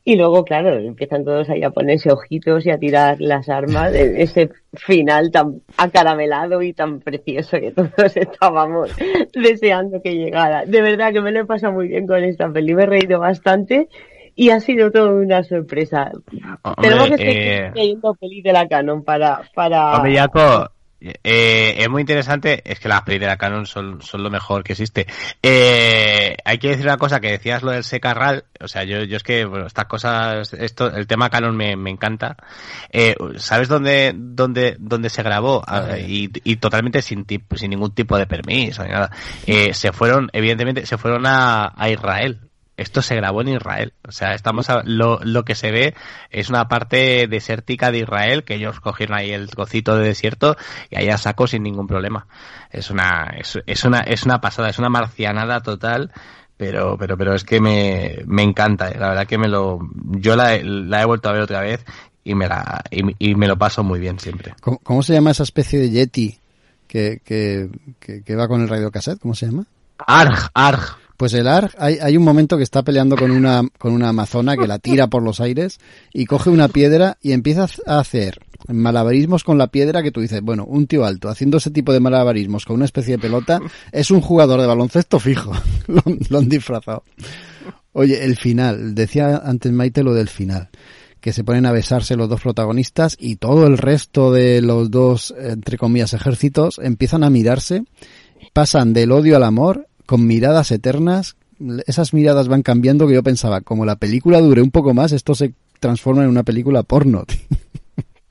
Y luego, claro, empiezan todos ahí a ponerse ojitos y a tirar las armas de ese final tan acaramelado y tan precioso que todos estábamos deseando que llegara. De verdad que me lo he pasado muy bien con esta peli, me he reído bastante y ha sido todo una sorpresa. Tenemos que seguir leyendo pelis de la Canon para... para... Hombre, Jaco, eh, es muy interesante, es que las pelis de la Canon son, son lo mejor que existe. Eh, hay que decir una cosa, que decías lo del Secarral, o sea, yo, yo es que, bueno, estas cosas, esto, el tema Canon me, me encanta. Eh, ¿Sabes dónde, dónde, dónde se grabó? Ah, y, y, totalmente sin, sin ningún tipo de permiso ni nada. Eh, se fueron, evidentemente, se fueron a, a Israel esto se grabó en Israel. O sea, estamos a, lo, lo que se ve es una parte desértica de Israel que ellos cogieron ahí el cocito de desierto y allá sacó sin ningún problema. Es una, es, es una, es una pasada, es una marcianada total pero pero pero es que me, me encanta eh. la verdad que me lo yo la, la he vuelto a ver otra vez y me la y, me lo paso muy bien siempre ¿Cómo, ¿Cómo, se llama esa especie de yeti que, que, que, que va con el radiocassette cómo se llama Arg Arg pues el Arg, hay, hay, un momento que está peleando con una, con una amazona que la tira por los aires y coge una piedra y empieza a hacer malabarismos con la piedra que tú dices, bueno, un tío alto haciendo ese tipo de malabarismos con una especie de pelota es un jugador de baloncesto fijo. lo, han disfrazado. Oye, el final, decía antes Maite lo del final que se ponen a besarse los dos protagonistas y todo el resto de los dos, entre comillas, ejércitos empiezan a mirarse, pasan del odio al amor con miradas eternas. Esas miradas van cambiando que yo pensaba, como la película dure un poco más, esto se transforma en una película porno.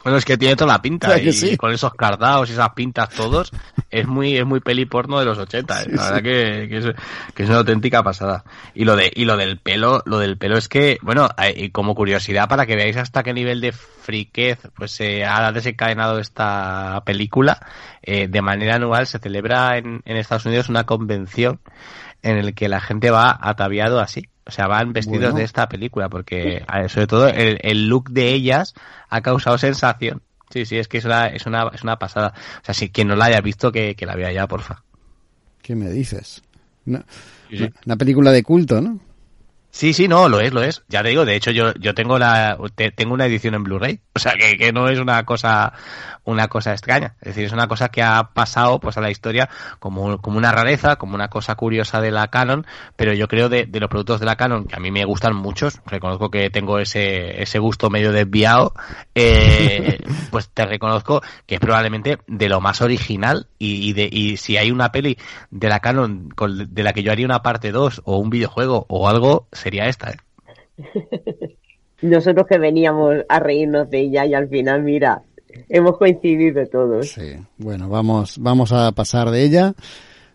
Bueno, es que tiene toda la pinta y con esos cardados y esas pintas todos, es muy es muy peli porno de los 80, ¿eh? la verdad que, que, es, que, es, una auténtica pasada. Y lo de y lo del pelo, lo del pelo es que, bueno, y como curiosidad para que veáis hasta qué nivel de friquez pues se ha desencadenado esta película, eh, de manera anual se celebra en, en Estados Unidos una convención en el que la gente va ataviado así. O sea, van vestidos de esta película, porque sobre todo el, el, look de ellas ha causado sensación. Sí, sí, es que es una, es una, es una pasada. O sea, si quien no la haya visto, que, que la vea ya, porfa. ¿Qué me dices? Una, una película de culto, ¿no? Sí, sí, no, lo es, lo es. Ya te digo, de hecho yo, yo tengo la, tengo una edición en Blu-ray. O sea, que, que, no es una cosa, una cosa extraña. Es decir, es una cosa que ha pasado, pues, a la historia como, como una rareza, como una cosa curiosa de la Canon. Pero yo creo de, de los productos de la Canon, que a mí me gustan muchos, reconozco que tengo ese, ese gusto medio desviado, eh, pues te reconozco que es probablemente de lo más original y, y de, y si hay una peli de la Canon de la que yo haría una parte 2 o un videojuego o algo, sería esta, ¿eh? Nosotros que veníamos a reírnos de ella y al final, mira, hemos coincidido todos. Sí, bueno, vamos, vamos a pasar de ella.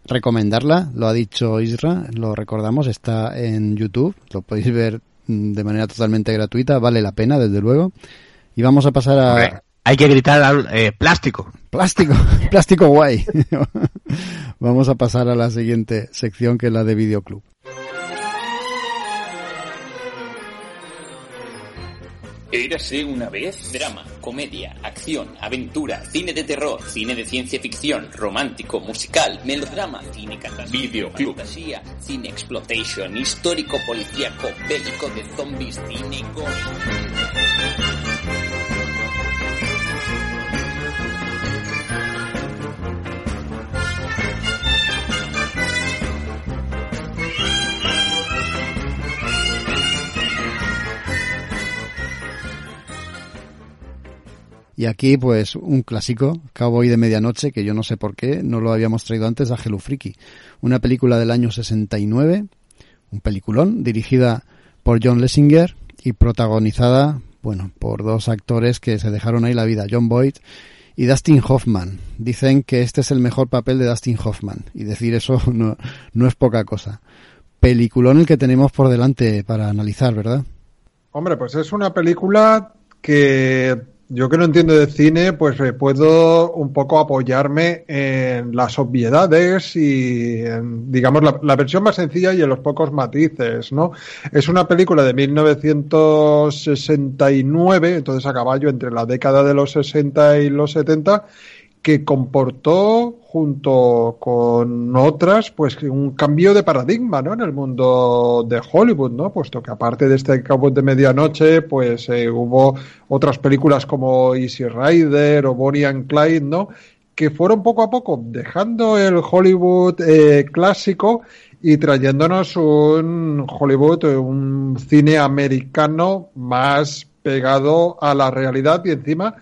Recomendarla, lo ha dicho Isra, lo recordamos, está en YouTube, lo podéis ver de manera totalmente gratuita, vale la pena, desde luego. Y vamos a pasar a... hay que gritar al, eh, plástico. Plástico, plástico guay. vamos a pasar a la siguiente sección que es la de Videoclub. Érase una vez drama, comedia, acción, aventura, cine de terror, cine de ciencia ficción, romántico, musical, melodrama, cine catástrofe, videoclub, fantasía, cine exploitation, histórico, policíaco, bélico de zombies, cine gore. Y aquí, pues, un clásico, Cowboy de Medianoche, que yo no sé por qué no lo habíamos traído antes a Hello. Una película del año 69, un peliculón, dirigida por John Lessinger y protagonizada, bueno, por dos actores que se dejaron ahí la vida, John Boyd y Dustin Hoffman. Dicen que este es el mejor papel de Dustin Hoffman, y decir eso no, no es poca cosa. Peliculón el que tenemos por delante para analizar, ¿verdad? Hombre, pues es una película que yo que no entiendo de cine, pues eh, puedo un poco apoyarme en las obviedades y en, digamos, la, la, versión más sencilla y en los pocos matices, ¿no? Es una película de 1969, entonces a caballo entre la década de los 60 y los 70, que comportó junto con otras pues un cambio de paradigma ¿no? en el mundo de Hollywood no puesto que aparte de este Cabo de medianoche pues eh, hubo otras películas como Easy Rider o Bonnie and Clyde no que fueron poco a poco dejando el Hollywood eh, clásico y trayéndonos un Hollywood un cine americano más pegado a la realidad y encima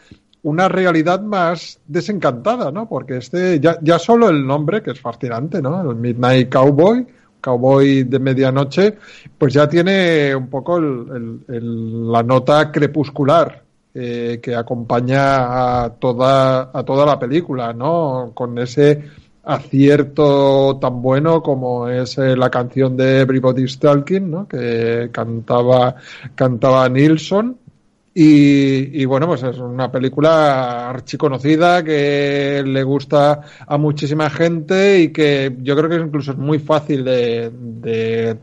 una realidad más desencantada, ¿no? Porque este, ya, solo el nombre, que es fascinante, ¿no? El Midnight Cowboy, Cowboy de medianoche, pues ya tiene un poco el, la nota crepuscular eh, que acompaña a toda, a toda la película, ¿no? Con ese acierto tan bueno como es eh, la canción de Everybody's Talking, ¿no? Que cantaba, cantaba Nilsson y, y, bueno, pues es una película archiconocida que le gusta a muchísima gente y que yo creo que incluso es muy fácil de, de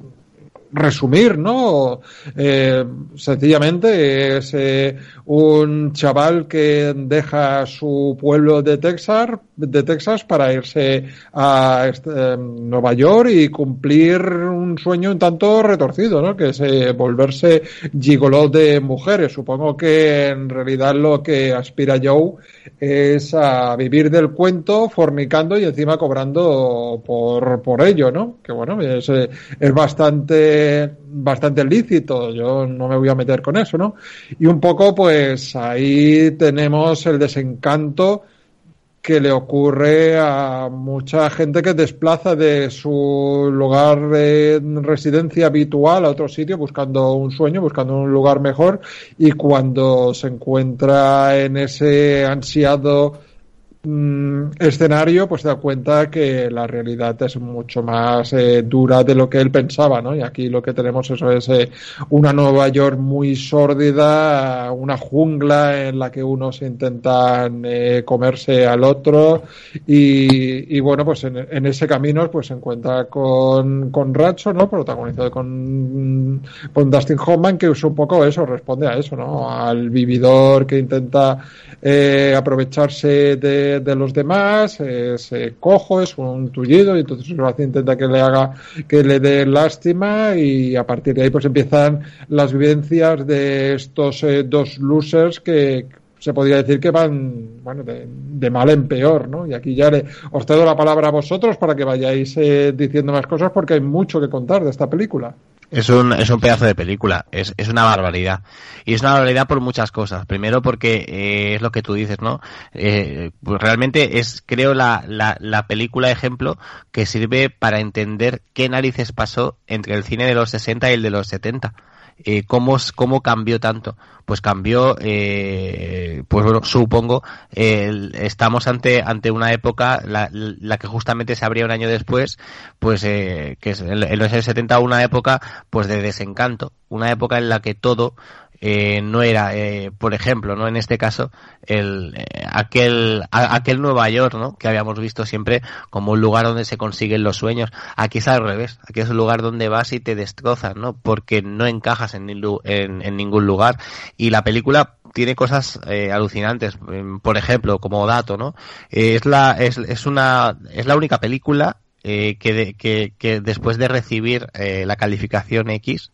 resumir, ¿no? Eh, sencillamente es eh, un chaval que deja su pueblo de Texas, de Texas para irse a este, Nueva York y cumplir un sueño un tanto retorcido, ¿no? Que es eh, volverse gigoló de mujeres. Supongo que en realidad lo que aspira Joe es a vivir del cuento, fornicando y encima cobrando por, por ello, ¿no? Que bueno, es, es bastante, bastante lícito, yo no me voy a meter con eso, ¿no? Y un poco, pues ahí tenemos el desencanto que le ocurre a mucha gente que desplaza de su lugar de residencia habitual a otro sitio buscando un sueño, buscando un lugar mejor y cuando se encuentra en ese ansiado mm, escenario, pues se da cuenta que la realidad es mucho más eh, dura de lo que él pensaba, ¿no? Y aquí lo que tenemos eso es eh, una Nueva York muy sórdida, una jungla en la que unos intentan eh, comerse al otro y, bueno, pues en, ese camino pues se encuentra con, con Ratcho, ¿no? Protagonizado con, con Dustin Hoffman, que es un poco eso, responde a eso, ¿no? Al vividor que intenta aprovecharse de de, los demás, es eh, cojo, es un tullido, y entonces hace intenta que le haga, que le dé lástima, y a partir de ahí pues empiezan las vivencias de estos eh, dos losers que se podría decir que van, bueno, de, de, mal en peor, ¿no? Y aquí ya le, os cedo la palabra a vosotros para que vayáis eh, diciendo más cosas porque hay mucho que contar de esta película. Es un, es un pedazo de película, es, es una barbaridad. Y es una barbaridad por muchas cosas. Primero porque eh, es lo que tú dices, ¿no? Eh, pues realmente es, creo, la, la, la película ejemplo que sirve para entender qué narices pasó entre el cine de los 60 y el de los 70 eh, ¿cómo, ¿cómo cambió tanto? Pues cambió, eh, pues bueno, supongo, eh, estamos ante, ante una época, la, la, que justamente se abría un año después, pues eh, que es en los años 70 una época pues de desencanto, una época en la que todo eh, no era, eh, por ejemplo, no en este caso, el, eh, aquel, aquel Nueva York, ¿no? Que habíamos visto siempre como un lugar donde se consiguen los sueños. Aquí es al revés, aquí es un lugar donde vas y te destrozas, ¿no? Porque no encajas en, ningún lugar. Y la película tiene cosas eh, alucinantes. Em, por ejemplo, como dato, ¿no? Eh, es la, es, es una, es la única película eh, que, que, que después de recibir eh, la calificación X,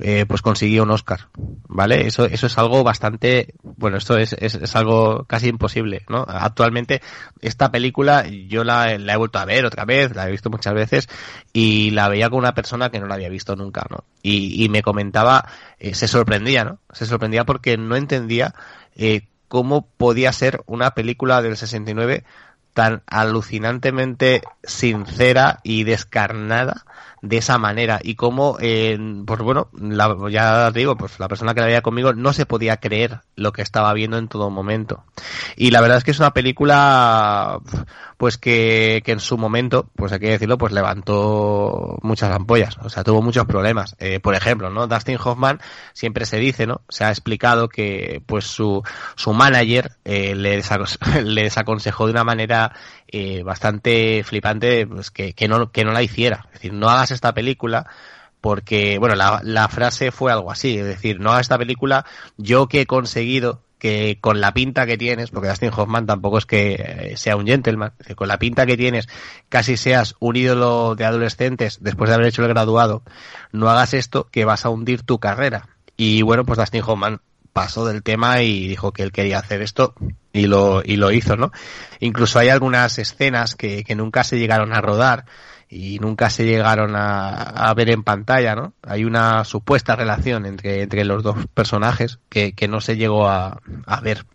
eh, pues consiguió un Oscar, ¿vale? Eso, eso es algo bastante, bueno, esto es, es, es algo casi imposible, ¿no? Actualmente, esta película yo la, he vuelto a ver otra vez, la he visto muchas veces y la veía con una persona que no la había visto nunca, ¿no? Y, y me comentaba, eh, se sorprendía, ¿no? Se sorprendía porque no entendía eh, cómo podía ser una película del 69 tan alucinantemente sincera y descarnada de esa manera. Y como eh, pues bueno la, ya digo pues la persona que la veía conmigo no se podía creer lo que estaba viendo en todo momento. Y la verdad es que es una película pues que, que en su momento pues hay que decirlo pues levantó muchas ampollas o sea tuvo muchos problemas. Eh, por ejemplo no Dustin Hoffman siempre se dice no se ha explicado que pues su su manager eh, le, le desaconsejó de una manera eh, bastante flipante pues que, que, no, que no la hiciera. Es decir, no hagas esta película porque, bueno, la, frase fue algo así, es decir, no hagas esta película, yo que he conseguido que con la pinta que tienes, porque Dustin Hoffman tampoco es que sea un gentleman, con la pinta que tienes, casi seas un ídolo de adolescentes después de haber hecho el graduado, no hagas esto que vas a hundir tu carrera. Y bueno, pues Dustin Hoffman pasó del tema y dijo que él quería hacer esto y lo, y lo hizo, ¿no? Incluso hay algunas escenas que, que nunca se llegaron a rodar y nunca se llegaron a, a, ver en pantalla, ¿no? Hay una supuesta relación entre, entre los dos personajes que, que no se llegó a, a ver.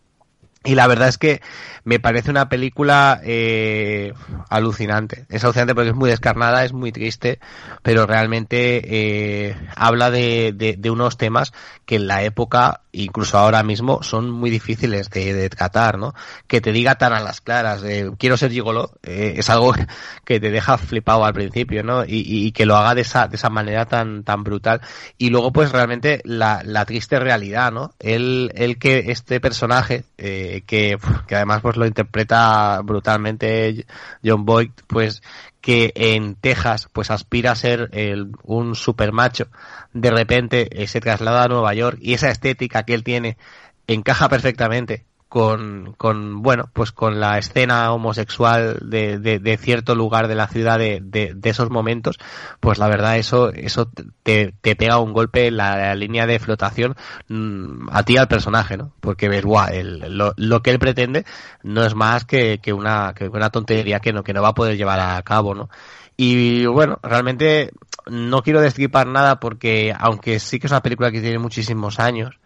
Y la verdad es que me parece una película eh, alucinante. Es alucinante porque es muy descarnada, es muy triste, pero realmente eh, habla de, de, de, unos temas que en la época, incluso ahora mismo, son muy difíciles de, de tratar, ¿no? Que te diga tan a las claras, eh, quiero ser gigolo, eh, es algo que te deja flipado al principio, ¿no? Y, y, que lo haga de esa, de esa manera tan, tan brutal. Y luego, pues realmente la, la triste realidad, ¿no? El, el que este personaje, eh, que, que además pues lo interpreta brutalmente John Boyd, pues que en Texas pues aspira a ser el, un super macho, de repente eh, se traslada a Nueva York y esa estética que él tiene encaja perfectamente con, con bueno, pues con la escena homosexual de, de, de cierto lugar de la ciudad de, de, esos momentos, pues la verdad eso, eso te, te pega un golpe en la, la línea de flotación mmm, a ti al personaje, ¿no? Porque ves, guau, el, lo, lo, que él pretende no es más que, que una, que una tontería que no, que no va a poder llevar a cabo, ¿no? Y bueno, realmente no quiero destripar nada porque aunque sí que es una película que tiene muchísimos años,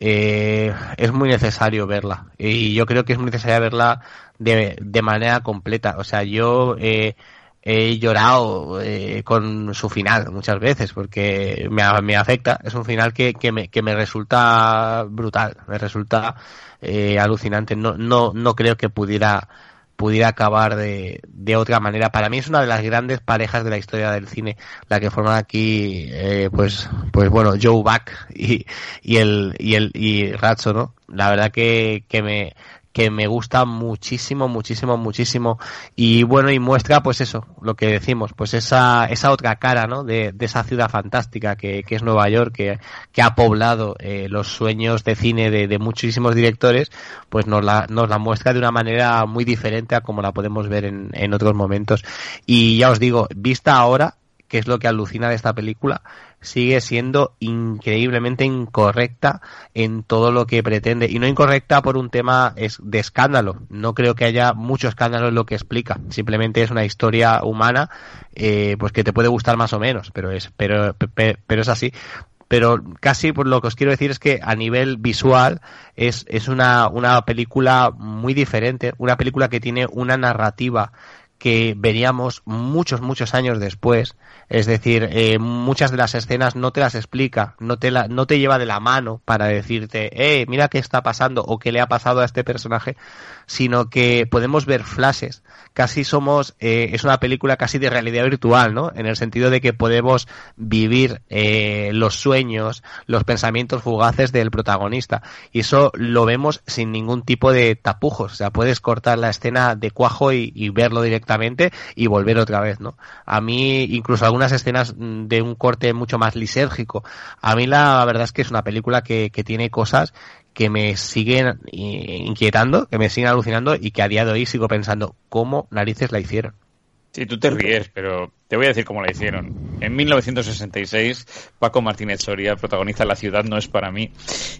eh, es muy necesario verla. Y yo creo que es muy necesario verla de, de manera completa. O sea, yo eh, he llorado eh, con su final muchas veces porque me, me afecta. Es un final que, que, me, que me resulta brutal, me resulta eh, alucinante. No, no, no creo que pudiera pudiera acabar de, de otra manera. Para mí es una de las grandes parejas de la historia del cine, la que forman aquí, eh, pues, pues bueno, Joe Buck y, y el, y el, y Ratso, ¿no? La verdad que, que me, que me gusta muchísimo, muchísimo, muchísimo. Y bueno, y muestra pues eso, lo que decimos, pues esa, esa otra cara, ¿no? De, de esa ciudad fantástica que, que, es Nueva York, que, que ha poblado eh, los sueños de cine de, de, muchísimos directores, pues nos la, nos la muestra de una manera muy diferente a como la podemos ver en, en otros momentos. Y ya os digo, vista ahora, que es lo que alucina de esta película, sigue siendo increíblemente incorrecta en todo lo que pretende. Y no incorrecta por un tema de escándalo. No creo que haya mucho escándalo en lo que explica. Simplemente es una historia humana, eh, pues que te puede gustar más o menos, pero es, pero, pero es así pero casi por lo que os quiero decir es que a nivel visual es, es una, una película muy diferente, una película que tiene una narrativa que veríamos muchos, muchos años después. Es decir, eh, muchas de las escenas no te las explica, no te, la, no te lleva de la mano para decirte, eh, mira qué está pasando o qué le ha pasado a este personaje, sino que podemos ver flashes. Casi somos, eh, es una película casi de realidad virtual, ¿no? En el sentido de que podemos vivir eh, los sueños, los pensamientos fugaces del protagonista. Y eso lo vemos sin ningún tipo de tapujos. O sea, puedes cortar la escena de cuajo y, y verlo directamente y volver otra vez, ¿no? A mí, incluso algunas escenas de un corte mucho más lisérgico. A mí la verdad es que es una película que, que tiene cosas que me siguen inquietando, que me siguen alucinando y que a día de hoy sigo pensando cómo narices la hicieron. Sí, tú te ríes, pero te voy a decir cómo la hicieron. En 1966, Paco Martínez Soria protagoniza La ciudad no es para mí.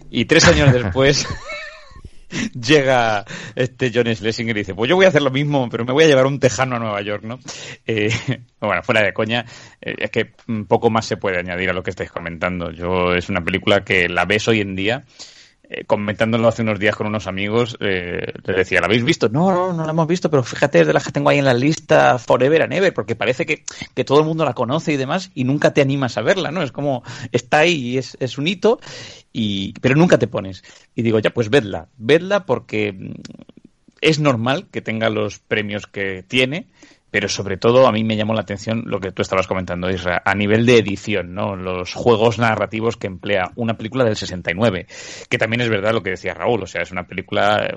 Y tres años después llega este John Schlesinger y dice, pues yo voy a hacer lo mismo, pero me voy a llevar un tejano a Nueva York, ¿no? Eh, bueno, fuera de coña, eh, es que poco más se puede añadir a lo que estáis comentando. Yo es una película que la ves hoy en día eh, comentándolo hace unos días con unos amigos, eh, decía, ¿la habéis visto? No, no, no la hemos visto, pero fíjate, es de las que tengo ahí en la lista Forever and Ever, porque parece que, que todo el mundo la conoce y demás, y nunca te animas a verla, ¿no? Es como, está ahí y es, es un hito, y, pero nunca te pones. Y digo, ya, pues vedla, vedla porque mm, es normal que tenga los premios que tiene, pero sobre todo a mí me llamó la atención lo que tú estabas comentando, Isra, a nivel de edición, ¿no? Los juegos narrativos que emplea una película del 69, que también es verdad lo que decía Raúl, o sea, es una película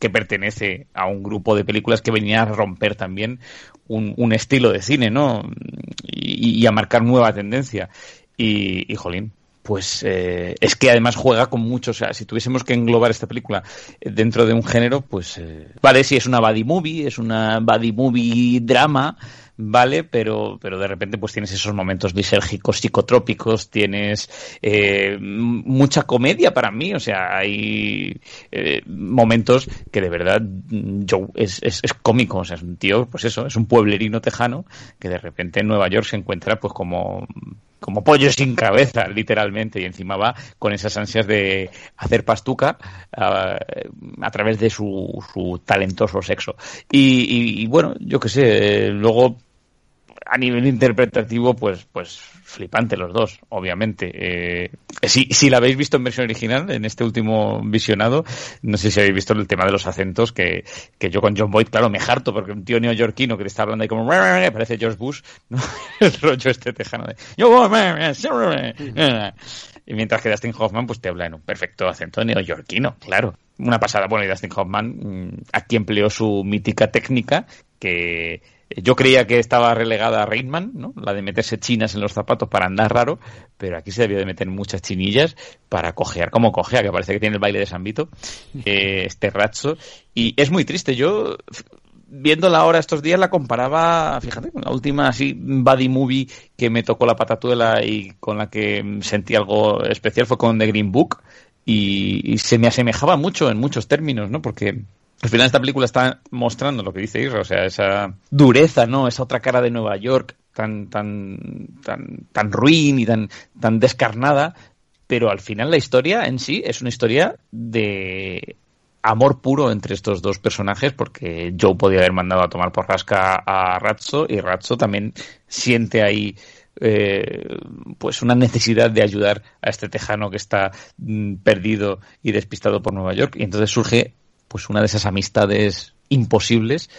que pertenece a un grupo de películas que venía a romper también un, un estilo de cine, ¿no? Y, y, a marcar nueva tendencia. Y, y jolín, pues eh, es que además juega con mucho. O sea, si tuviésemos que englobar esta película dentro de un género, pues eh, vale, si es una buddy movie, es una buddy movie drama, vale, pero, pero de repente pues tienes esos momentos lisérgicos, psicotrópicos, tienes eh, mucha comedia para mí, o sea, hay eh, momentos que de verdad Joe es, es, es, cómico, o sea, es un tío, pues eso, es un pueblerino tejano que de repente en Nueva York se encuentra pues como como pollo sin cabeza, literalmente, y encima va con esas ansias de hacer pastuca a, a través de su, su, talentoso sexo. Y, bueno, yo qué sé, luego a nivel interpretativo, pues, pues flipante los dos, obviamente. Eh, si, si la habéis visto en versión original, en este último visionado, no sé si habéis visto el tema de los acentos, que, que yo con John Boyd, claro, me harto, porque un tío neoyorquino que le está hablando ahí como, parece George Bush, ¿no? el rollo este tejano de, y mientras que Dustin Hoffman, pues te habla en un perfecto acento neoyorquino, claro. Una pasada. Bueno, y Dustin Hoffman aquí empleó su mítica técnica que yo creía que estaba relegada a Rainman, ¿no? La de meterse chinas en los zapatos para andar raro, pero aquí se debió de meter muchas chinillas para cojear como cojea, que parece que tiene el baile de San Vito, eh, este racho. Y es muy triste. Yo, viéndola ahora estos días, la comparaba, fíjate, con la última así buddy movie que me tocó la patatuela y con la que sentí algo especial fue con The Green Book. Y, y se me asemejaba mucho en muchos términos, ¿no? Porque al final esta película está mostrando lo que dice Isra, o sea, esa dureza, ¿no? Esa otra cara de Nueva York tan, tan, tan, tan ruin y tan, tan descarnada, pero al final la historia en sí es una historia de amor puro entre estos dos personajes porque Joe podía haber mandado a tomar por rasca a Ratso y Ratso también siente ahí eh, pues una necesidad de ayudar a este tejano que está mm, perdido y despistado por Nueva York y entonces surge pues una de esas amistades imposibles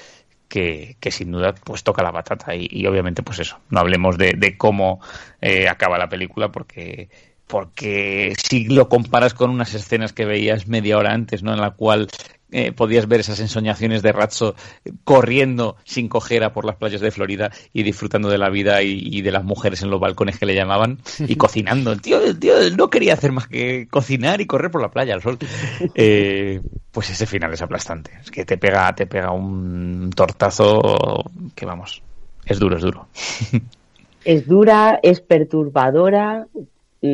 que, que, sin duda pues toca la batata y, y obviamente pues eso no hablemos de, de cómo eh, acaba la película porque porque si lo comparas con unas escenas que veías media hora antes no en la cual eh, podías ver esas ensoñaciones de Ratso corriendo sin cojera por las playas de Florida y disfrutando de la vida y, y de las mujeres en los balcones que le llamaban y cocinando. El tío, el tío no quería hacer más que cocinar y correr por la playa al sol. Eh, pues ese final es aplastante. Es que te pega, te pega un tortazo que vamos, es duro, es duro. Es dura, es perturbadora,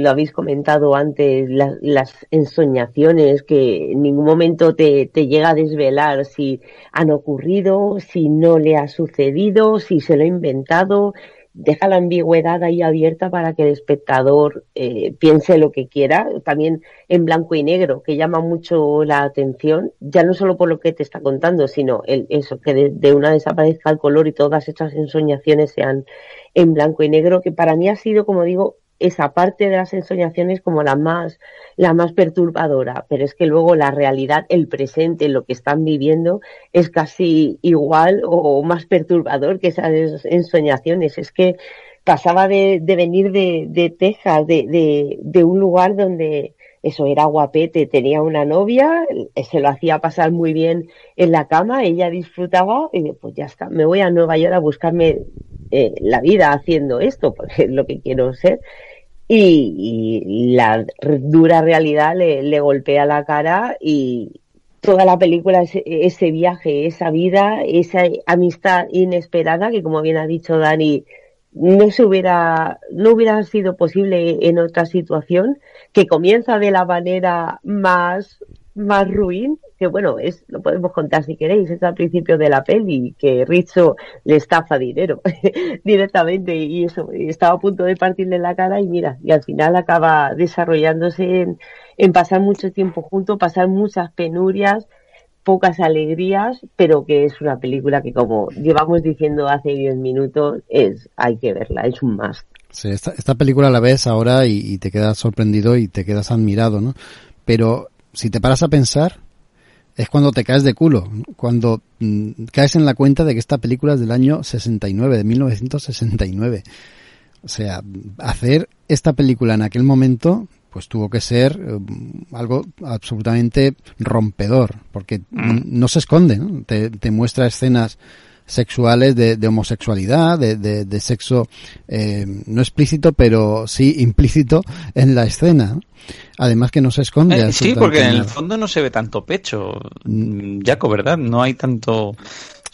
lo habéis comentado antes, la, las ensoñaciones que en ningún momento te, te, llega a desvelar si han ocurrido, si no le ha sucedido, si se lo ha inventado. deja la ambigüedad ahí abierta para que el espectador eh, piense lo que quiera, también en blanco y negro, que llama mucho la atención, ya no solo por lo que te está contando, sino el, eso, que de, de una desaparezca el color y todas estas ensoñaciones sean en blanco y negro, que para mí ha sido, como digo, esa parte de las ensoñaciones como la más, la más perturbadora, pero es que luego la realidad, el presente, lo que están viviendo, es casi igual o más perturbador que esas ensoñaciones. Es que pasaba de, venir de, de Texas, de, de, de un lugar donde eso era guapete, tenía una novia, se lo hacía pasar muy bien en la cama, ella disfrutaba y pues ya está, me voy a Nueva York a buscarme eh, la vida haciendo esto, porque es lo que quiero ser y, y la dura realidad le, golpea la cara y toda la película ese, viaje, esa vida, esa amistad inesperada que como bien ha dicho Dani no se hubiera no hubiera sido posible en otra situación que comienza de la manera más más ruin, que bueno, es, lo podemos contar si queréis, es al principio de la peli, que Rizzo le estafa dinero directamente y eso, estaba a punto de partirle la cara y mira, y al final acaba desarrollándose en, en pasar mucho tiempo juntos, pasar muchas penurias, pocas alegrías, pero que es una película que como llevamos diciendo hace 10 minutos, es, hay que verla, es un must. Esta, esta película la ves ahora y, y te quedas sorprendido y te quedas admirado, ¿no? Pero si te paras a pensar, es cuando te caes de culo, cuando mm, caes en la cuenta de que esta película es del año 69, de 1969. O sea, hacer esta película en aquel momento, pues tuvo que ser eh, algo absolutamente rompedor, porque mm. no se esconde, ¿no? Te, te muestra escenas sexuales de, de homosexualidad, de, de, de sexo eh, no explícito, pero sí implícito en la escena. Además que no se esconde. Eh, sí, porque en el fondo no se ve tanto pecho. Jaco, ¿verdad? No hay tanto...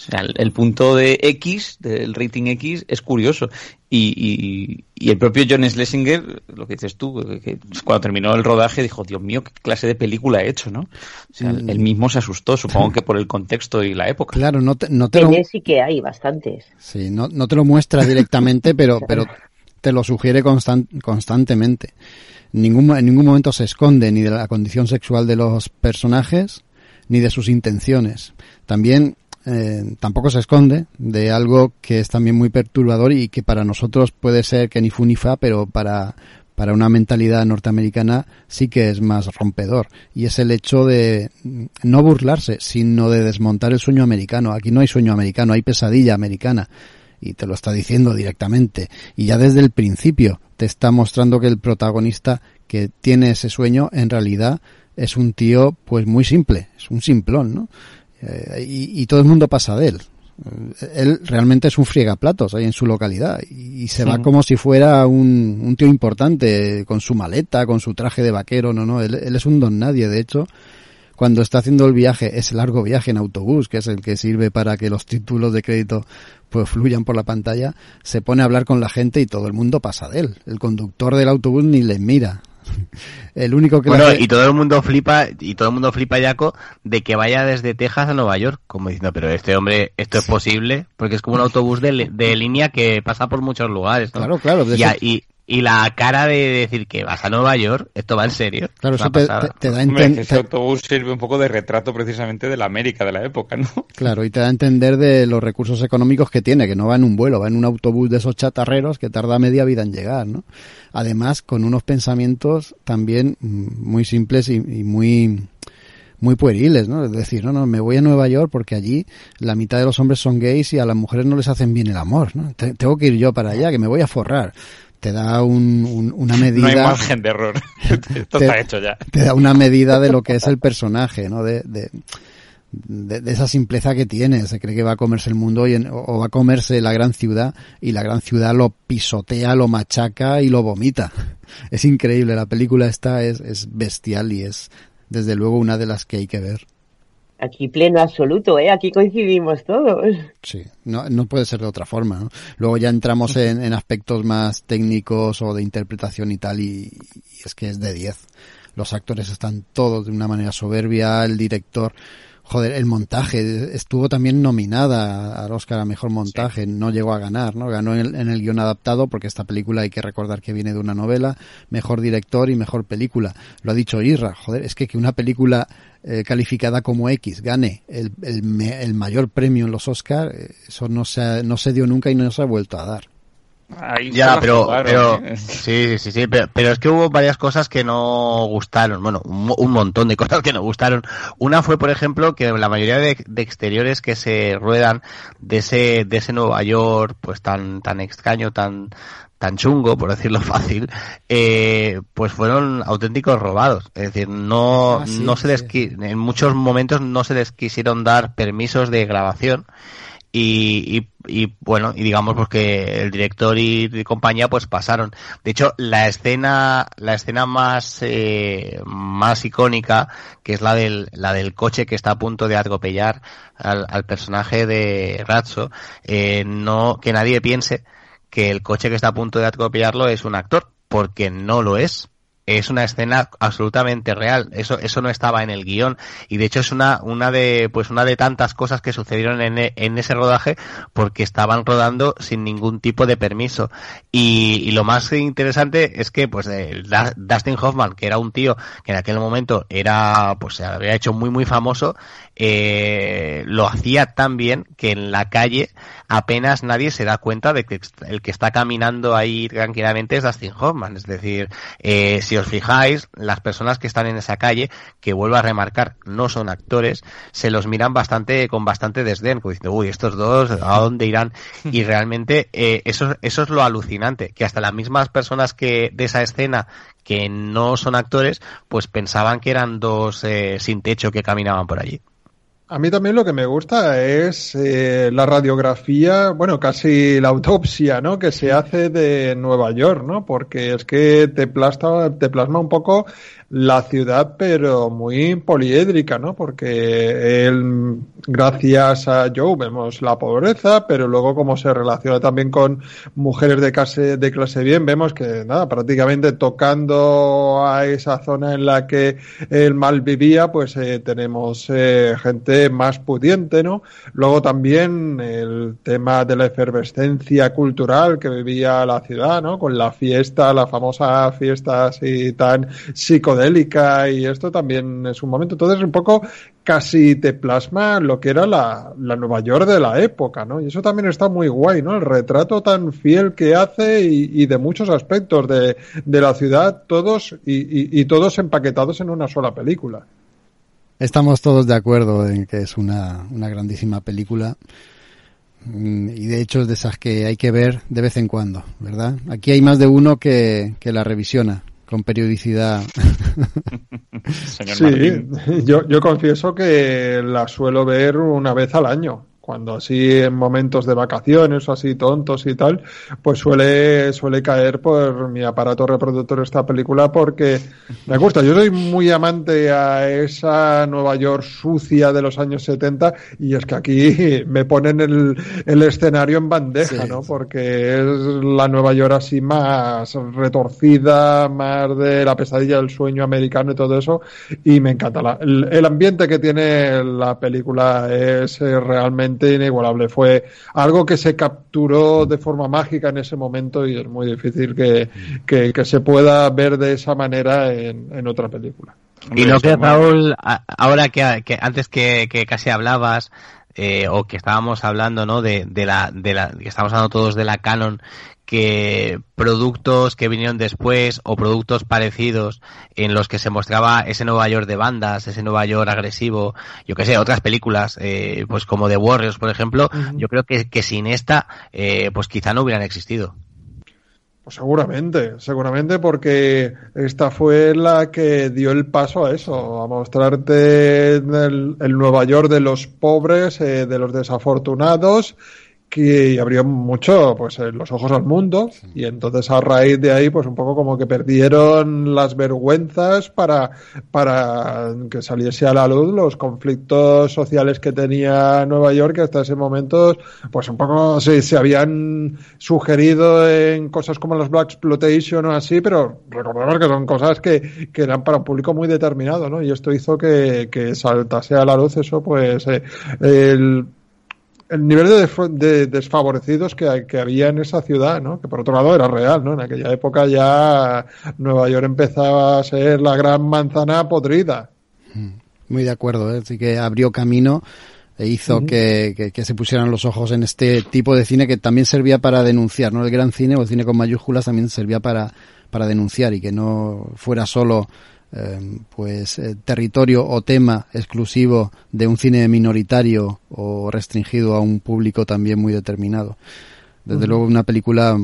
Sea, el, el, punto de X, del rating X, es curioso. Y, y, y, el propio John Schlesinger, lo que dices tú, que cuando terminó el rodaje dijo, Dios mío, qué clase de película he hecho, ¿no? O sea, mm. él mismo se asustó, supongo que por el contexto y la época. Claro, no te, no te lo... sí que hay bastantes. Sí, no, no te lo muestra directamente, pero, pero te lo sugiere constant, constantemente. Ningún, en ningún momento se esconde ni de la condición sexual de los personajes, ni de sus intenciones. También eh, tampoco se esconde de algo que es también muy perturbador y que para nosotros puede ser que ni fu ni fa, pero para, para una mentalidad norteamericana sí que es más rompedor. Y es el hecho de no burlarse, sino de desmontar el sueño americano. Aquí no hay sueño americano, hay pesadilla americana. Y te lo está diciendo directamente. Y ya desde el principio te está mostrando que el protagonista que tiene ese sueño en realidad es un tío pues muy simple, es un simplón, ¿no? Eh, y, y, todo el mundo pasa de él. Él realmente es un friegaplatos ahí en su localidad y, y se sí. va como si fuera un, un, tío importante con su maleta, con su traje de vaquero, no, no, él, él, es un don nadie, de hecho, cuando está haciendo el viaje, ese largo viaje en autobús, que es el que sirve para que los títulos de crédito pues fluyan por la pantalla, se pone a hablar con la gente y todo el mundo pasa de él. El conductor del autobús ni le mira. El único que bueno, hace... y todo el mundo flipa, y todo el mundo flipa, Jaco, de que vaya desde Texas a Nueva York, como diciendo, pero este hombre, esto es posible, porque es como un autobús de, de línea que pasa por muchos lugares, ¿no? Claro, claro. Y, y, y, la cara de decir que vas a Nueva York, esto va en serio. Claro, eso te, te, te, da a entender. Ese autobús sirve un poco de retrato precisamente de la América de la época, ¿no? Claro, y te da a entender de los recursos económicos que tiene, que no va en un vuelo, va en un autobús de esos chatarreros que tarda media vida en llegar, ¿no? Además, con unos pensamientos también muy simples y, y muy muy pueriles, ¿no? Es decir, no, no, me voy a Nueva York porque allí la mitad de los hombres son gays y a las mujeres no les hacen bien el amor, ¿no? Tengo que ir yo para allá, que me voy a forrar te da un, un, una medida. No hay margen de error. Esto te, está hecho ya. Te da una medida de lo que es el personaje, ¿no? De, de, de, de, esa simpleza que tiene. Se cree que va a comerse el mundo y en, o va a comerse la gran ciudad y la gran ciudad lo pisotea, lo machaca y lo vomita. Es increíble. La película esta es, es bestial y es desde luego una de las que hay que ver. Aquí pleno absoluto, ¿eh? Aquí coincidimos todos. Sí, no, no puede ser de otra forma, ¿no? Luego ya entramos en, en aspectos más técnicos o de interpretación y tal, y, y es que es de 10. Los actores están todos de una manera soberbia, el director, Joder, el montaje estuvo también nominada al Oscar a mejor montaje, no llegó a ganar, ¿no? Ganó en el, en el, guion adaptado porque esta película hay que recordar que viene de una novela, mejor director y mejor película. Lo ha dicho Irra, joder, es que que una película eh, calificada como X gane el, el, el mayor premio en los Oscar, eh, eso no se, no se dio nunca y no se ha vuelto a dar. Ahí ya, pero, pero sí, sí, sí, pero, pero, es que hubo varias cosas que no gustaron, bueno, un, un, montón de cosas que no gustaron. Una fue, por ejemplo, que la mayoría de, de, exteriores que se ruedan de ese, de ese Nueva York, pues tan, tan extraño, tan, tan chungo, por decirlo fácil, eh, pues fueron auténticos robados. Es decir, no, ah, sí, no se les, sí. en muchos momentos no se les quisieron dar permisos de grabación y, y, y, bueno, y digamos porque el director y, y, compañía pues pasaron. De hecho, la escena, la escena más, eh, más icónica, que es la del, la del coche que está a punto de atropellar al, al personaje de Ratso, eh, no, que nadie piense que el coche que está a punto de atropellarlo es un actor, porque no lo es es una escena absolutamente real. Eso, eso no estaba en el guion. Y de hecho es una, una de, pues una de tantas cosas que sucedieron en, en ese rodaje porque estaban rodando sin ningún tipo de permiso. Y, y lo más interesante es que, pues, el Dustin Hoffman, que era un tío que en aquel momento era, pues se había hecho muy, muy famoso, eh, lo hacía tan bien que en la calle apenas nadie se da cuenta de que el que está caminando ahí tranquilamente es Dustin Hoffman. Es decir, eh, si os fijáis, las personas que están en esa calle, que vuelvo a remarcar, no son actores, se los miran bastante, con bastante desdén, como diciendo, uy, estos dos, ¿a dónde irán? Y realmente, eh, eso, eso es lo alucinante, que hasta las mismas personas que, de esa escena, que no son actores, pues pensaban que eran dos eh, sin techo que caminaban por allí. A mí también lo que me gusta es eh, la radiografía, bueno, casi la autopsia, ¿no? Que se hace de Nueva York, ¿no? Porque es que te plasma, te plasma un poco la ciudad, pero muy poliédrica, ¿no? Porque él, gracias a Joe, vemos la pobreza, pero luego como se relaciona también con mujeres de clase, de clase bien, vemos que, nada, prácticamente tocando a esa zona en la que él mal vivía, pues eh, tenemos eh, gente más pudiente, ¿no? Luego también el tema de la efervescencia cultural que vivía la ciudad, ¿no? Con la fiesta, la famosa fiesta así tan psicodélica y esto también es un momento. Entonces, un poco casi te plasma lo que era la, la, Nueva York de la época, ¿no? Y eso también está muy guay, ¿no? El retrato tan fiel que hace y, de muchos aspectos de, de, la ciudad, todos y, y, y todos empaquetados en una sola película. Estamos todos de acuerdo en que es una, una grandísima película mm, y de hecho es de esas que hay que ver de vez en cuando, ¿verdad? Aquí hay más de uno que, que la revisiona con periodicidad. Señor sí, yo, yo confieso que la suelo ver una vez al año cuando así en momentos de vacaciones o así tontos y tal, pues suele, suele caer por mi aparato reproductor esta película porque me gusta. Yo soy muy amante a esa Nueva York sucia de los años 70 y es que aquí me ponen el, el escenario en bandeja, sí, ¿no? Porque es la Nueva York así más retorcida, más de la pesadilla del sueño americano y todo eso y me encanta. La, el, el ambiente que tiene la película es eh, realmente inigualable. Fue algo que se capturó de forma mágica en ese momento y es muy difícil que, que, que se pueda ver de esa manera en, en otra película. Y no que Raúl, ahora que, que antes que, que, casi hablabas, eh, o que estábamos hablando, ¿no? De, de la, de la, que estamos hablando todos de la canon, que productos que vinieron después o productos parecidos en los que se mostraba ese Nueva York de bandas, ese Nueva York agresivo, yo que sé, otras películas, eh, pues como The Warriors, por ejemplo, uh -huh. yo creo que, que sin esta, eh, pues quizá no hubieran existido. Pues seguramente, seguramente porque esta fue la que dio el paso a eso, a mostrarte el, el Nueva York de los pobres, eh, de los desafortunados que abrió mucho pues eh, los ojos al mundo y entonces a raíz de ahí pues un poco como que perdieron las vergüenzas para para que saliese a la luz los conflictos sociales que tenía Nueva York que hasta ese momento pues un poco se, se habían sugerido en cosas como los Black Exploitation o así pero recordemos que son cosas que, que eran para un público muy determinado ¿no? y esto hizo que, que saltase a la luz eso pues eh, el el nivel de, de desfavorecidos que, que, había en esa ciudad, ¿no? Que por otro lado era real, ¿no? En aquella época ya Nueva York empezaba a ser la gran manzana podrida. Mm, muy de acuerdo, ¿eh? así que abrió camino e hizo uh -huh. que, que, que, se pusieran los ojos en este tipo de cine que también servía para denunciar, ¿no? El gran cine o el cine con mayúsculas también servía para, para denunciar y que no fuera solo eh, pues eh, territorio o tema exclusivo de un cine minoritario o restringido a un público también muy determinado. Desde uh -huh. luego una película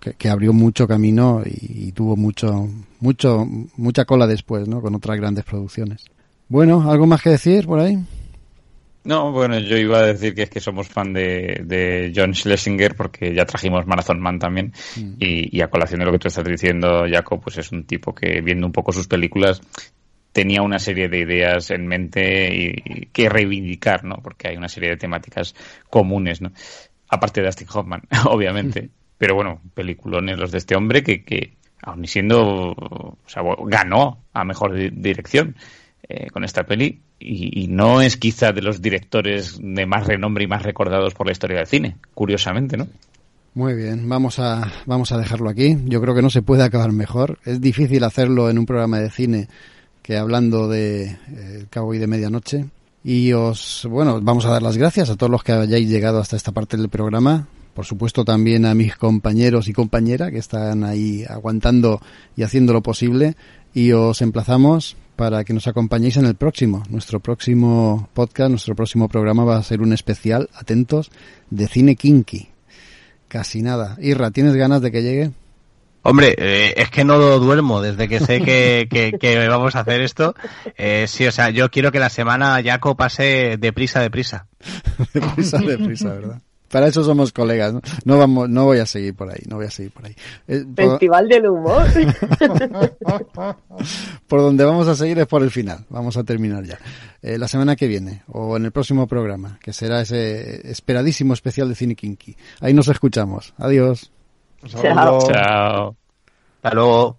que, que, abrió mucho camino y, y, tuvo mucho, mucho, mucha cola después, ¿no? Con otras grandes producciones. Bueno, ¿algo más que decir por ahí? No, bueno, yo iba a decir que es que somos fan de, de John Schlesinger porque ya trajimos Marathon Man también mm. y, y, a colación de lo que tú estás diciendo, Jacob, pues es un tipo que viendo un poco sus películas tenía una serie de ideas en mente y, y que reivindicar, ¿no? Porque hay una serie de temáticas comunes, ¿no? Aparte de Dustin Hoffman, obviamente. Mm. Pero bueno, peliculones los de este hombre que, que aun siendo, o sea, ganó a mejor dirección eh, con esta peli y, no es quizá de los directores de más renombre y más recordados por la historia del cine, curiosamente, ¿no? Muy bien, vamos a, vamos a dejarlo aquí. Yo creo que no se puede acabar mejor. Es difícil hacerlo en un programa de cine que hablando de eh, Cabo y de Medianoche. Y os, bueno, vamos a dar las gracias a todos los que hayáis llegado hasta esta parte del programa. Por supuesto también a mis compañeros y compañeras que están ahí aguantando y haciendo lo posible. Y os emplazamos para que nos acompañéis en el próximo. Nuestro próximo podcast, nuestro próximo programa va a ser un especial, atentos, de cine kinky. Casi nada. Irra, ¿tienes ganas de que llegue? Hombre, eh, es que no duermo desde que sé que, que, que vamos a hacer esto. Eh, sí, o sea, yo quiero que la semana Jaco pase deprisa, deprisa. deprisa, deprisa, ¿verdad? Para eso somos colegas, ¿no? No vamos, no voy a seguir por ahí, no voy a seguir por ahí. Eh, por... Festival del humor. por donde vamos a seguir es por el final. Vamos a terminar ya. Eh, la semana que viene, o en el próximo programa, que será ese esperadísimo especial de Cine Kinky. Ahí nos escuchamos. Adiós. Chao. Chao. Hasta luego.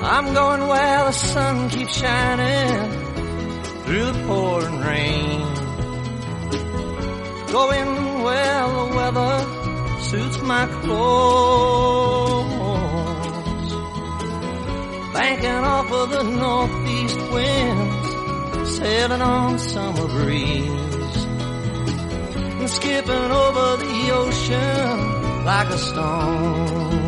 I'm going where the sun keeps shining through the pouring rain. Going where the weather suits my clothes. Banking off of the northeast winds, sailing on summer breeze. And skipping over the ocean like a stone.